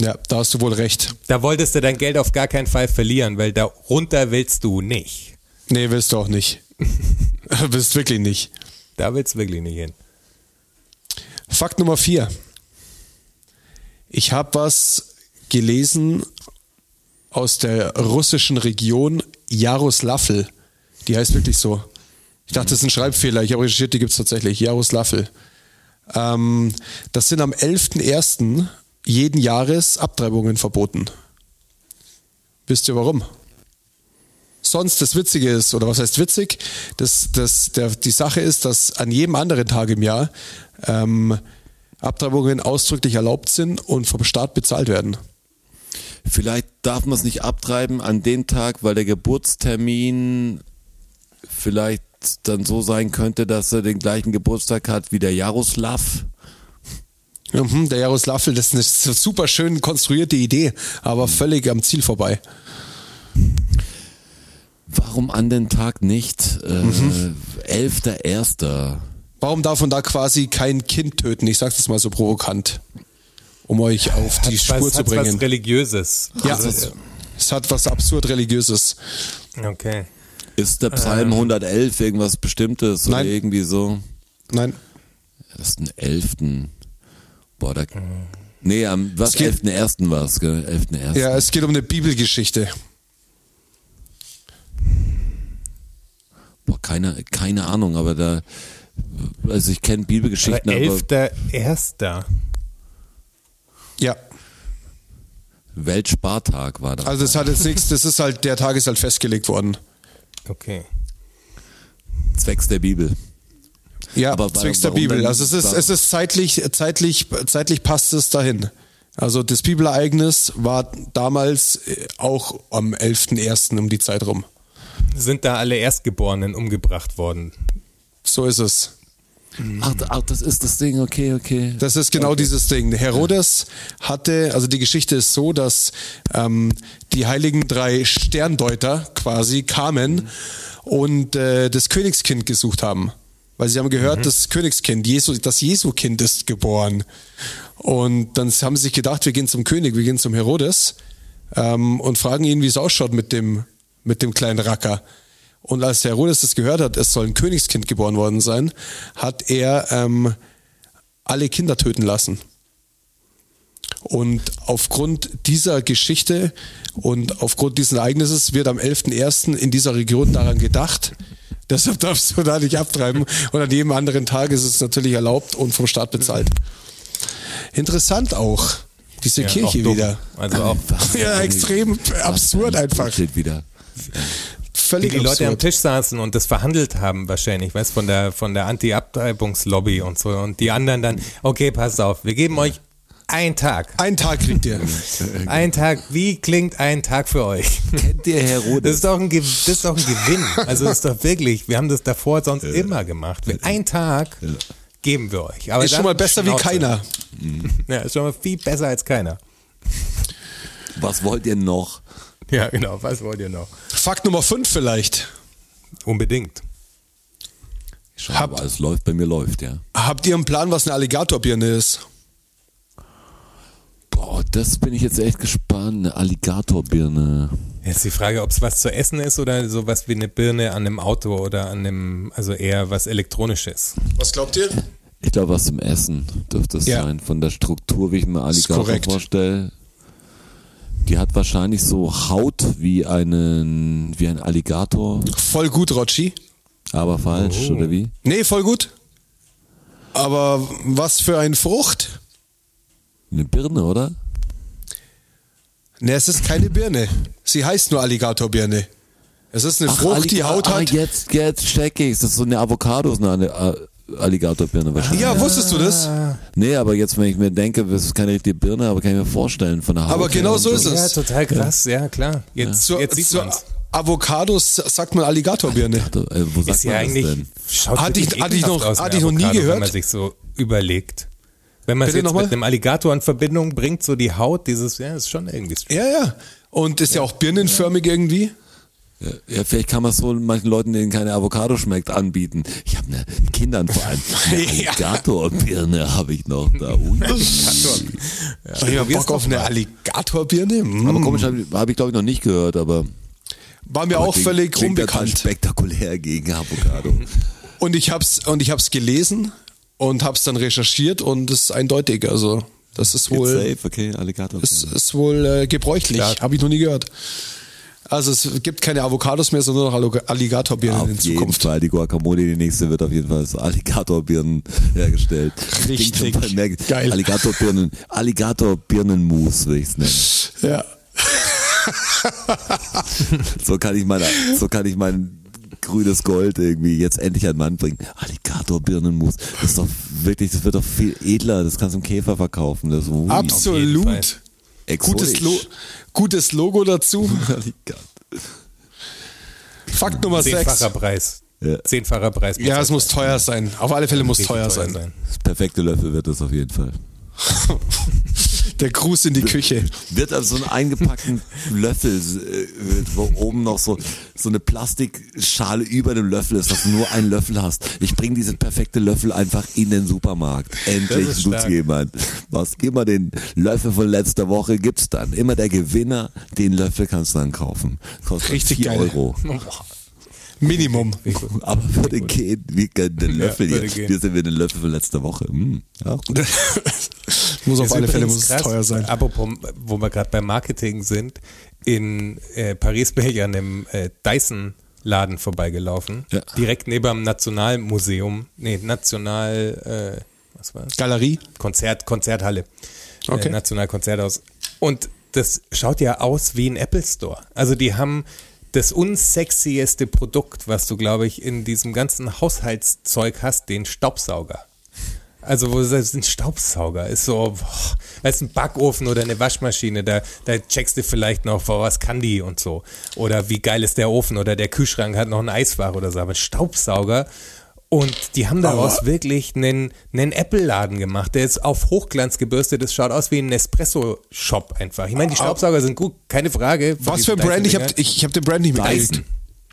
Ja, da hast du wohl recht. Da wolltest du dein Geld auf gar keinen Fall verlieren, weil da runter willst du nicht. Nee, willst du auch nicht. (laughs) willst wirklich nicht. Da willst du wirklich nicht hin. Fakt Nummer vier. Ich habe was gelesen aus der russischen Region Jaroslavl. Die heißt wirklich so. Ich dachte, das ist ein Schreibfehler. Ich habe recherchiert, die gibt es tatsächlich. Jaroslavl. Ähm, das sind am 11.01. jeden Jahres Abtreibungen verboten. Wisst ihr warum? Sonst das Witzige ist, oder was heißt witzig? Das, das, der, die Sache ist, dass an jedem anderen Tag im Jahr ähm, Abtreibungen ausdrücklich erlaubt sind und vom Staat bezahlt werden. Vielleicht darf man es nicht abtreiben an dem Tag, weil der Geburtstermin vielleicht dann so sein könnte, dass er den gleichen Geburtstag hat wie der Jaroslav. Mhm, der Jaroslavl, das ist eine super schön konstruierte Idee, aber völlig am Ziel vorbei. Warum an den Tag nicht? Äh, Mhm. 11.1. Warum darf man da quasi kein Kind töten? Ich sag's jetzt mal so provokant, um euch auf die Hat Spur was, zu hat bringen. was Religiöses. Ja, Also, es hat was absurd religiöses. okay. Ist der Psalm 111 irgendwas Bestimmtes Nein. oder irgendwie so? Nein, Das ist ein 11. Boah, da. Nee, am was? Es geht- 11.1. war es, gell? 11.1. ja, es geht um eine Bibelgeschichte. Boah, keine, keine Ahnung, aber da. Also ich kenne Bibelgeschichten, aber, elfter Erster. Ja, Weltspartag war das. also das hat jetzt nichts, das ist halt, der Tag ist halt festgelegt worden. Okay. zwecks der Bibel. Ja, Aber zwecks der Bibel. denn- Also es ist, es ist zeitlich, zeitlich, zeitlich passt es dahin. Also das Bibelereignis war damals äh, auch am 11.01. um die Zeit rum. Sind da alle Erstgeborenen umgebracht worden? So ist es. Ach, ach, das ist das Ding, okay, okay. Das ist genau dieses Ding. Herodes hatte, also die Geschichte ist so, dass ähm, die heiligen drei Sterndeuter quasi kamen und äh, das Königskind gesucht haben. Weil sie haben gehört, das Königskind, Jesu, das Jesu-Kind ist geboren. Und dann haben sie sich gedacht, wir gehen zum König, wir gehen zum Herodes ähm, und fragen ihn, wie es ausschaut mit dem, mit dem kleinen Racker. Und als Herodes das gehört hat, es soll ein Königskind geboren worden sein, hat er ähm, alle Kinder töten lassen. Und aufgrund dieser Geschichte und aufgrund dieses Ereignisses wird am 11.01. in dieser Region daran gedacht. (laughs) Deshalb darfst du da nicht abtreiben. Und an jedem anderen Tag ist es natürlich erlaubt und vom Staat bezahlt. Interessant auch. Diese Ja, Kirche wieder. Also auch, (laughs) Ja, extrem absurd einfach. Wieder. Wie Völlig die Leute am. Tisch saßen und das verhandelt haben wahrscheinlich, weißt von der von der Anti-Abtreibungslobby und so und die anderen dann, okay, passt auf, wir geben euch Ein Tag. Einen Tag kriegt ihr. (laughs) Ein Tag. Wie klingt ein Tag für euch? Kennt ihr Das Herodes? ist doch ein, Ge- das ist doch ein Gewinn. Also das ist doch wirklich, wir haben das davor sonst immer gemacht. Für einen Tag geben wir euch. Aber Ist schon mal besser wie Schnauze. keiner. Ja, ist schon mal viel besser als keiner. Was wollt ihr noch? (laughs) Ja, genau. Was wollt ihr noch? Fakt Nummer 5 vielleicht. Unbedingt. Schau, Hab- aber es läuft, bei mir läuft, ja. Habt ihr einen Plan, was eine Alligatorbirne ist? Boah, das bin ich jetzt echt gespannt. Eine Alligatorbirne. Jetzt die Frage, ob es was zu essen ist oder sowas wie eine Birne an einem Auto oder an einem, also eher was Elektronisches. Was glaubt ihr? Ich glaube, was zum Essen dürfte es Ja. sein. Von der Struktur, wie ich mir Alligator vorstelle. Die hat wahrscheinlich so Haut wie einen, wie ein Alligator, Voll gut, Rotschi. aber falsch, Oh. oder wie? Nee, voll gut. Aber was für ein Frucht? Eine Birne, oder? Ne, es ist keine Birne. Sie heißt nur Alligatorbirne. Es ist eine Frucht, die Alliga- Haut ah, hat. jetzt, jetzt check ich. Das ist so eine Avocado, ist eine äh, Alligatorbirne wahrscheinlich. Ja, wusstest du das? Nee, aber jetzt, wenn ich mir denke, das ist keine richtige Birne, aber kann ich mir vorstellen von der Haut. Aber genau so ist es. Ja, total krass, ja, klar. Jetzt, Zur, jetzt sieht man's. Avocados sagt man Alligatorbirne. Äh, wo sagt Ist ja man das eigentlich, denn? schaut Hatte ich- hatte ich noch- hatte ich noch nie gehört. Wenn man sich so überlegt. Wenn man es Bitte jetzt nochmal? mit einem Alligator in Verbindung bringt, so die Haut, dieses, ja, ist schon irgendwie. Ja, ja. Und ist ja auch birnenförmig irgendwie. Ja, ja, vielleicht kann man es so manchen Leuten, denen keine Avocado schmeckt, anbieten. Ich habe eine Kindern vor allem (laughs) eine Ja. Alligatorbirne habe ich noch da. Ui. (laughs) ich hab Bock auf eine Alligatorbirne. Mm. Aber komisch habe hab ich glaube ich noch nicht gehört, aber War mir auch klingt- völlig klingt total unbekannt. spektakulär gegen Avocado. (laughs) Und ich hab's und ich hab's gelesen und hab's dann recherchiert und es ist eindeutig. Also das ist It's wohl safe, okay, Alligator. ist, ist wohl äh, gebräuchlich. Klar. Habe ich noch nie gehört. Also es gibt keine Avocados mehr, sondern noch Alliga- Alligatorbirnen Auf in jeden Zukunft. Fall, die Guacamole, die nächste wird auf jeden Fall aus Alligatorbirnen (laughs) hergestellt. Richtig geil. Alligatorbirnen, Alligatorbirnenmus will ich es nennen. Ja. (laughs) So kann ich meine, so kann ich mein grünes Gold irgendwie jetzt endlich an Mann bringen. Alligatorbirnenmus, das ist doch wirklich, das wird doch viel edler, das kannst du im Käfer verkaufen. Das, ui, jeden Absolut. Gutes, Lo gutes Logo dazu. (laughs) Alligator. Fakt Nummer 6. Zehnfacher Preis. Ja. Zehnfacher Preis. Ja, es muss teuer sein. Auf alle Fälle muss Richtig teuer sein. Das perfekte Löffel wird das auf jeden Fall. (laughs) Der Gruß in die Küche. Wird also so einen eingepackten (laughs) Löffel, äh, wo oben noch so, so eine Plastikschale über dem Löffel ist, dass du nur einen Löffel hast. Ich bringe diesen perfekte Löffel einfach in den Supermarkt. Endlich tut's jemand. Was immer den Löffel von letzter Woche gibt's dann. Immer der Gewinner, den Löffel kannst du dann kaufen. Kostet Richtig 4 geil. Euro. (laughs) Minimum. Aber würde gehen, wie den Löffel würde hier. Hier sind wir den Löffel von letzter Woche. Hm, ja, gut. (laughs) muss auf alle Fälle muss es krass, teuer sein. Apropos, wo wir gerade beim Marketing sind, in äh, Paris bin ich an einem äh, Dyson-Laden vorbeigelaufen. Ja. Direkt neben dem Nationalmuseum, nee, National, äh, was war das? Galerie. Konzert, Konzerthalle. Okay. Äh, Nationalkonzerthaus. Und das schaut ja aus wie ein Apple Store. Also die haben das unsexieste Produkt, was du, glaube ich, in diesem ganzen Haushaltszeug hast, den Staubsauger. Also, wo du sagst, ein Staubsauger ist so, boah, weißt du, ein Backofen oder eine Waschmaschine, da, da checkst du vielleicht noch, boah, was kann die und so. Oder wie geil ist der Ofen oder der Kühlschrank hat noch ein Eisfach oder so. Aber ein Staubsauger und die haben daraus wirklich einen, einen Apple-Laden gemacht, der ist auf Hochglanz gebürstet, das schaut aus wie ein Nespresso-Shop einfach. Ich meine, die Staubsauger sind gut, keine Frage. Was für ein Brand? Ich habe ich, ich hab den Brand nicht Dyson. mitgekriegt.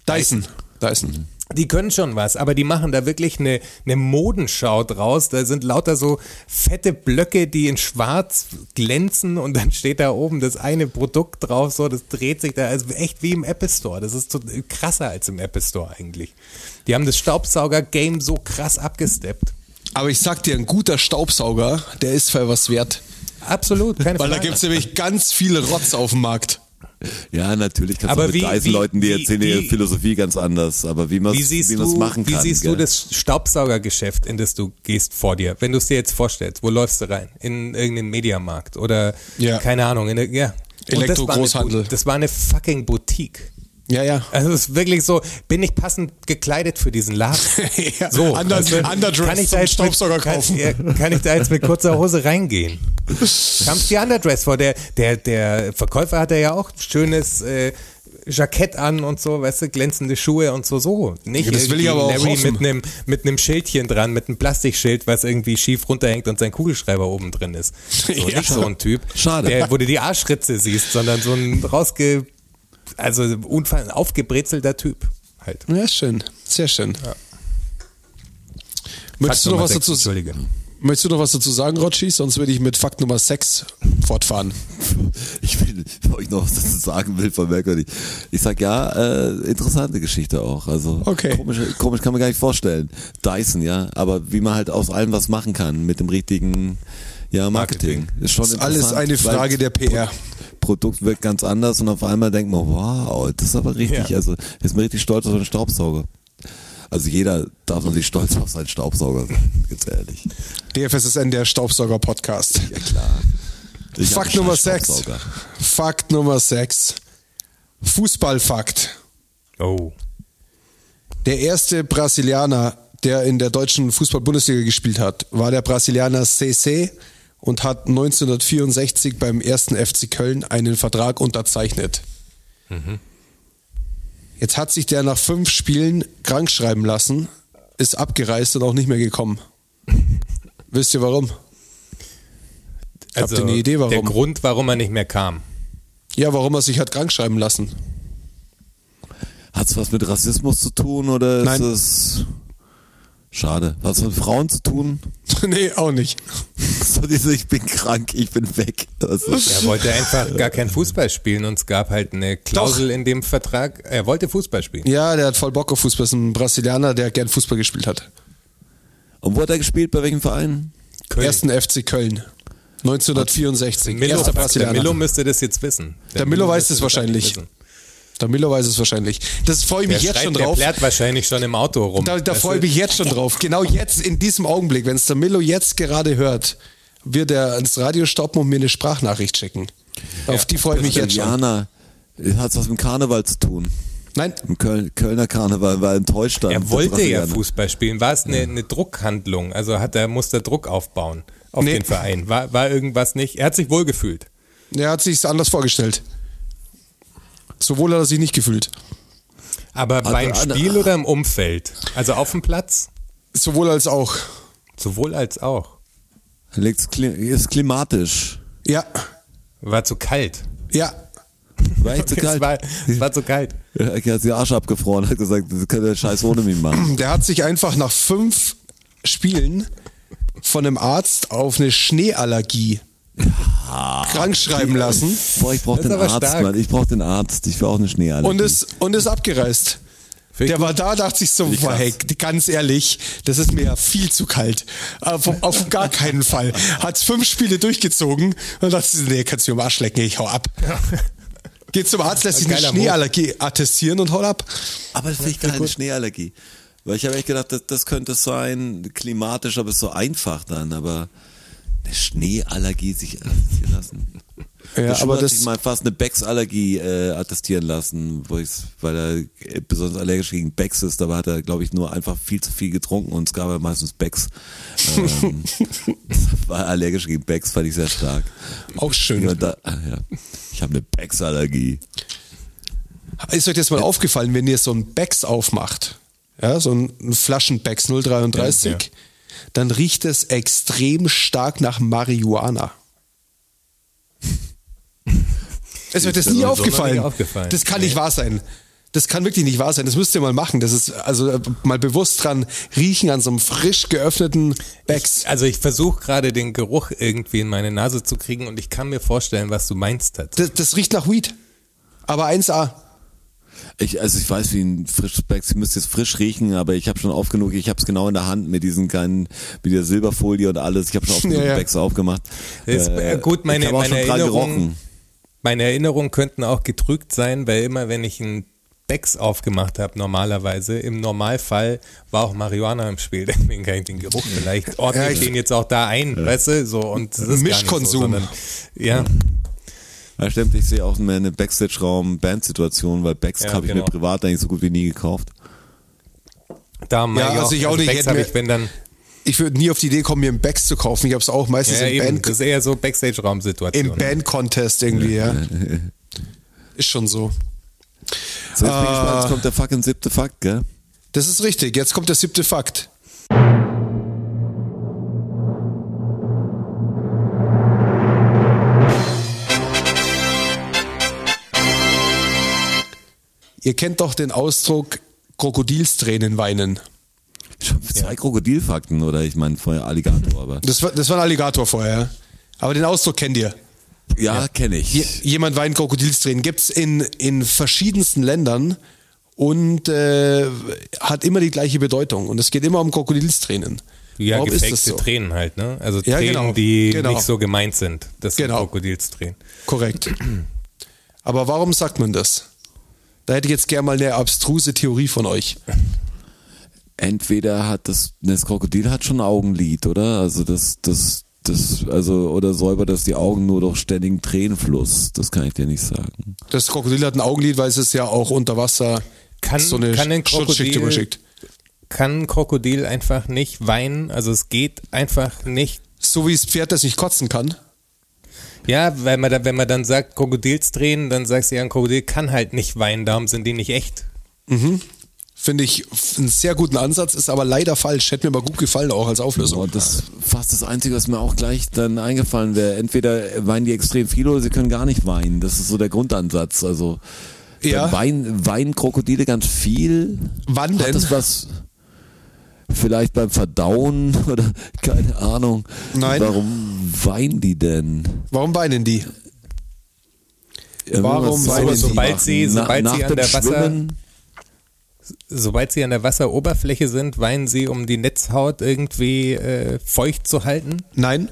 Dyson. Dyson. Die können schon was, aber die machen da wirklich eine, eine Modenschau draus. Da sind lauter so fette Blöcke, die in schwarz glänzen und dann steht da oben das eine Produkt drauf, so, das dreht sich da, also echt wie im Apple Store. Das ist so krasser als im Apple Store eigentlich. Die haben das Staubsauger-Game so krass abgesteppt. Aber ich sag dir, ein guter Staubsauger, der ist für was wert. Absolut, keine Weil da Frage. gibt's nämlich ganz viele Rotz auf dem Markt. Ja, natürlich kannst Aber du mit wie- Dyson-Leuten, die wie- erzählen wie- ihre Philosophie ganz anders. Aber wie man Wie es siehst, wie man's du, machen wie kann. siehst gell? du das Staubsaugergeschäft, in das du gehst vor dir? Wenn du es dir jetzt vorstellst, wo läufst du rein? In irgendeinen Mediamarkt oder Ja. keine Ahnung, in eine, ja. Und das war eine Elektrogroßhandel. Das war eine fucking Boutique. Ja, ja. Also es ist wirklich so, bin ich passend gekleidet für diesen Laden? (laughs) Ja, So, under, also, underdress kann ich da jetzt Staubsauger mit, kaufen. Kann, kann ich da jetzt mit kurzer Hose reingehen? Kam's die Underdress vor? Der, der, der Verkäufer hatte ja auch schönes äh, Jackett an und so, weißt du, glänzende Schuhe und so, so. Nicht Ja, das will ich aber auch Larry hoffen. mit einem mit einem Schildchen dran, mit einem Plastikschild, was irgendwie schief runterhängt und sein Kugelschreiber oben drin ist. So, (laughs) Ja. nicht so ein Typ, Schade. der, wo du die Arschritze siehst, sondern so ein rausge, also unfall, aufgebrezelter Typ halt. Ja, schön. Sehr schön. Möchtest du noch was dazu. Möchtest du noch was dazu sagen, Rotschi? Sonst würde ich mit Fakt Nummer 6 fortfahren. Ich will, bevor ich noch was dazu sagen will, vermerke ich. Ich sag ja, äh, interessante Geschichte auch. Also Okay. komisch, komisch kann man gar nicht vorstellen. Dyson, ja, aber wie man halt aus allem was machen kann mit dem richtigen ja, Marketing. Ist schon Das ist alles eine Frage der PR. Produkt wirkt ganz anders und auf einmal denkt man, wow, das ist aber richtig, Ja. also ist mir richtig stolz auf einen Staubsauger. Also jeder darf natürlich stolz auf seinen Staubsauger sein, ganz ehrlich. DFSSN, der Staubsauger-Podcast. Ja klar. Ich Fakt Nummer scheiß 6. Staubsauger. Fakt Nummer 6. Fußballfakt. Oh. Der erste Brasilianer, der in der deutschen Fußball-Bundesliga gespielt hat, war der Brasilianer CC und hat 1964 beim ersten FC Köln einen Vertrag unterzeichnet. Jetzt hat sich der nach fünf Spielen krank schreiben lassen, ist abgereist und auch nicht mehr gekommen. (laughs) Wisst ihr warum? Habt ihr eine Idee, warum? Also, Der Grund, warum er nicht mehr kam. Ja, warum er sich hat krank schreiben lassen. Hat's was mit Rassismus zu tun oder ist Nein. es schade? Was mit Frauen zu tun? (laughs) nee, auch nicht. So diese, ich bin krank, ich bin weg. Das Er wollte einfach gar kein Fußball spielen und es gab halt eine Klausel in dem Vertrag. Er wollte Fußball spielen. Ja, der hat voll Bock auf Fußball. Ist ein Brasilianer, der gern Fußball gespielt hat. und wo hat er gespielt? Bei welchem Verein? Köln. Ersten FC Köln. 1964. Milo, Erster der Brasilianer. Milo müsste das jetzt wissen. Der Milo weiß müsste es das wahrscheinlich. Der Milo weiß es wahrscheinlich. Das freue ich mich Der jetzt schon schreibt, drauf. Der wahrscheinlich schon im Auto rum. Da, da freue ich mich jetzt schon drauf. Genau jetzt, in diesem Augenblick, wenn es der Milo jetzt gerade hört, wird er ins Radio stoppen und mir eine Sprachnachricht schicken. Auf die freue ich mich jetzt schon. Jana, hat's was mit Karneval zu tun? Nein, Im Köln, Kölner Karneval war enttäuscht dann. Er wollte ja. Fußball spielen. War es eine, eine Druckhandlung? Also hat er, musste er Druck aufbauen auf Nee. den Verein? War, war irgendwas nicht? Er hat sich wohlgefühlt. er hat sich anders vorgestellt. So wohl hat er sich nicht gefühlt. Aber beim er- Spiel oder im Umfeld? Also auf dem Platz? Sowohl als auch. Sowohl als auch. Ist klimatisch. Ja, War zu kalt. ja. War echt zu Es kalt. war, es war zu kalt. Er hat sich den Arsch abgefroren, hat gesagt, das kann der Scheiß ohne mich machen. Der hat sich einfach nach fünf Spielen von einem Arzt auf eine Schneeallergie krank schreiben lassen Boah, ich brauch Das ist den Arzt, stark. Mann. Ich brauch den Arzt. Ich will auch eine Schneeallergie. und ist, und ist abgereist. Ich Der war da, dachte ich so, boah, hey, ganz ehrlich, das ist mir ja viel zu kalt. Auf, auf gar keinen Fall. Hat fünf Spiele durchgezogen und dachte ich, nee, kannst du mir am Arsch lecken, ich hau ab. (laughs) Geht zum Arzt, lässt sich eine Geiler Move. Schneeallergie attestieren und haut ab. Aber das finde ich keine Schneeallergie. Weil ich habe echt gedacht, das, das könnte sein, klimatisch, aber ist so einfach dann, aber eine Schneeallergie sich attestieren lassen. Ja, Der Schuh aber hat sich mal fast eine Becks-Allergie äh, attestieren lassen, weil er besonders allergisch gegen Becks ist, aber hat er, glaube ich, nur einfach viel zu viel getrunken und es gab ja meistens Becks. Ähm, (laughs) war allergisch gegen Becks, fand ich sehr stark. auch schön. Ja, da, ah, ja. Ich habe eine Becks-Allergie. Ist euch das mal aufgefallen, wenn ihr so ein Becks aufmacht, ja, so ein Flaschenbecks 033, Ja, ja. dann riecht es extrem stark nach Marihuana. Ist euch das nie aufgefallen? aufgefallen. Das kann nicht wahr sein. Das kann wirklich nicht wahr sein. Das müsst ihr mal machen. Das ist also äh, mal bewusst dran riechen an so einem frisch geöffneten Becks. Also ich versuche gerade den Geruch irgendwie in meine Nase zu kriegen und ich kann mir vorstellen, was du meinst. Hat. Das, das riecht nach Weed. Aber 1A. Ich, also ich weiß, wie ein frisches Becks, ich müsste jetzt frisch riechen, aber ich habe schon oft genug, ich habe es genau in der Hand mit diesen kleinen, mit der Silberfolie und alles. Ich habe schon oft (laughs) genug Ja, ja. Becks aufgemacht. Ist, äh, gut, meine, ich meine gerochen. Meine Erinnerungen könnten auch getrügt sein, weil immer wenn ich einen Becks aufgemacht habe, normalerweise, im Normalfall war auch Marihuana im Spiel, (laughs) deswegen kann ich den Geruch vielleicht ordne Ja, ich ich- den jetzt auch da ein, weißt du, so und das ist gar nicht Mischkonsum. So, sondern, ja. Ja, stimmt, ich sehe auch mehr eine Backstage-Raum-Band-Situation, weil Backs Ja, habe ich genau. mir privat eigentlich so gut wie nie gekauft. Da Ja, ich also ich auch nicht, Bags hätte habe ich, wenn dann, Ich würde nie auf die Idee kommen, mir einen Bags zu kaufen. Ich habe es auch meistens ja, im, eben, Band, das ist eher so Backstage-Raum-Situation. im Band-Contest irgendwie, ja. Ist schon so. So, jetzt bin ich gespannt, jetzt kommt der fucking siebte Fakt, gell? Das ist richtig. Jetzt kommt der siebte Fakt. Ihr kennt doch den Ausdruck Krokodilstränen weinen. Zwei Krokodilfakten, oder? Ich meine, vorher Alligator, aber. Das war, das war ein Alligator vorher. ja. Aber den Ausdruck kennt ihr. Ja, kenne ich. Je, jemand weint Krokodilstränen. Gibt's in, in verschiedensten Ländern und äh, hat immer die gleiche Bedeutung. Und es geht immer um Krokodilstränen. ja, Warum ist gefakte das so? Tränen halt, ne? Also Ja, Tränen, genau, die genau. nicht so gemeint sind. Das sind Genau. Krokodilstränen. Korrekt. Aber warum sagt man das? Da hätte ich jetzt gerne mal eine abstruse Theorie von euch. Entweder hat das, das Krokodil hat schon Augenlid, oder? Also das, das, das, also, oder säubert das die Augen nur durch ständigen Tränenfluss? Das kann ich dir nicht sagen. Das Krokodil hat ein Augenlid, weil es ist ja auch unter Wasser Kann- so eine kann ein Schutzschicht Krokodil- überschickt. Kann ein Krokodil einfach nicht weinen? Also es geht einfach nicht. So wie das Pferd das nicht kotzen kann. Ja, weil man da, wenn man dann sagt Krokodilstränen, dann sagst du ja, ein Krokodil kann halt nicht weinen, darum sind die nicht echt. Finde ich einen sehr guten Ansatz, ist aber leider falsch. Hätte mir mal gut gefallen, auch als Auflösung. Und das ist fast das Einzige, was mir auch gleich dann eingefallen wäre. Entweder weinen die extrem viel oder sie können gar nicht weinen. Das ist so der Grundansatz. Also Ja. weinen, weinen Krokodile ganz viel. Wann Hat denn? das was vielleicht beim Verdauen (laughs) oder keine Ahnung. Nein. Warum weinen die denn? Warum weinen die? Warum weinen die? Sobald sie- sobald nach sie an dem der Wasser- Schwimmen? Sobald sie an der Wasseroberfläche sind, weinen sie, um die Netzhaut irgendwie äh, feucht zu halten. Nein.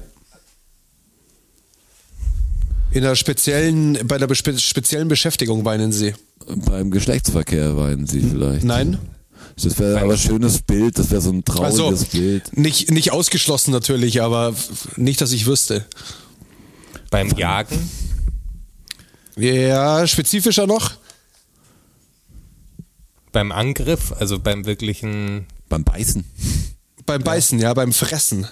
In einer speziellen, bei einer bespe speziellen Beschäftigung weinen sie. Beim Geschlechtsverkehr weinen sie vielleicht. Nein. Das wäre aber ein schönes Bild, das wäre so ein trauriges Also Bild. nicht, nicht ausgeschlossen natürlich, aber nicht, dass ich wüsste. Beim Jagen. Ja, spezifischer noch? Beim Angriff, also beim wirklichen, Beim Beißen. Beim Beißen, ja, beim Fressen.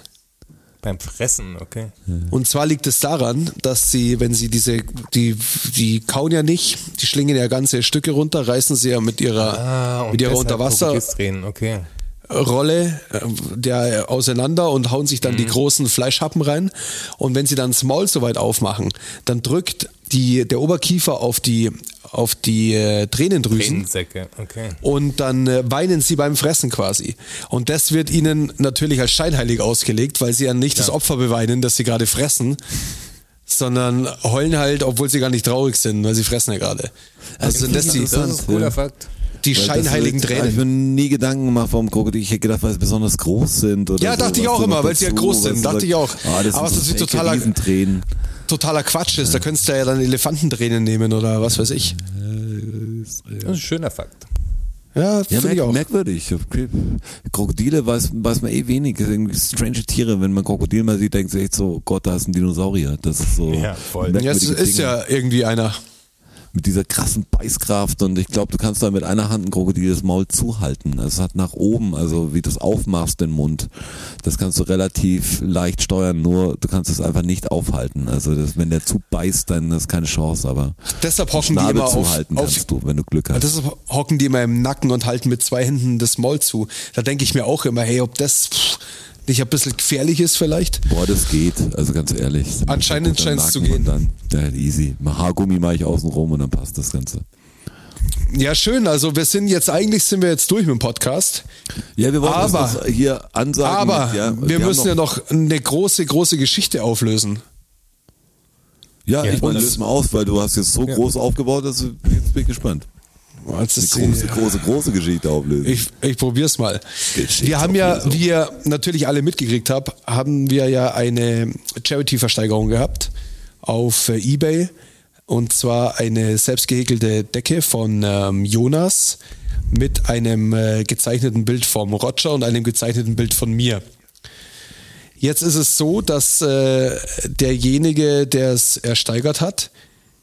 beim Fressen, okay. Und zwar liegt es daran, dass sie, wenn sie diese, die, die kauen ja nicht, die schlingen ja ganze Stücke runter, reißen sie ja mit ihrer, Ah, mit ihrer Krokodilstränen, okay. äh, der auseinander und hauen sich dann die Mhm. großen Fleischhappen rein. Und wenn sie dann das Maul so weit aufmachen, dann drückt die, der Oberkiefer auf die, auf die äh, Tränendrüsen. Tränensäcke, okay. Und dann äh, weinen sie beim Fressen quasi. Und das wird ihnen natürlich als scheinheilig ausgelegt, weil sie ja nicht das Opfer beweinen, dass sie gerade fressen, sondern heulen halt, obwohl sie gar nicht traurig sind, weil sie fressen ja gerade. Also sind das die, Das ist ein cooler Ja. Fakt. die Weil scheinheiligen das, Ich habe Tränen. mir nie Gedanken gemacht vom Krokodil. Ich hätte gedacht, weil sie besonders groß sind. Oder Ja, so, dachte ich auch immer, weil sie ja dazu, groß sind, dachte ich auch. Ah, das Aber so ist fake totaler- Riesentränen. Totaler Quatsch ist. Da könntest du ja dann Elefantentränen nehmen oder was weiß ich. Das ist ein schöner Fakt. Ja, Ja, finde ich merk, auch. merkwürdig. Krokodile weiß, weiß man eh wenig. Das sind irgendwie strange Tiere. Wenn man Krokodil mal sieht, denkt sich echt so, Gott, da ist ein Dinosaurier. Das ist so. Ja, voll. Ja, es ist Dinge. ja irgendwie einer. Mit dieser krassen Beißkraft und ich glaube, du kannst da mit einer Hand ein Krokodil das Maul zuhalten. Es hat nach oben, also wie du es aufmachst, den Mund. Das kannst du relativ leicht steuern, nur du kannst es einfach nicht aufhalten. Also das, wenn der zubeißt, dann ist keine Chance, aber Deshalb hocken die immer auf, zuhalten auf kannst du, wenn du Glück hast. Deshalb hocken die immer im Nacken und halten mit zwei Händen das Maul zu. Da denke ich mir auch immer, hey, ob das pff, nicht ein bisschen gefährlich ist vielleicht. Boah, das geht, also ganz ehrlich. Anscheinend Guter scheint's zu gehen. Und dann, ja, easy. Haargummi mache ich außen rum und dann passt das Ganze. Ja, schön. Also wir sind jetzt, eigentlich sind wir jetzt durch mit dem Podcast. Ja, wir wollen Aber- das hier ansagen. Aber mit, ja, wir haben müssen ja noch eine große, große Geschichte auflösen. Ja, Ja, ich meine, löse mal aus, weil du hast jetzt so groß aufgebaut, dass du, jetzt bin ich gespannt. Jetzt ist Eine große, große, große Geschichte auflösen. Ich, ich probier's mal. Geschichte Wir haben ja, wie ihr natürlich alle mitgekriegt habt, haben wir ja eine Charity-Versteigerung gehabt auf äh, Ebay. Und zwar eine selbst gehäkelte Decke von ähm, Jonas mit einem äh, gezeichneten Bild vom Roger und einem gezeichneten Bild von mir. Jetzt ist es so, dass äh, derjenige, der es ersteigert hat,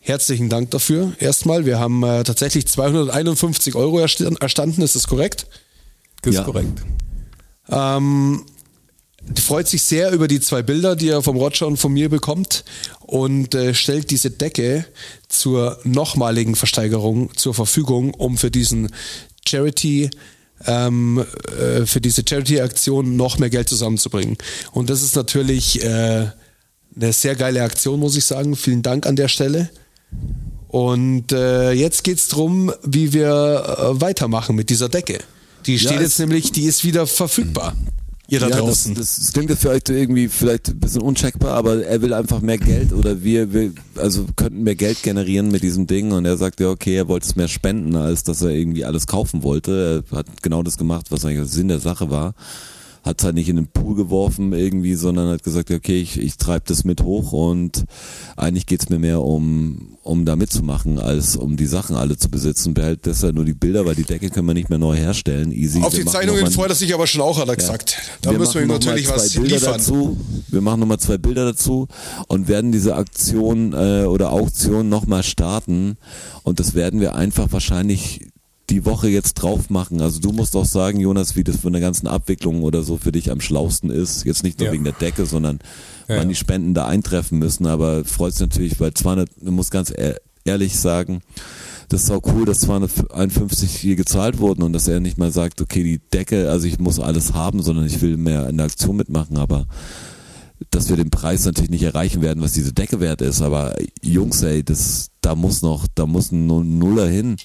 Herzlichen Dank dafür. Erstmal, wir haben äh, tatsächlich 251 Euro erst- erstanden, ist das korrekt? Das ist Ja. korrekt. Ähm, die freut sich sehr über die zwei Bilder, die er vom Roger und von mir bekommt und äh, stellt diese Decke zur nochmaligen Versteigerung zur Verfügung, um für diesen Charity ähm, äh, für diese Charity-Aktion noch mehr Geld zusammenzubringen. Und das ist natürlich äh, eine sehr geile Aktion, muss ich sagen. Vielen Dank an der Stelle. Und äh, jetzt geht's drum, wie wir äh, weitermachen mit dieser Decke. Die steht es- jetzt nämlich, die ist wieder verfügbar. Ihr da ja, das, draußen. das, das klingt jetzt vielleicht irgendwie vielleicht ein bisschen uncheckbar, aber er will einfach mehr Geld oder wir, wir also könnten mehr Geld generieren mit diesem Ding und er sagt ja, okay, er wollte es mehr spenden, als dass er irgendwie alles kaufen wollte. Er hat genau das gemacht, was eigentlich der Sinn der Sache war. Hat es halt nicht in den Pool geworfen irgendwie, sondern hat gesagt, okay, ich, ich treibe das mit hoch und eigentlich geht's mir mehr um, um da mitzumachen, als um die Sachen alle zu besitzen. Behält deshalb nur die Bilder, weil die Decke können wir nicht mehr neu herstellen. Easy. Auf Wir die Zeichnungen nochmal- freut er sich aber schon auch, hat er gesagt. Da müssen wir ihm natürlich mal was Bilder liefern. Dazu. Wir machen nochmal zwei Bilder dazu und werden diese Aktion äh, oder Auktion nochmal starten. Und das werden wir einfach wahrscheinlich die Woche jetzt drauf machen. Also du musst auch sagen, Jonas, wie das von der ganzen Abwicklung oder so für dich am schlausten ist. Jetzt nicht nur Ja. wegen der Decke, sondern Ja, wann ja. die Spenden da eintreffen müssen. Aber freut sich natürlich, weil 200, du musst ganz ehr- ehrlich sagen, das ist auch cool, dass 251 hier gezahlt wurden und dass er nicht mal sagt, okay, die Decke, also ich muss alles haben, sondern ich will mehr in der Aktion mitmachen, aber dass wir den Preis natürlich nicht erreichen werden, was diese Decke wert ist, aber Jungs, ey, das, da muss noch, da muss ein Nuller hin.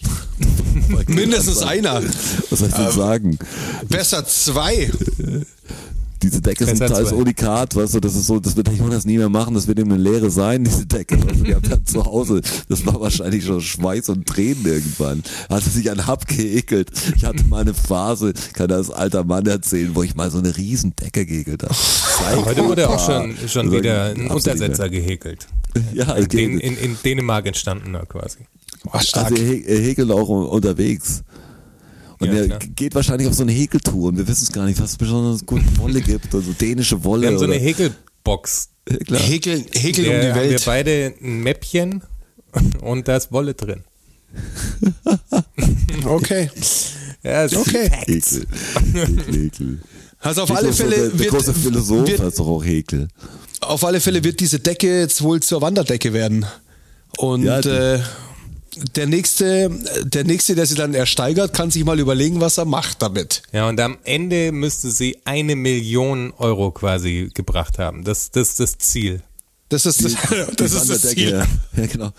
(laughs) Mindestens einer. Was soll ich denn sagen? Besser zwei. (laughs) Diese Decke teils zwei. Unikat, weißt du, das ist so, das wird der Jonas nie mehr machen, das wird ihm eine Leere sein, (laughs) diese Decke. Also, die hat er zu Hause, das war wahrscheinlich schon Schweiß und Tränen irgendwann. Hat er sich an Hab geekelt. Ich hatte mal eine Phase, kann er als alter Mann erzählen, wo ich mal so eine riesen Decke geekelt habe. Heute wurde auch schon, schon Also, wieder ein Untersetzer gehäkelt. Ja, In, in, in Dänemark entstandener quasi. Oh, stark. Also er, hä- er häkelt auch unterwegs. Und Ja, er klar. geht wahrscheinlich auf so eine Häkeltour und wir wissen es gar nicht, was es besonders gute Wolle gibt, also dänische Wolle. Wir haben so eine Häkelbox. Ja, klar. Häkeln, häkeln um die haben wir Welt. beide ein Mäppchen (laughs) und da ist Wolle drin. (laughs) Okay. Ja, ist Okay. Häkel. Häkel. Also auf alle Fälle der, der wird, große Philosoph wird, heißt doch auch Häkel. auf alle Fälle wird diese Decke jetzt wohl zur Wanderdecke werden. Und Ja, die- äh, der nächste, der nächste, der sie dann ersteigert, kann sich mal überlegen, was er macht damit. Ja, und am Ende müsste sie eine Million Euro quasi gebracht haben. Das, das ist das Ziel. Das ist das, (laughs) das, ist das Ziel. Ja, ja, genau.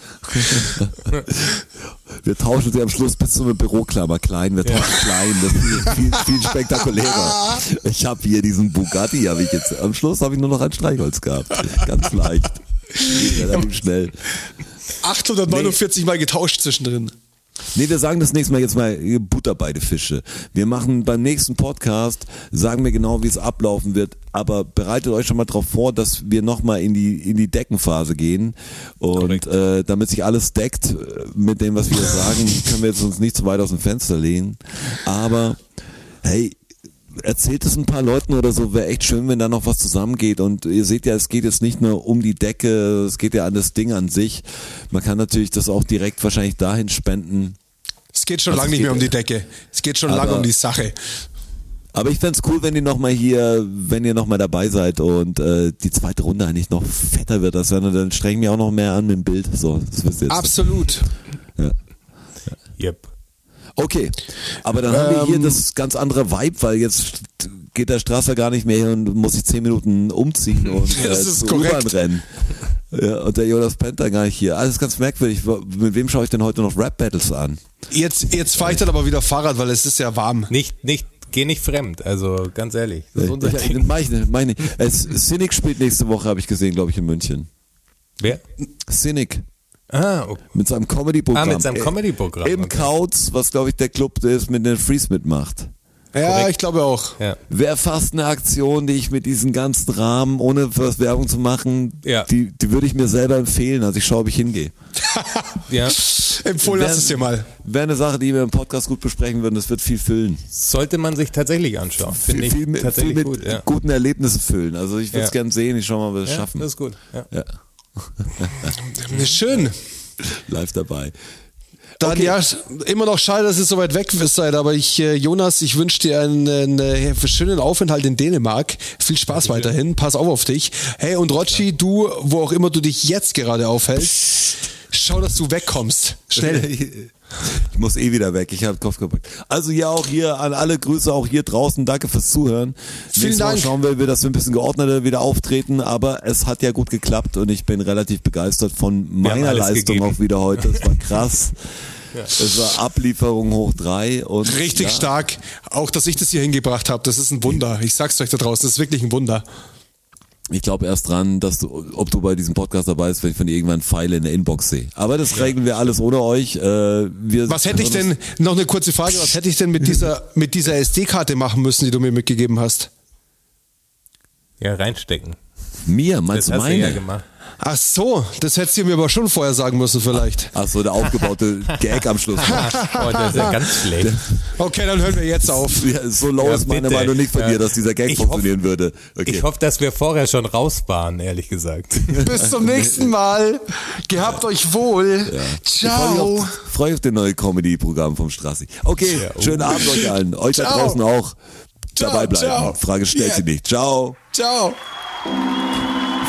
Wir tauschen sie am Schluss bis zu einer Büroklammer klein. Wir tauschen klein. Das ist viel, viel, viel spektakulärer. Ich habe hier diesen Bugatti, habe ich jetzt. Am Schluss habe ich nur noch ein Streichholz gehabt. Ganz leicht. Geht relativ schnell. 849 Mal getauscht zwischendrin. Nee, wir sagen das nächste Mal jetzt mal Butter bei die Fische. Wir machen beim nächsten Podcast, sagen wir genau, wie es ablaufen wird, aber bereitet euch schon mal drauf vor, dass wir nochmal in die, in die Deckenphase gehen. Und äh, damit sich alles deckt äh, mit dem, was wir sagen, können wir jetzt uns nicht zu weit aus dem Fenster lehnen, aber hey, erzählt es ein paar Leuten oder so, wäre echt schön, wenn da noch was zusammengeht. Und ihr seht ja, es geht jetzt nicht nur um die Decke, es geht ja an das Ding an sich. Man kann natürlich das auch direkt wahrscheinlich dahin spenden. Es geht schon Also lange es nicht mehr um die Decke. Es geht schon lange um die Sache. Aber ich fänd's cool, wenn ihr nochmal hier, wenn ihr nochmal dabei seid und äh, die zweite Runde eigentlich noch fetter wird, als wenn dann streng ich mich auch noch mehr an mit dem Bild. So, das wisst ihr jetzt. Absolut. Ja. Yep. Okay, aber dann haben wir hier Ähm, das ganz andere Vibe, weil jetzt geht der Strasser gar nicht mehr hin und muss sich zehn Minuten umziehen (laughs) und Das äh, ist zur korrekt. U-Bahn rennen. Ja, und der Jonas Penta gar nicht hier. Alles ganz merkwürdig. Mit wem schaue ich denn heute noch Rap-Battles an? Jetzt, jetzt fahre ich dann aber wieder Fahrrad, weil es ist ja warm. Nicht, nicht, geh nicht fremd, also ganz ehrlich. Das ist unser Ja, Ding. mach ich nicht, mach ich nicht. Es, Cynic spielt nächste Woche, habe ich gesehen, glaube ich, in München. Wer? Cynic. Ah, okay. Mit seinem Comedy-Programm. Ah, mit seinem Comedy-Programm, Im okay. Kauz, was glaube ich der Club ist, mit den Freeze mitmacht. Ja, Korrekt. ich glaube auch. ja. Wäre fast eine Aktion, die ich mit diesen ganzen Rahmen, ohne was Werbung zu machen, Ja. die, die würde ich mir selber empfehlen. Also ich schaue, ob ich hingehe. (laughs) ja. Empfohlen Wär- lass es dir mal. Wäre eine Sache, die wir im Podcast gut besprechen würden. Das wird viel füllen. Sollte man sich tatsächlich anschauen. Finde Viel, ich viel, mit, viel tatsächlich mit gut. Ja. guten Erlebnissen füllen. Also ich würde es Ja. gern sehen. Ich schau mal, ob wir es Ja, schaffen. das ist gut. Ja. Schön. Live dabei. Dann Okay. ja, immer noch schade, dass ihr so weit weg seid, aber ich, äh, Jonas, ich wünsche dir einen, einen schönen Aufenthalt in Dänemark. Viel Spaß weiterhin. Pass auf auf dich. Hey, und Rotschi, du, wo auch immer du dich jetzt gerade aufhältst, schau, dass du wegkommst. Schnell. (laughs) Ich muss eh wieder weg. Ich habe Kopf gepackt. Also ja, auch hier an alle Grüße, auch hier draußen. Danke fürs Zuhören. Vielen Nächstes Mal Dank. schauen wir, dass wir ein bisschen geordneter wieder auftreten. Aber es hat ja gut geklappt und ich bin relativ begeistert von meiner Leistung gegeben. auch wieder heute. Es war krass. (laughs) Es war Ablieferung hoch drei und Richtig ja, stark. Auch, dass ich das hier hingebracht habe, das ist ein Wunder. Ich sag's euch da draußen, das ist wirklich ein Wunder. Ich glaube erst dran, dass du, ob du bei diesem Podcast dabei bist, wenn ich von dir irgendwann Pfeile in der Inbox sehe. Aber das regeln wir alles ohne euch. Äh, wir Was hätte ich denn, noch eine kurze Frage, was hätte ich denn mit dieser, mit dieser SD-Karte machen müssen, die du mir mitgegeben hast? Ja, reinstecken. Mir, meinst Das du hast du ja meine? gemacht. Ach so, das hättest du mir aber schon vorher sagen müssen vielleicht. Ach so, der aufgebaute Gag am Schluss. (laughs) Oh, das ist ja ganz schlecht. Okay, dann hören wir jetzt auf. Ja, so low Ja, ist meine bitte. Meinung nicht von Ja. dir, dass dieser Gag Ich funktionieren würde. Okay. Ich hoffe, dass wir vorher schon raus waren, ehrlich gesagt. (laughs) Bis zum nächsten Mal. Gehabt euch wohl. Ich freue mich Ciao. auf, das neue Comedy-Programm vom Strassi. Okay, Ja, oh. schönen Abend euch allen. Euch da Ciao. draußen auch. Ciao, dabei bleiben. ciao. Frage stellt Yeah. sie nicht. Ciao. Ciao.